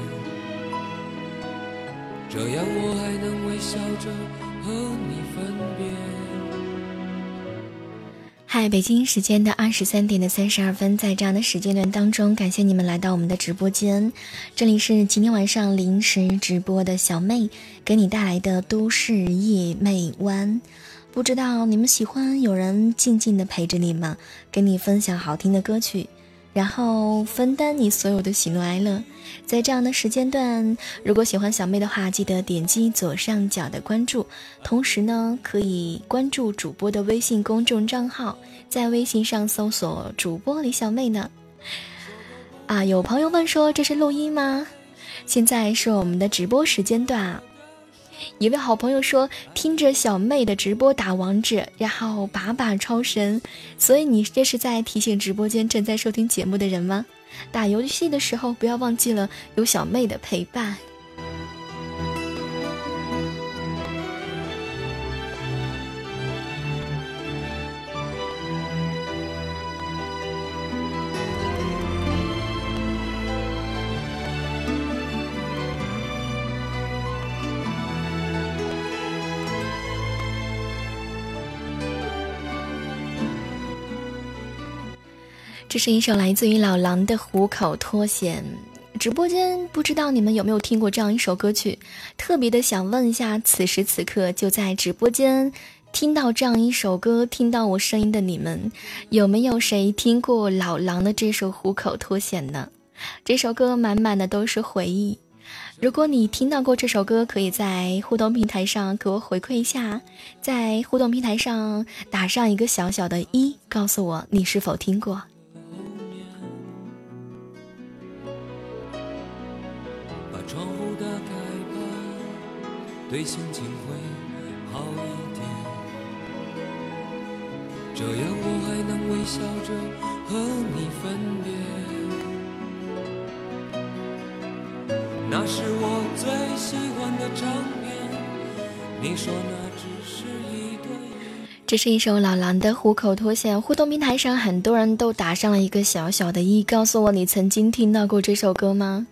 这样我还能微笑着和你分别。嗨，北京时间的二十三点的三十二分，在这样的时间段当中，感谢你们来到我们的直播间。这里是今天晚上临时直播的小妹给你带来的都市夜魅湾。不知道你们喜欢有人静静的陪着你吗？跟你分享好听的歌曲。然后分担你所有的喜怒哀乐，在这样的时间段，如果喜欢小妹的话，记得点击左上角的关注，同时呢，可以关注主播的微信公众账号，在微信上搜索主播李小妹呢。啊，有朋友问说这是录音吗？现在是我们的直播时间段啊。一位好朋友说，听着小妹的直播打王者，然后把把超神，所以你这是在提醒直播间正在收听节目的人吗？打游戏的时候不要忘记了有小妹的陪伴。这是一首来自于老狼的《虎口脱险》。直播间不知道你们有没有听过这样一首歌曲？特别的想问一下，此时此刻就在直播间听到这样一首歌、听到我声音的你们，有没有谁听过老狼的这首《虎口脱险》呢？这首歌满满的都是回忆。如果你听到过这首歌，可以在互动平台上给我回馈一下，在互动平台上打上一个小小的一，告诉我你是否听过。对心情会好一点，这样我还能微笑着和你分别。那是我最喜欢的唱片，你说那只是一对。这是一首老狼的《虎口脱险》，互动平台上很多人都打上了一个小小的一，告诉我你曾经听到过这首歌吗？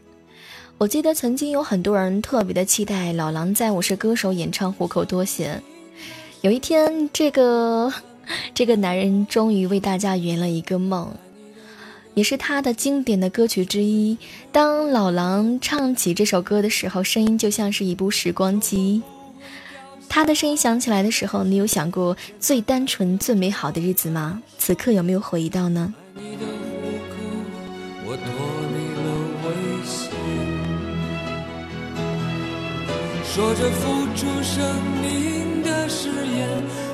我记得曾经有很多人特别的期待老狼在《我是歌手》演唱《虎口脱险》。有一天，这个这个男人终于为大家圆了一个梦，也是他的经典的歌曲之一。当老狼唱起这首歌的时候，声音就像是一部时光机。他的声音响起来的时候，你有想过最单纯、最美好的日子吗？此刻有没有回忆到呢？说着付出生命的誓言，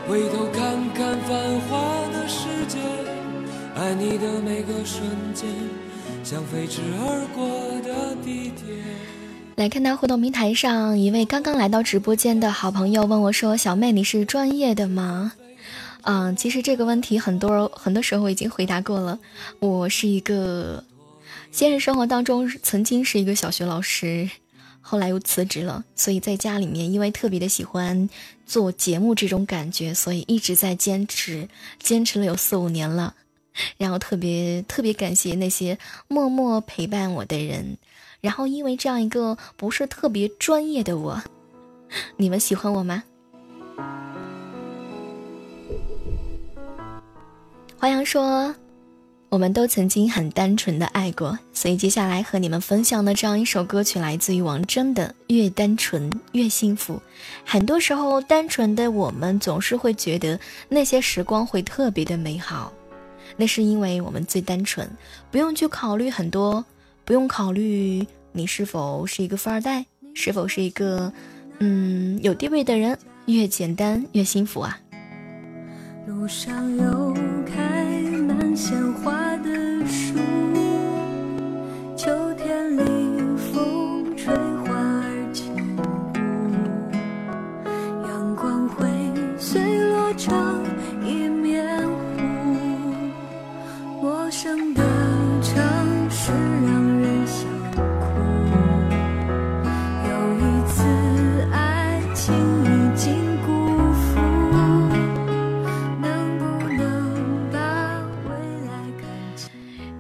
回头看看繁华的世界，爱你的每个瞬间，像飞驰而过的地铁。来看到互动平台上一位刚刚来到直播间的好朋友问我说：“小妹，你是专业的吗？”嗯，其实这个问题很多很多时候已经回答过了。我是一个现实生活当中曾经是一个小学老师。后来又辞职了，所以在家里面，因为特别的喜欢做节目这种感觉，所以一直在坚持，坚持了有四五年了。然后特别特别感谢那些默默陪伴我的人。然后因为这样一个不是特别专业的我，你们喜欢我吗？欢迎说。我们都曾经很单纯的爱过，所以接下来和你们分享的这样一首歌曲来自于王铮的《越单纯越幸福》。很多时候，单纯的我们总是会觉得那些时光会特别的美好，那是因为我们最单纯，不用去考虑很多，不用考虑你是否是一个富二代，是否是一个嗯有地位的人，越简单越幸福啊。路上有鲜花的树。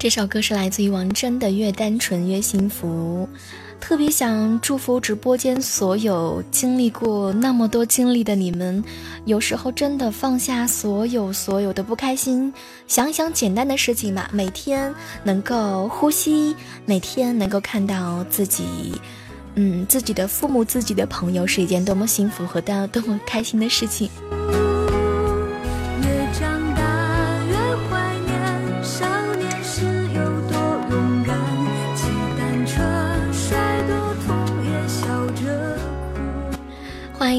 这首歌是来自于王铮的《越单纯越幸福》，特别想祝福直播间所有经历过那么多经历的你们，有时候真的放下所有所有的不开心，想想简单的事情嘛。每天能够呼吸，每天能够看到自己，嗯，自己的父母、自己的朋友，是一件多么幸福和多多么开心的事情。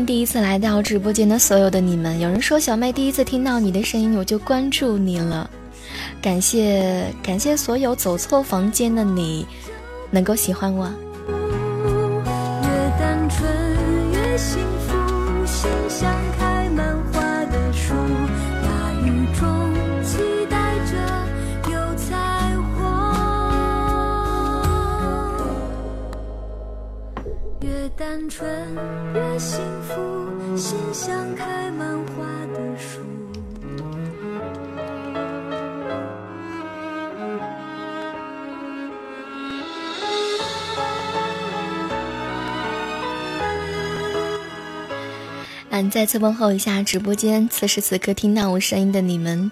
第一次来到直播间的所有的你们。有人说小妹第一次听到你的声音，我就关注你了。感谢感谢所有走错房间的你，能够喜欢我。单纯越幸福，心像开满花的树。嗯，再次问候一下直播间，此时此刻听到我声音的你们，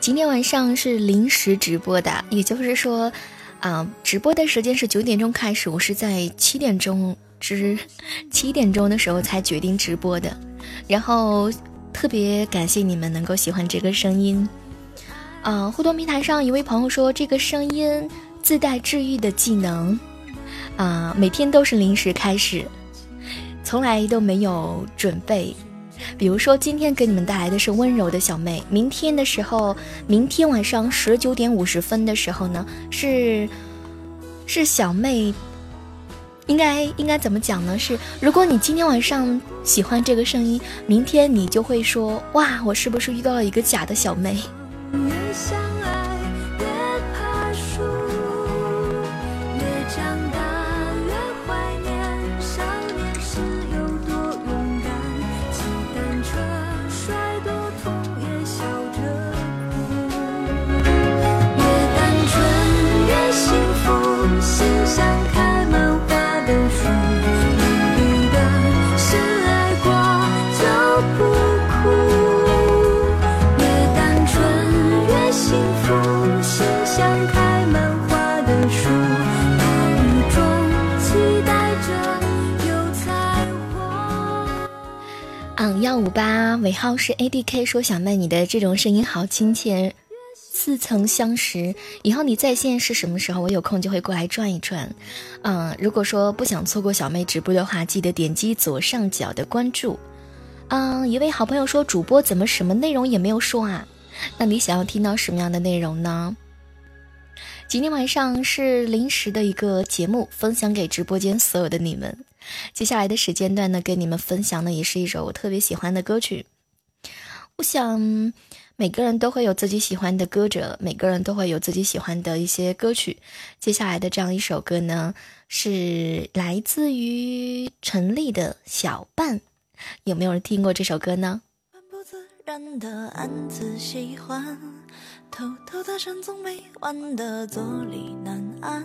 今天晚上是临时直播的，也就是说，啊，直播的时间是九点钟开始，我是在七点钟。是七点钟的时候才决定直播的，然后特别感谢你们能够喜欢这个声音。啊，互动平台上一位朋友说这个声音自带治愈的技能，啊，每天都是临时开始，从来都没有准备。比如说今天给你们带来的是温柔的小妹，明天的时候，明天晚上十九点五十分的时候呢，是是小妹。应该应该怎么讲呢？是如果你今天晚上喜欢这个声音，明天你就会说哇，我是不是遇到了一个假的小妹？幺五八尾号是 A D K 说小妹你的这种声音好亲切，似曾相识。以后你在线是什么时候？我有空就会过来转一转。嗯，如果说不想错过小妹直播的话，记得点击左上角的关注。嗯，一位好朋友说主播怎么什么内容也没有说啊？那你想要听到什么样的内容呢？今天晚上是临时的一个节目，分享给直播间所有的你们。接下来的时间段呢，跟你们分享的也是一首我特别喜欢的歌曲。我想每个人都会有自己喜欢的歌者，每个人都会有自己喜欢的一些歌曲。接下来的这样一首歌呢，是来自于陈粒的小半，有没有人听过这首歌呢？偷偷的深总没完的坐立难安，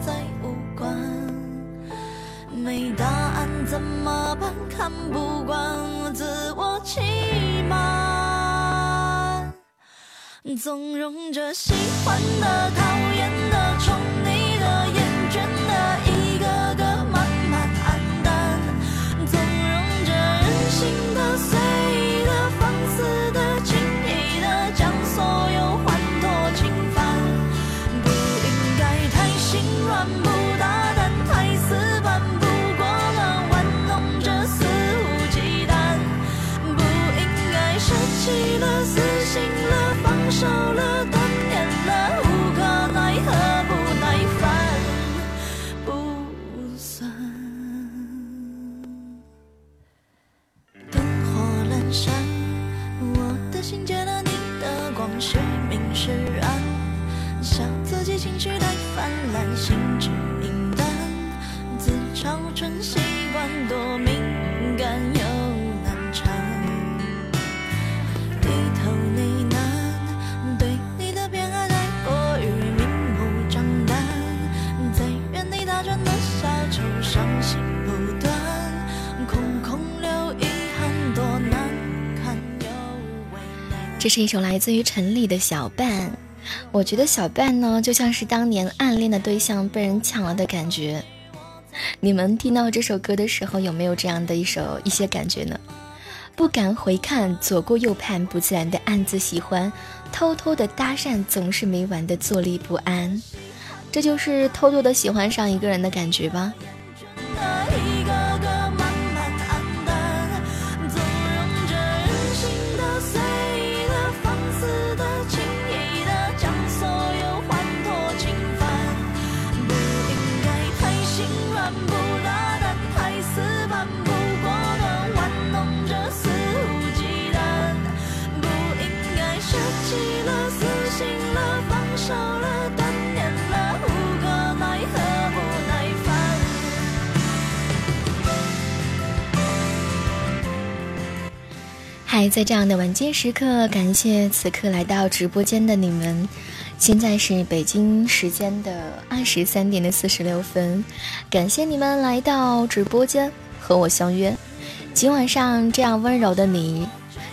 再无关。没答案怎么办？看不惯自我欺瞒，纵容着喜欢的、讨厌的、宠是一首来自于陈粒的小半。我觉得小半呢，就像是当年暗恋的对象被人抢了的感觉。你们听到这首歌的时候，有没有这样的一首一些感觉呢？不敢回看，左顾右盼，不自然的暗自喜欢，偷偷的搭讪，总是没完的坐立不安。这就是偷偷的喜欢上一个人的感觉吧。嗨，在这样的晚间时刻，感谢此刻来到直播间的你们。现在是北京时间的二十三点的四十六分，感谢你们来到直播间和我相约。今晚上这样温柔的你，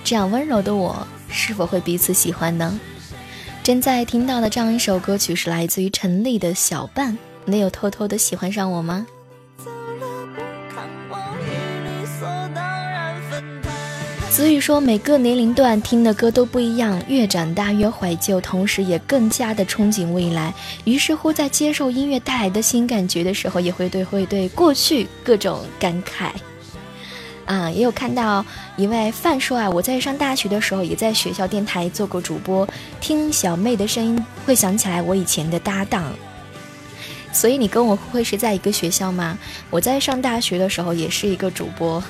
这样温柔的我，是否会彼此喜欢呢？正在听到的这样一首歌曲是来自于陈粒的《小半》，你有偷偷的喜欢上我吗？所以说，每个年龄段听的歌都不一样，越长大越怀旧，同时也更加的憧憬未来。于是乎，在接受音乐带来的新感觉的时候，也会对会对过去各种感慨。啊，也有看到一位范说啊，我在上大学的时候也在学校电台做过主播，听小妹的声音会想起来我以前的搭档。所以你跟我会是在一个学校吗？我在上大学的时候也是一个主播。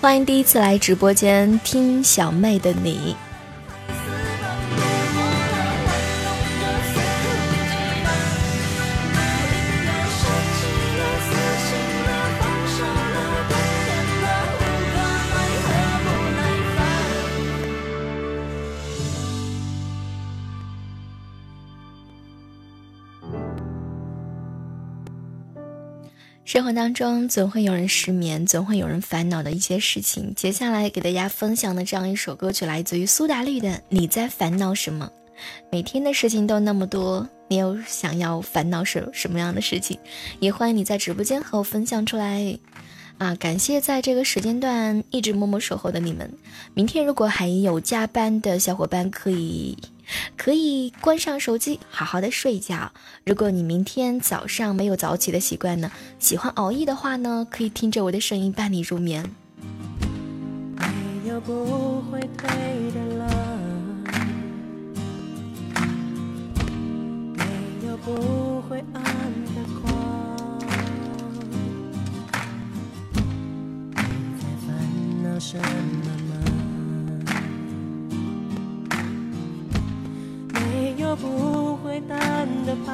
欢迎第一次来直播间听小妹的你。生活当中总会有人失眠，总会有人烦恼的一些事情。接下来给大家分享的这样一首歌曲，来自于苏打绿的《你在烦恼什么》。每天的事情都那么多，你有想要烦恼什什么样的事情？也欢迎你在直播间和我分享出来。啊，感谢在这个时间段一直默默守候的你们。明天如果还有加班的小伙伴，可以可以关上手机，好好的睡一觉。如果你明天早上没有早起的习惯呢，喜欢熬夜的话呢，可以听着我的声音伴你入眠。没有不会退的浪，没有不会暗的光。你在烦恼什么没有不会淡的疤，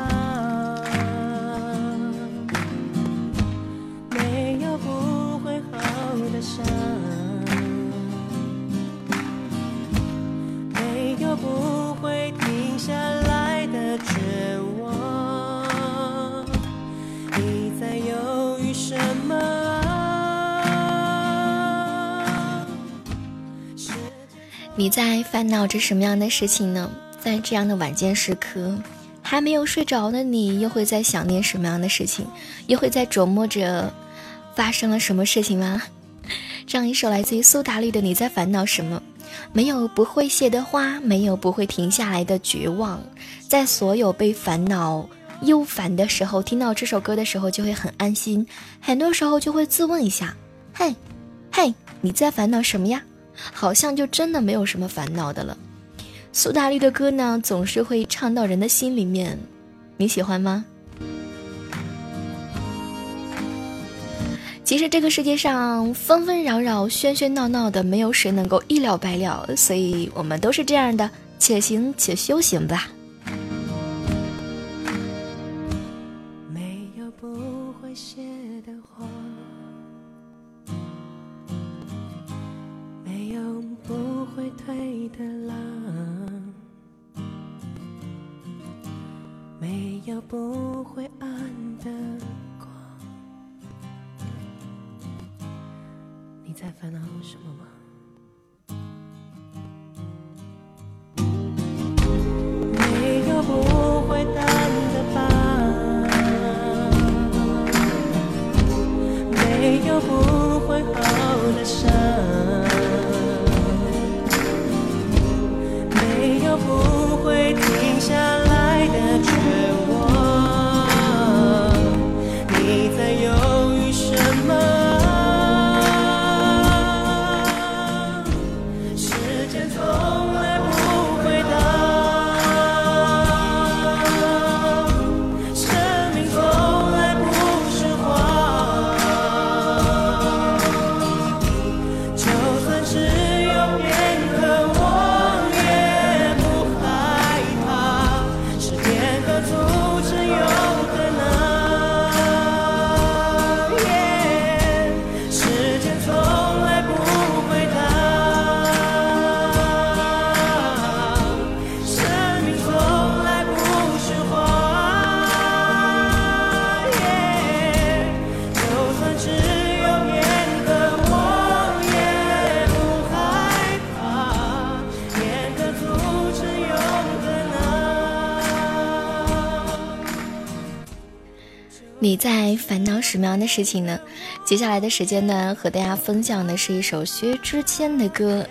没有不会好的伤。没有不会停下来的绝望。你在犹豫什么啊？你在烦恼着什么样的事情呢？在这样的晚间时刻，还没有睡着的你，又会在想念什么样的事情？又会在琢磨着发生了什么事情吗？这样一首来自于苏打绿的《你在烦恼什么》，没有不会谢的花，没有不会停下来的绝望，在所有被烦恼忧烦的时候，听到这首歌的时候就会很安心。很多时候就会自问一下：嘿，嘿，你在烦恼什么呀？好像就真的没有什么烦恼的了。苏打绿的歌呢，总是会唱到人的心里面，你喜欢吗？其实这个世界上纷纷扰扰、喧喧闹闹的，没有谁能够一了百了，所以我们都是这样的，且行且修行吧。没有不会谢的花，没有不会退的浪，就不会暗的光。你在烦恼什么吗？在烦恼什么样的事情呢？接下来的时间呢，和大家分享的是一首薛之谦的歌。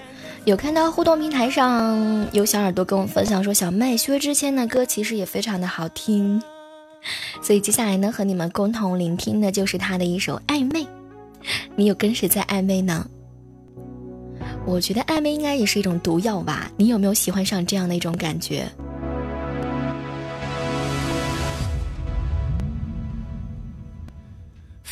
有看到互动平台上有小耳朵跟我分享说，小妹薛之谦的歌其实也非常的好听。所以接下来呢，和你们共同聆听的就是他的一首《暧昧》。你有跟谁在暧昧呢？我觉得暧昧应该也是一种毒药吧。你有没有喜欢上这样的一种感觉？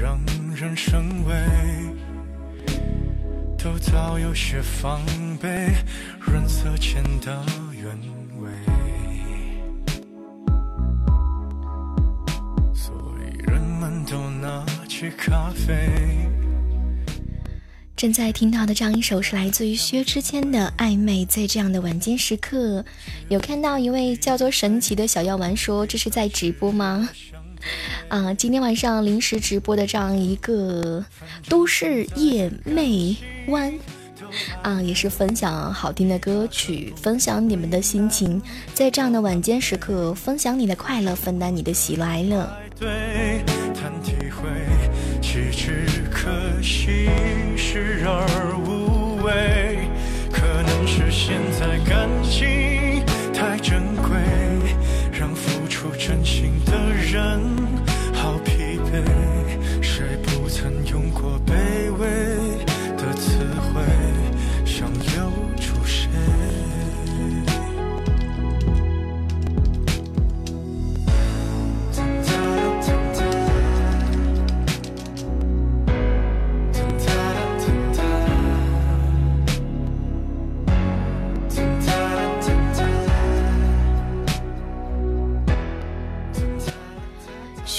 让人生畏，都早有些防备，润色前的原味。所以人们都拿起咖啡。正在听到的这样一首是来自于薛之谦的《暧昧》，在这样的晚间时刻，有看到一位叫做神奇的小药丸说：“这是在直播吗？”啊，今天晚上临时直播的这样一个都市夜魅湾，啊，也是分享好听的歌曲，分享你们的心情，在这样的晚间时刻，分享你的快乐，分担你的喜怒哀乐。对，谈体会，岂止可惜视而无味。可能是现在感情太珍贵，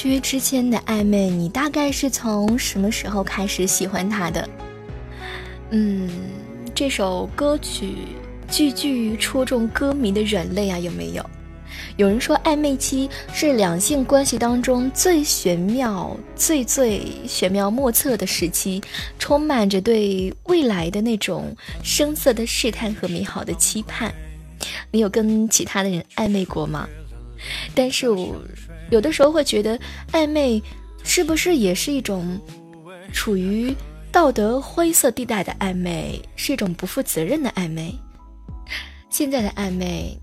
薛之谦的暧昧，你大概是从什么时候开始喜欢他的？嗯，这首歌曲句句戳中歌迷的软肋啊，有没有？有人说，暧昧期是两性关系当中最玄妙、最最玄妙莫测的时期，充满着对未来的那种声色的试探和美好的期盼。你有跟其他的人暧昧过吗？但是我有的时候会觉得，暧昧是不是也是一种处于道德灰色地带的暧昧，是一种不负责任的暧昧？现在的暧昧，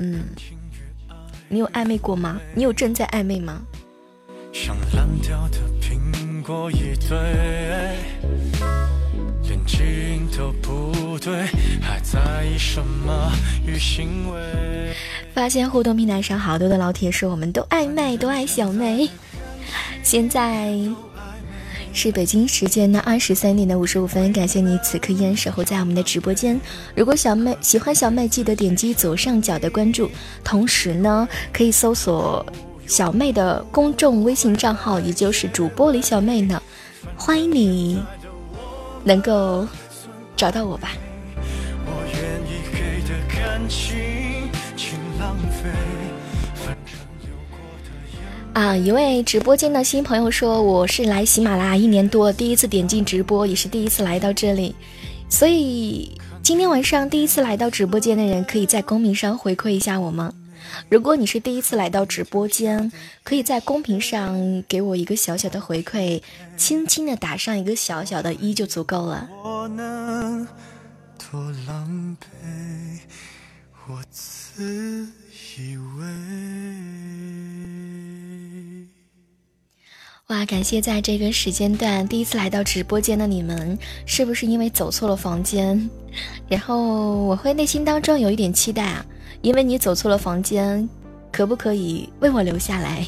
嗯。你有暧昧过吗？你有正在暧昧吗？像烂掉的苹果一堆镜头不对，还在意什么与行为发现互动平台上好多的老铁说我们都爱麦，都爱小妹。现在。是北京时间的二十三点的五十五分，感谢你此刻依然守候在我们的直播间。如果小妹喜欢小妹，记得点击左上角的关注，同时呢，可以搜索小妹的公众微信账号，也就是主播李小妹呢。欢迎你能够找到我吧。啊，一位直播间的新朋友说：“我是来喜马拉雅一年多，第一次点进直播，也是第一次来到这里，所以今天晚上第一次来到直播间的人，可以在公屏上回馈一下我吗？如果你是第一次来到直播间，可以在公屏上给我一个小小的回馈，轻轻的打上一个小小的一就足够了。”我能多狼狈，我自以为。哇，感谢在这个时间段第一次来到直播间的你们，是不是因为走错了房间？然后我会内心当中有一点期待啊，因为你走错了房间，可不可以为我留下来？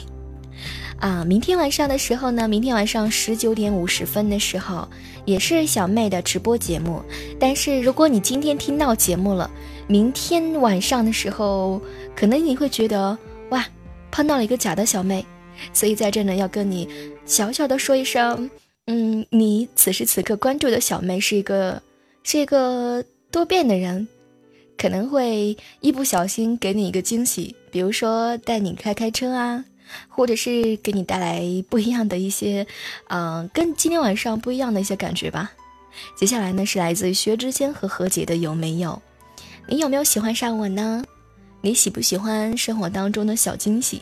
啊，明天晚上的时候呢，明天晚上十九点五十分的时候，也是小妹的直播节目。但是如果你今天听到节目了，明天晚上的时候，可能你会觉得哇，碰到了一个假的小妹。所以在这呢，要跟你小小的说一声，嗯，你此时此刻关注的小妹是一个是一个多变的人，可能会一不小心给你一个惊喜，比如说带你开开车啊，或者是给你带来不一样的一些，嗯，跟今天晚上不一样的一些感觉吧。接下来呢是来自于薛之谦和何洁的有没有？你有没有喜欢上我呢？你喜不喜欢生活当中的小惊喜？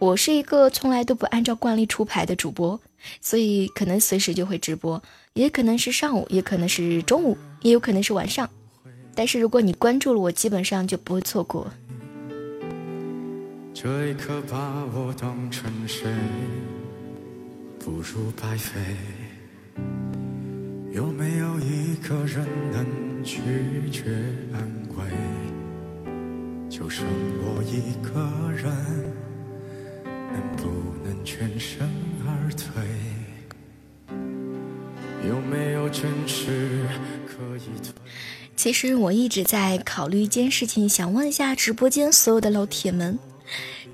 我是一个从来都不按照惯例出牌的主播，所以可能随时就会直播，也可能是上午，也可能是中午，也有可能是晚上。但是如果你关注了我，基本上就不会错过。这一刻把我当成谁，不如白费。有没有一个人能拒绝安慰？就剩我一个人。能不能全身而退？有没有真实可以退？其实我一直在考虑一件事情，想问一下直播间所有的老铁们，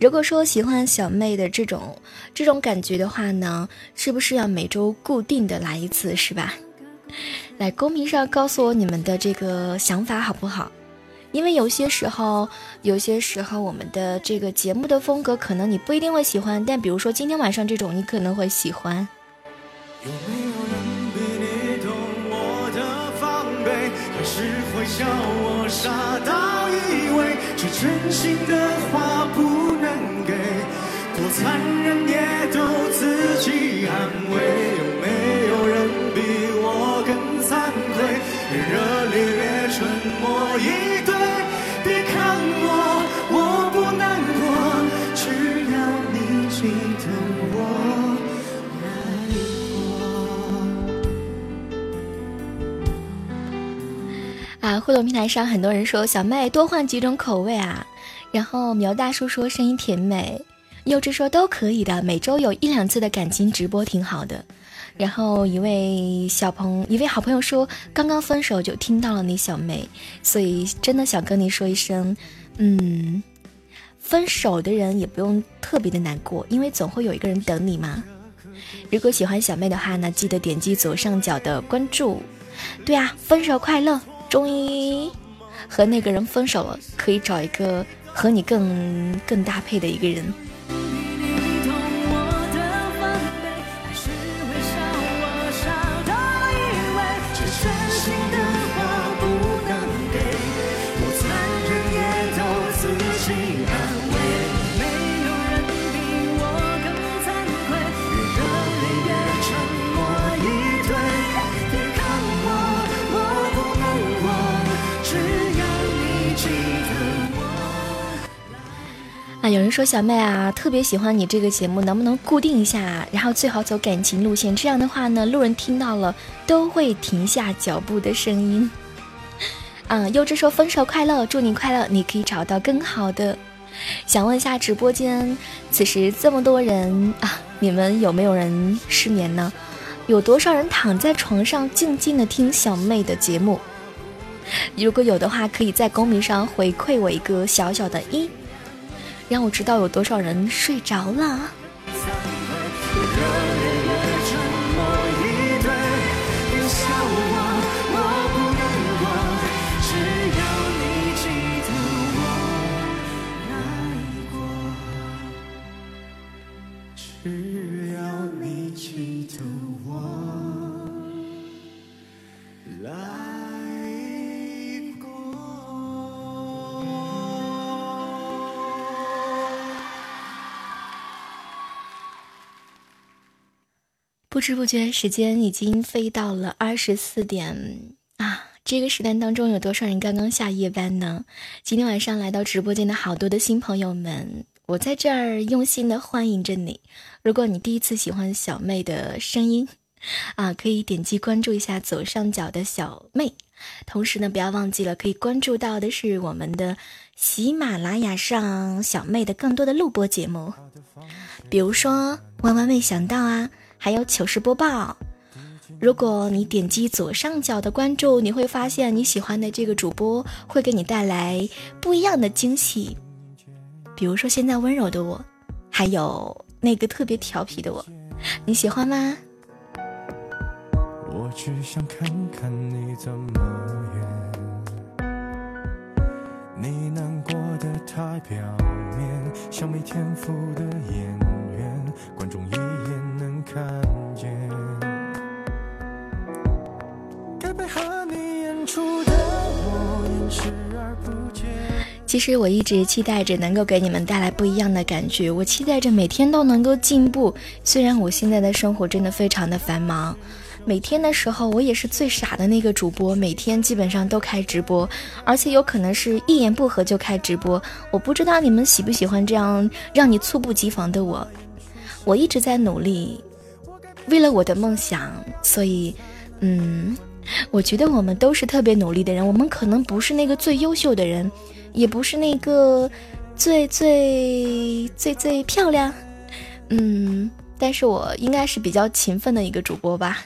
如果说喜欢小妹的这种这种感觉的话呢，是不是要每周固定的来一次，是吧？来公屏上告诉我你们的这个想法好不好？因为有些时候，有些时候我们的这个节目的风格可能你不一定会喜欢，但比如说今天晚上这种，你可能会喜欢。有没有人比你笑我傻到以为这真心的话不能给，多残忍也都自己安慰。有没有人比我更惭愧，越热烈越沉默啊，互动平台上很多人说小妹多换几种口味啊，然后苗大叔说声音甜美，幼稚说都可以的，每周有一两次的感情直播挺好的。然后一位小朋一位好朋友说刚刚分手就听到了你小妹，所以真的想跟你说一声，嗯，分手的人也不用特别的难过，因为总会有一个人等你嘛。如果喜欢小妹的话呢，记得点击左上角的关注。对啊，分手快乐。终于和那个人分手了，可以找一个和你更更搭配的一个人。有人说小妹啊，特别喜欢你这个节目，能不能固定一下？然后最好走感情路线，这样的话呢，路人听到了都会停下脚步的声音。嗯，幼稚说分手快乐，祝你快乐，你可以找到更好的。想问一下直播间，此时这么多人啊，你们有没有人失眠呢？有多少人躺在床上静静的听小妹的节目？如果有的话，可以在公屏上回馈我一个小小的一。让我知道有多少人睡着了。不知不觉，时间已经飞到了二十四点啊！这个时段当中，有多少人刚刚下夜班呢？今天晚上来到直播间的好多的新朋友们，我在这儿用心的欢迎着你。如果你第一次喜欢小妹的声音啊，可以点击关注一下左上角的小妹。同时呢，不要忘记了，可以关注到的是我们的喜马拉雅上小妹的更多的录播节目，比如说万万没想到啊。还有糗事播报，如果你点击左上角的关注，你会发现你喜欢的这个主播会给你带来不一样的惊喜。比如说现在温柔的我，还有那个特别调皮的我，你喜欢吗？我只想看看你怎么你难过的太表面，像没天赋的演员，观众一。看见。该配合你演出的我，掩饰而不见其实我一直期待着能够给你们带来不一样的感觉，我期待着每天都能够进步。虽然我现在的生活真的非常的繁忙，每天的时候我也是最傻的那个主播，每天基本上都开直播，而且有可能是一言不合就开直播。我不知道你们喜不喜欢这样让你猝不及防的我，我一直在努力。为了我的梦想，所以，嗯，我觉得我们都是特别努力的人。我们可能不是那个最优秀的人，也不是那个最最最最漂亮，嗯，但是我应该是比较勤奋的一个主播吧。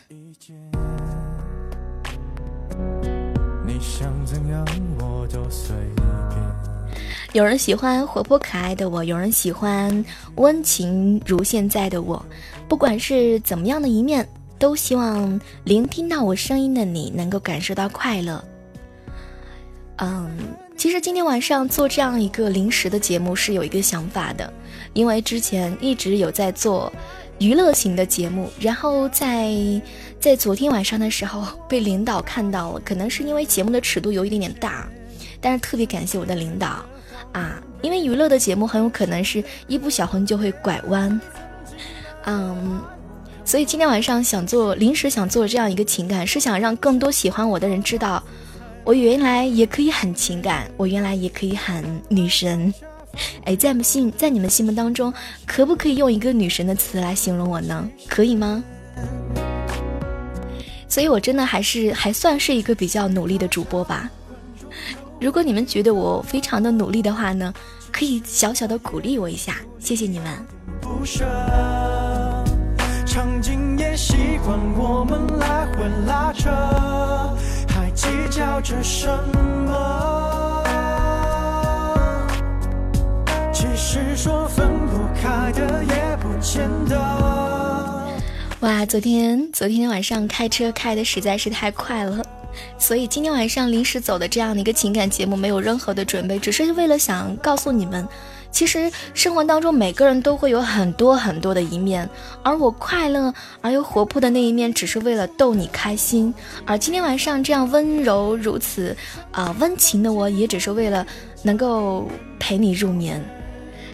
有人喜欢活泼可爱的我，有人喜欢温情如现在的我。不管是怎么样的一面，都希望聆听到我声音的你能够感受到快乐。嗯，其实今天晚上做这样一个临时的节目是有一个想法的，因为之前一直有在做娱乐型的节目，然后在在昨天晚上的时候被领导看到了，可能是因为节目的尺度有一点点大，但是特别感谢我的领导啊，因为娱乐的节目很有可能是一不小心就会拐弯。嗯，所以今天晚上想做临时想做这样一个情感，是想让更多喜欢我的人知道，我原来也可以很情感，我原来也可以很女神。哎，在们心在你们心目当中，可不可以用一个女神的词来形容我呢？可以吗？所以我真的还是还算是一个比较努力的主播吧。如果你们觉得我非常的努力的话呢，可以小小的鼓励我一下，谢谢你们。我们来回拉扯，还计较着什么？其实说分不开的也不见得。哇，昨天昨天晚上开车开的实在是太快了，所以今天晚上临时走的这样的一个情感节目，没有任何的准备，只是为了想告诉你们，其实生活当中每个人都会有很多很多的一面，而我快乐而又活泼的那一面，只是为了逗你开心。而今天晚上这样温柔如此啊温情的我，也只是为了能够陪你入眠。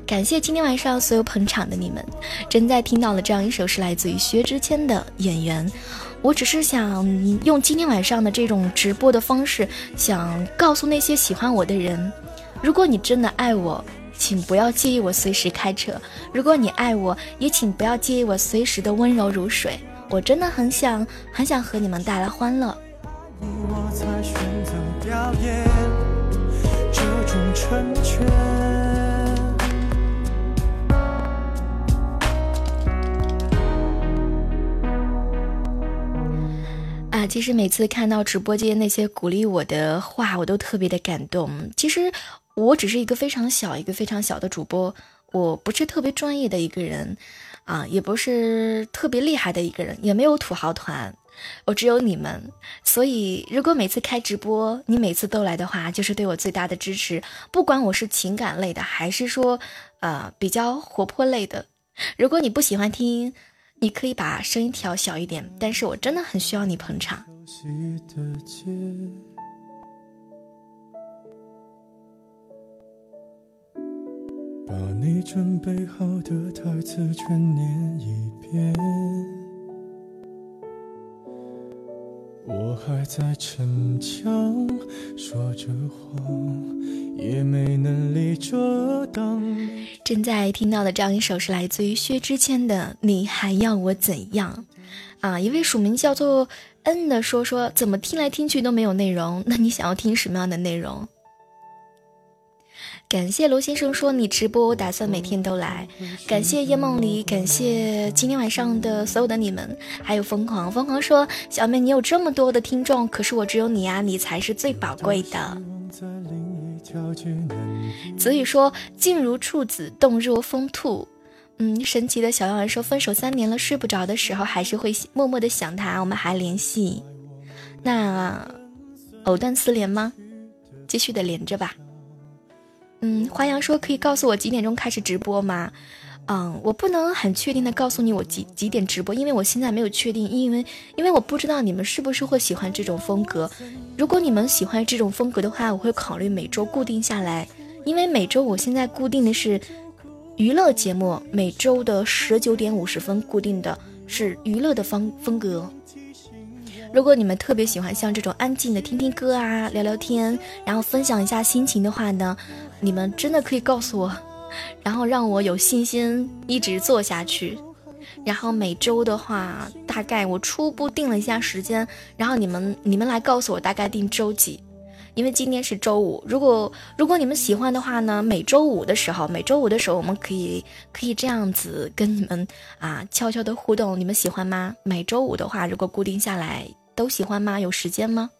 感谢今天晚上所有捧场的你们。正在听到了这样一首是来自于薛之谦的《演员》。我只是想用今天晚上的这种直播的方式，想告诉那些喜欢我的人：如果你真的爱我，请不要介意我随时开车；如果你爱我，也请不要介意我随时的温柔如水。我真的很想很想和你们带来欢乐。啊，其实每次看到直播间那些鼓励我的话，我都特别的感动。其实我只是一个非常小、一个非常小的主播，我不是特别专业的一个人，啊，也不是特别厉害的一个人，也没有土豪团，我只有你们。所以，如果每次开直播，你每次都来的话，就是对我最大的支持。不管我是情感类的，还是说，呃，比较活泼类的，如果你不喜欢听。你可以把声音调小一点，但是我真的很需要你捧场。把你准备好的台词全念一遍。我还在逞强，说着谎，也没能力遮挡。正在听到的这样一首是来自于薛之谦的《你还要我怎样》啊，一位署名叫做恩的说说，怎么听来听去都没有内容？那你想要听什么样的内容？感谢罗先生说你直播，我打算每天都来。感谢夜梦里，感谢今天晚上的所有的你们，还有疯狂疯狂说小妹你有这么多的听众，可是我只有你啊，你才是最宝贵的。子宇说静如处子，动若疯兔。嗯，神奇的小妖丸说分手三年了，睡不着的时候还是会默默的想他，我们还联系。那藕断丝连吗？继续的连着吧。嗯，华阳说可以告诉我几点钟开始直播吗？嗯，我不能很确定的告诉你我几几点直播，因为我现在没有确定，因为因为我不知道你们是不是会喜欢这种风格。如果你们喜欢这种风格的话，我会考虑每周固定下来，因为每周我现在固定的是娱乐节目，每周的十九点五十分固定的是娱乐的风风格。如果你们特别喜欢像这种安静的听听歌啊、聊聊天，然后分享一下心情的话呢？你们真的可以告诉我，然后让我有信心一直做下去。然后每周的话，大概我初步定了一下时间，然后你们你们来告诉我大概定周几，因为今天是周五。如果如果你们喜欢的话呢，每周五的时候，每周五的时候我们可以可以这样子跟你们啊悄悄的互动，你们喜欢吗？每周五的话，如果固定下来都喜欢吗？有时间吗？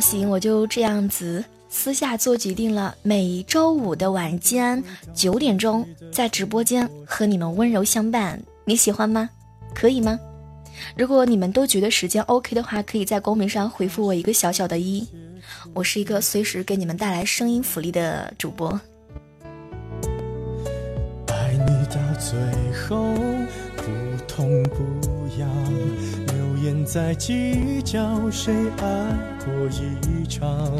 行，我就这样子私下做决定了。每周五的晚间九点钟，在直播间和你们温柔相伴，你喜欢吗？可以吗？如果你们都觉得时间 OK 的话，可以在公屏上回复我一个小小的一。我是一个随时给你们带来声音福利的主播。爱你到最后不痛不痒。在计较谁爱过一场，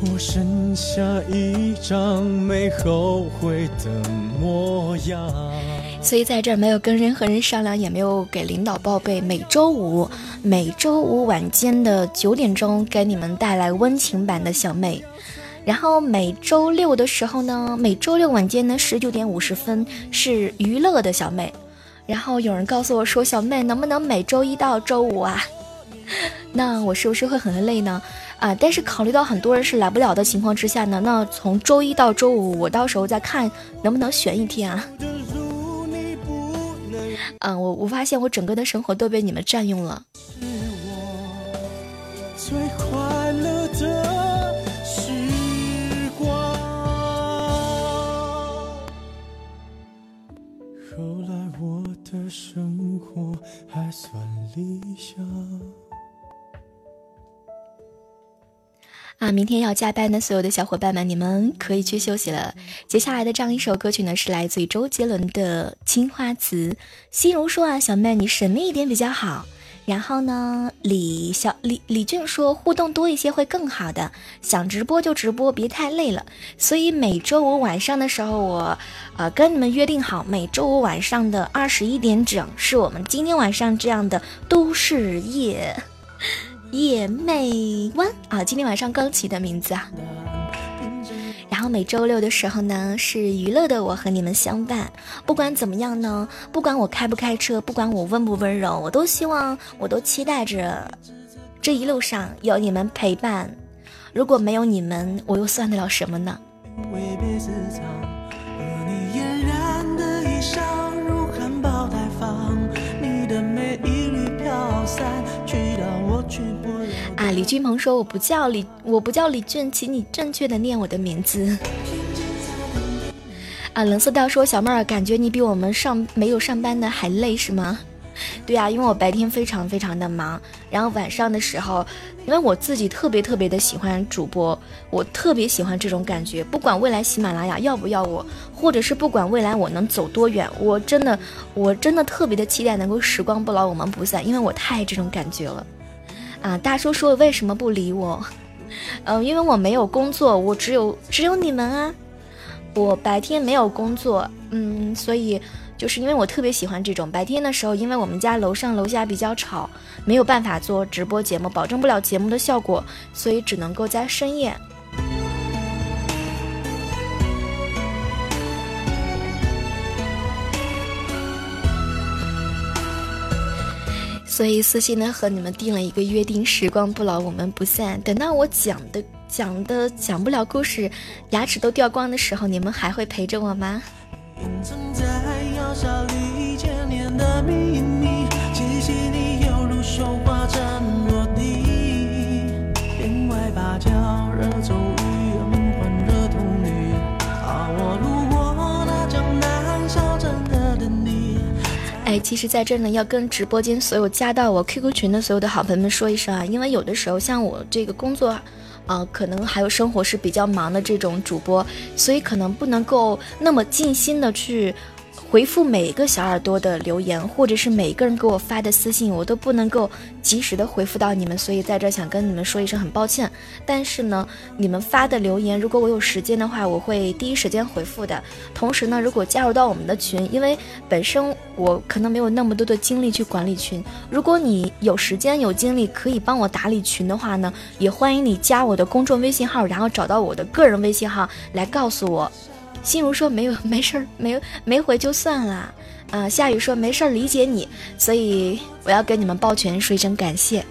我剩下一张没后悔的模样。所以在这儿没有跟任何人商量，也没有给领导报备。每周五，每周五晚间的九点钟给你们带来温情版的小妹，然后每周六的时候呢，每周六晚间的十九点五十分是娱乐的小妹。然后有人告诉我说：“小妹，能不能每周一到周五啊？那我是不是会很累呢？啊！但是考虑到很多人是来不了的情况之下呢，那从周一到周五，我到时候再看能不能选一天啊。嗯，我我发现我整个的生活都被你们占用了。最快还算理想。啊，明天要加班的所有的小伙伴们，你们可以去休息了。接下来的这样一首歌曲呢，是来自于周杰伦的《青花瓷》。心如说啊，小妹你神秘一点比较好。然后呢，李小李李俊说互动多一些会更好的，想直播就直播，别太累了。所以每周五晚上的时候，我呃跟你们约定好，每周五晚上的二十一点整是我们今天晚上这样的都市夜。夜魅湾啊，今天晚上刚起的名字啊。然后每周六的时候呢，是娱乐的我和你们相伴。不管怎么样呢，不管我开不开车，不管我温不温柔，我都希望，我都期待着这一路上有你们陪伴。如果没有你们，我又算得了什么呢？去到我去啊，李俊鹏说我不叫李，我不叫李俊，请你正确的念我的名字。啊，冷色调说小妹儿，感觉你比我们上没有上班的还累是吗？对呀，因为我白天非常非常的忙，然后晚上的时候，因为我自己特别特别的喜欢主播，我特别喜欢这种感觉，不管未来喜马拉雅要不要我，或者是不管未来我能走多远，我真的我真的特别的期待能够时光不老，我们不散，因为我太爱这种感觉了。啊，大叔说为什么不理我？嗯，因为我没有工作，我只有只有你们啊。我白天没有工作，嗯，所以就是因为我特别喜欢这种白天的时候，因为我们家楼上楼下比较吵，没有办法做直播节目，保证不了节目的效果，所以只能够在深夜。所以私信呢和你们定了一个约定，时光不老，我们不散。等到我讲的讲的讲不了故事，牙齿都掉光的时候，你们还会陪着我吗？哎，其实，在这呢，要跟直播间所有加到我 QQ 群的所有的好朋友们说一声啊，因为有的时候像我这个工作，啊，可能还有生活是比较忙的这种主播，所以可能不能够那么尽心的去。回复每一个小耳朵的留言，或者是每一个人给我发的私信，我都不能够及时的回复到你们，所以在这想跟你们说一声很抱歉。但是呢，你们发的留言，如果我有时间的话，我会第一时间回复的。同时呢，如果加入到我们的群，因为本身我可能没有那么多的精力去管理群，如果你有时间有精力可以帮我打理群的话呢，也欢迎你加我的公众微信号，然后找到我的个人微信号来告诉我。心如说没有没事儿，没有没回就算了。啊，夏雨说没事儿，理解你，所以我要跟你们抱拳说一声感谢。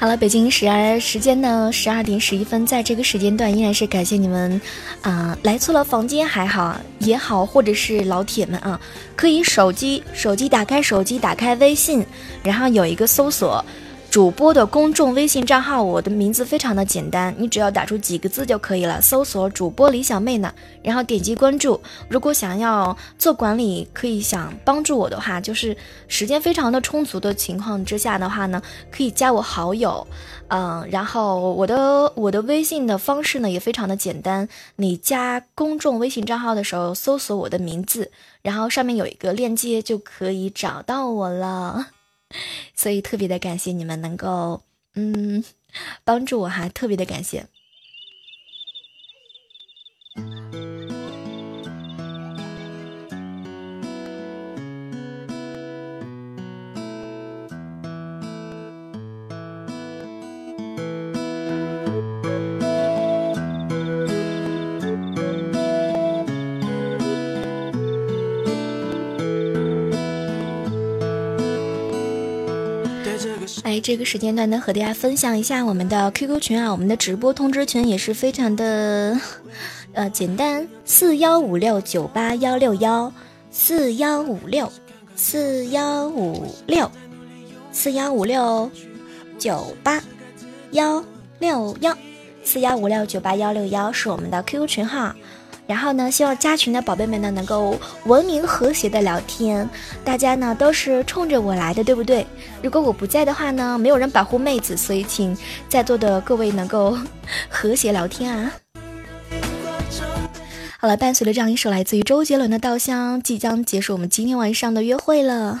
好了，北京十二时间呢，十二点十一分，在这个时间段依然是感谢你们，啊，来错了房间还好也好，或者是老铁们啊，可以手机手机打开手机打开微信，然后有一个搜索。主播的公众微信账号，我的名字非常的简单，你只要打出几个字就可以了，搜索主播李小妹呢，然后点击关注。如果想要做管理，可以想帮助我的话，就是时间非常的充足的情况之下的话呢，可以加我好友，嗯，然后我的我的微信的方式呢也非常的简单，你加公众微信账号的时候，搜索我的名字，然后上面有一个链接就可以找到我了。所以特别的感谢你们能够，嗯，帮助我哈，特别的感谢。哎，这个时间段呢，和大家分享一下我们的 QQ 群啊，我们的直播通知群也是非常的，呃，简单，四幺五六九八幺六幺，四幺五六四幺五六四幺五六九八幺六幺，四幺五六九八幺六幺是我们的 QQ 群号。然后呢，希望加群的宝贝们呢能够文明和谐的聊天，大家呢都是冲着我来的，对不对？如果我不在的话呢，没有人保护妹子，所以请在座的各位能够 和谐聊天啊。好了，伴随着这样一首来自于周杰伦的《稻香》，即将结束我们今天晚上的约会了。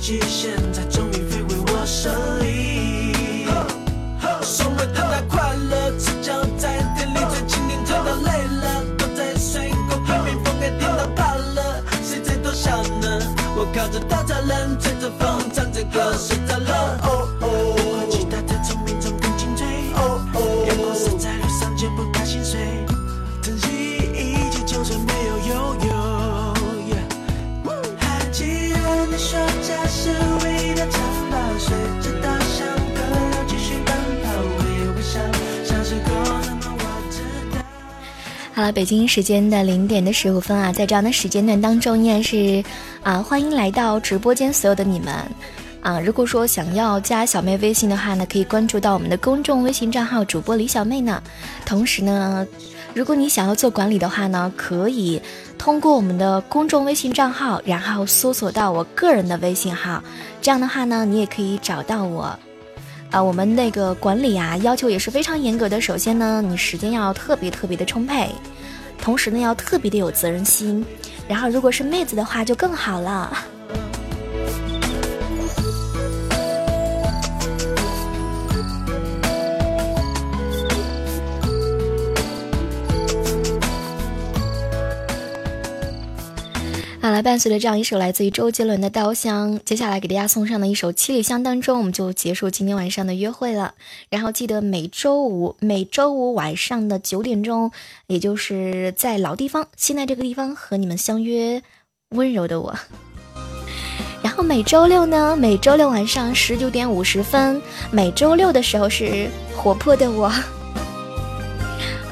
极限在终于飞回我手里。所谓的那快乐，赤脚在田里追蜻蜓追到累了，躲在水果旁边风给听到怕了，谁在偷笑呢？我靠着稻草人，吹着风唱着歌睡着了。好了，北京时间的零点的十五分啊，在这样的时间段当中，依然是啊，欢迎来到直播间所有的你们啊。如果说想要加小妹微信的话呢，可以关注到我们的公众微信账号主播李小妹呢。同时呢，如果你想要做管理的话呢，可以通过我们的公众微信账号，然后搜索到我个人的微信号，这样的话呢，你也可以找到我。啊，我们那个管理啊，要求也是非常严格的。首先呢，你时间要特别特别的充沛，同时呢，要特别的有责任心。然后，如果是妹子的话，就更好了。好了，伴随着这样一首来自于周杰伦的《稻香》，接下来给大家送上的一首《七里香》当中，我们就结束今天晚上的约会了。然后记得每周五每周五晚上的九点钟，也就是在老地方，现在这个地方和你们相约温柔的我。然后每周六呢，每周六晚上十九点五十分，每周六的时候是活泼的我。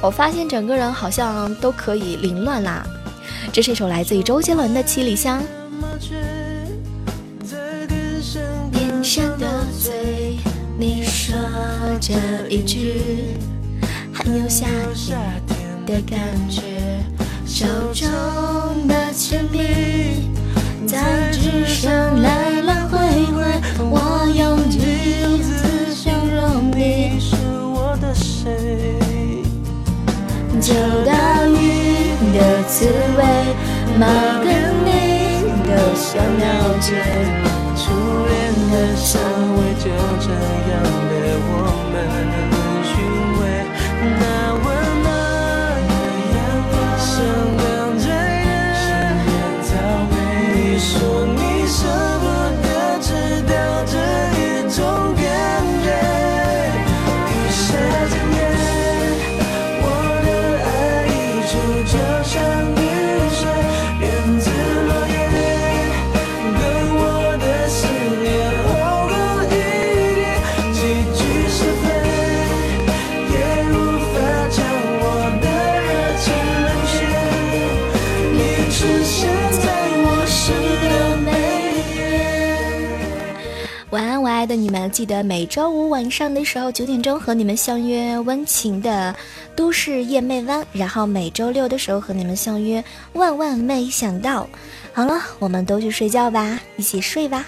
我发现整个人好像都可以凌乱啦。这是一首来自于周杰伦的《七里香》。变相的嘴，你说这一句，很有夏天的感觉。手中的铅笔在纸上来来回回，我用句子形容你是我的谁。秋刀鱼的滋味，毛跟你都想了解。初恋的香味就这样被我的你们，记得每周五晚上的时候九点钟和你们相约温情的都市夜魅湾，然后每周六的时候和你们相约万万没想到。好了，我们都去睡觉吧，一起睡吧。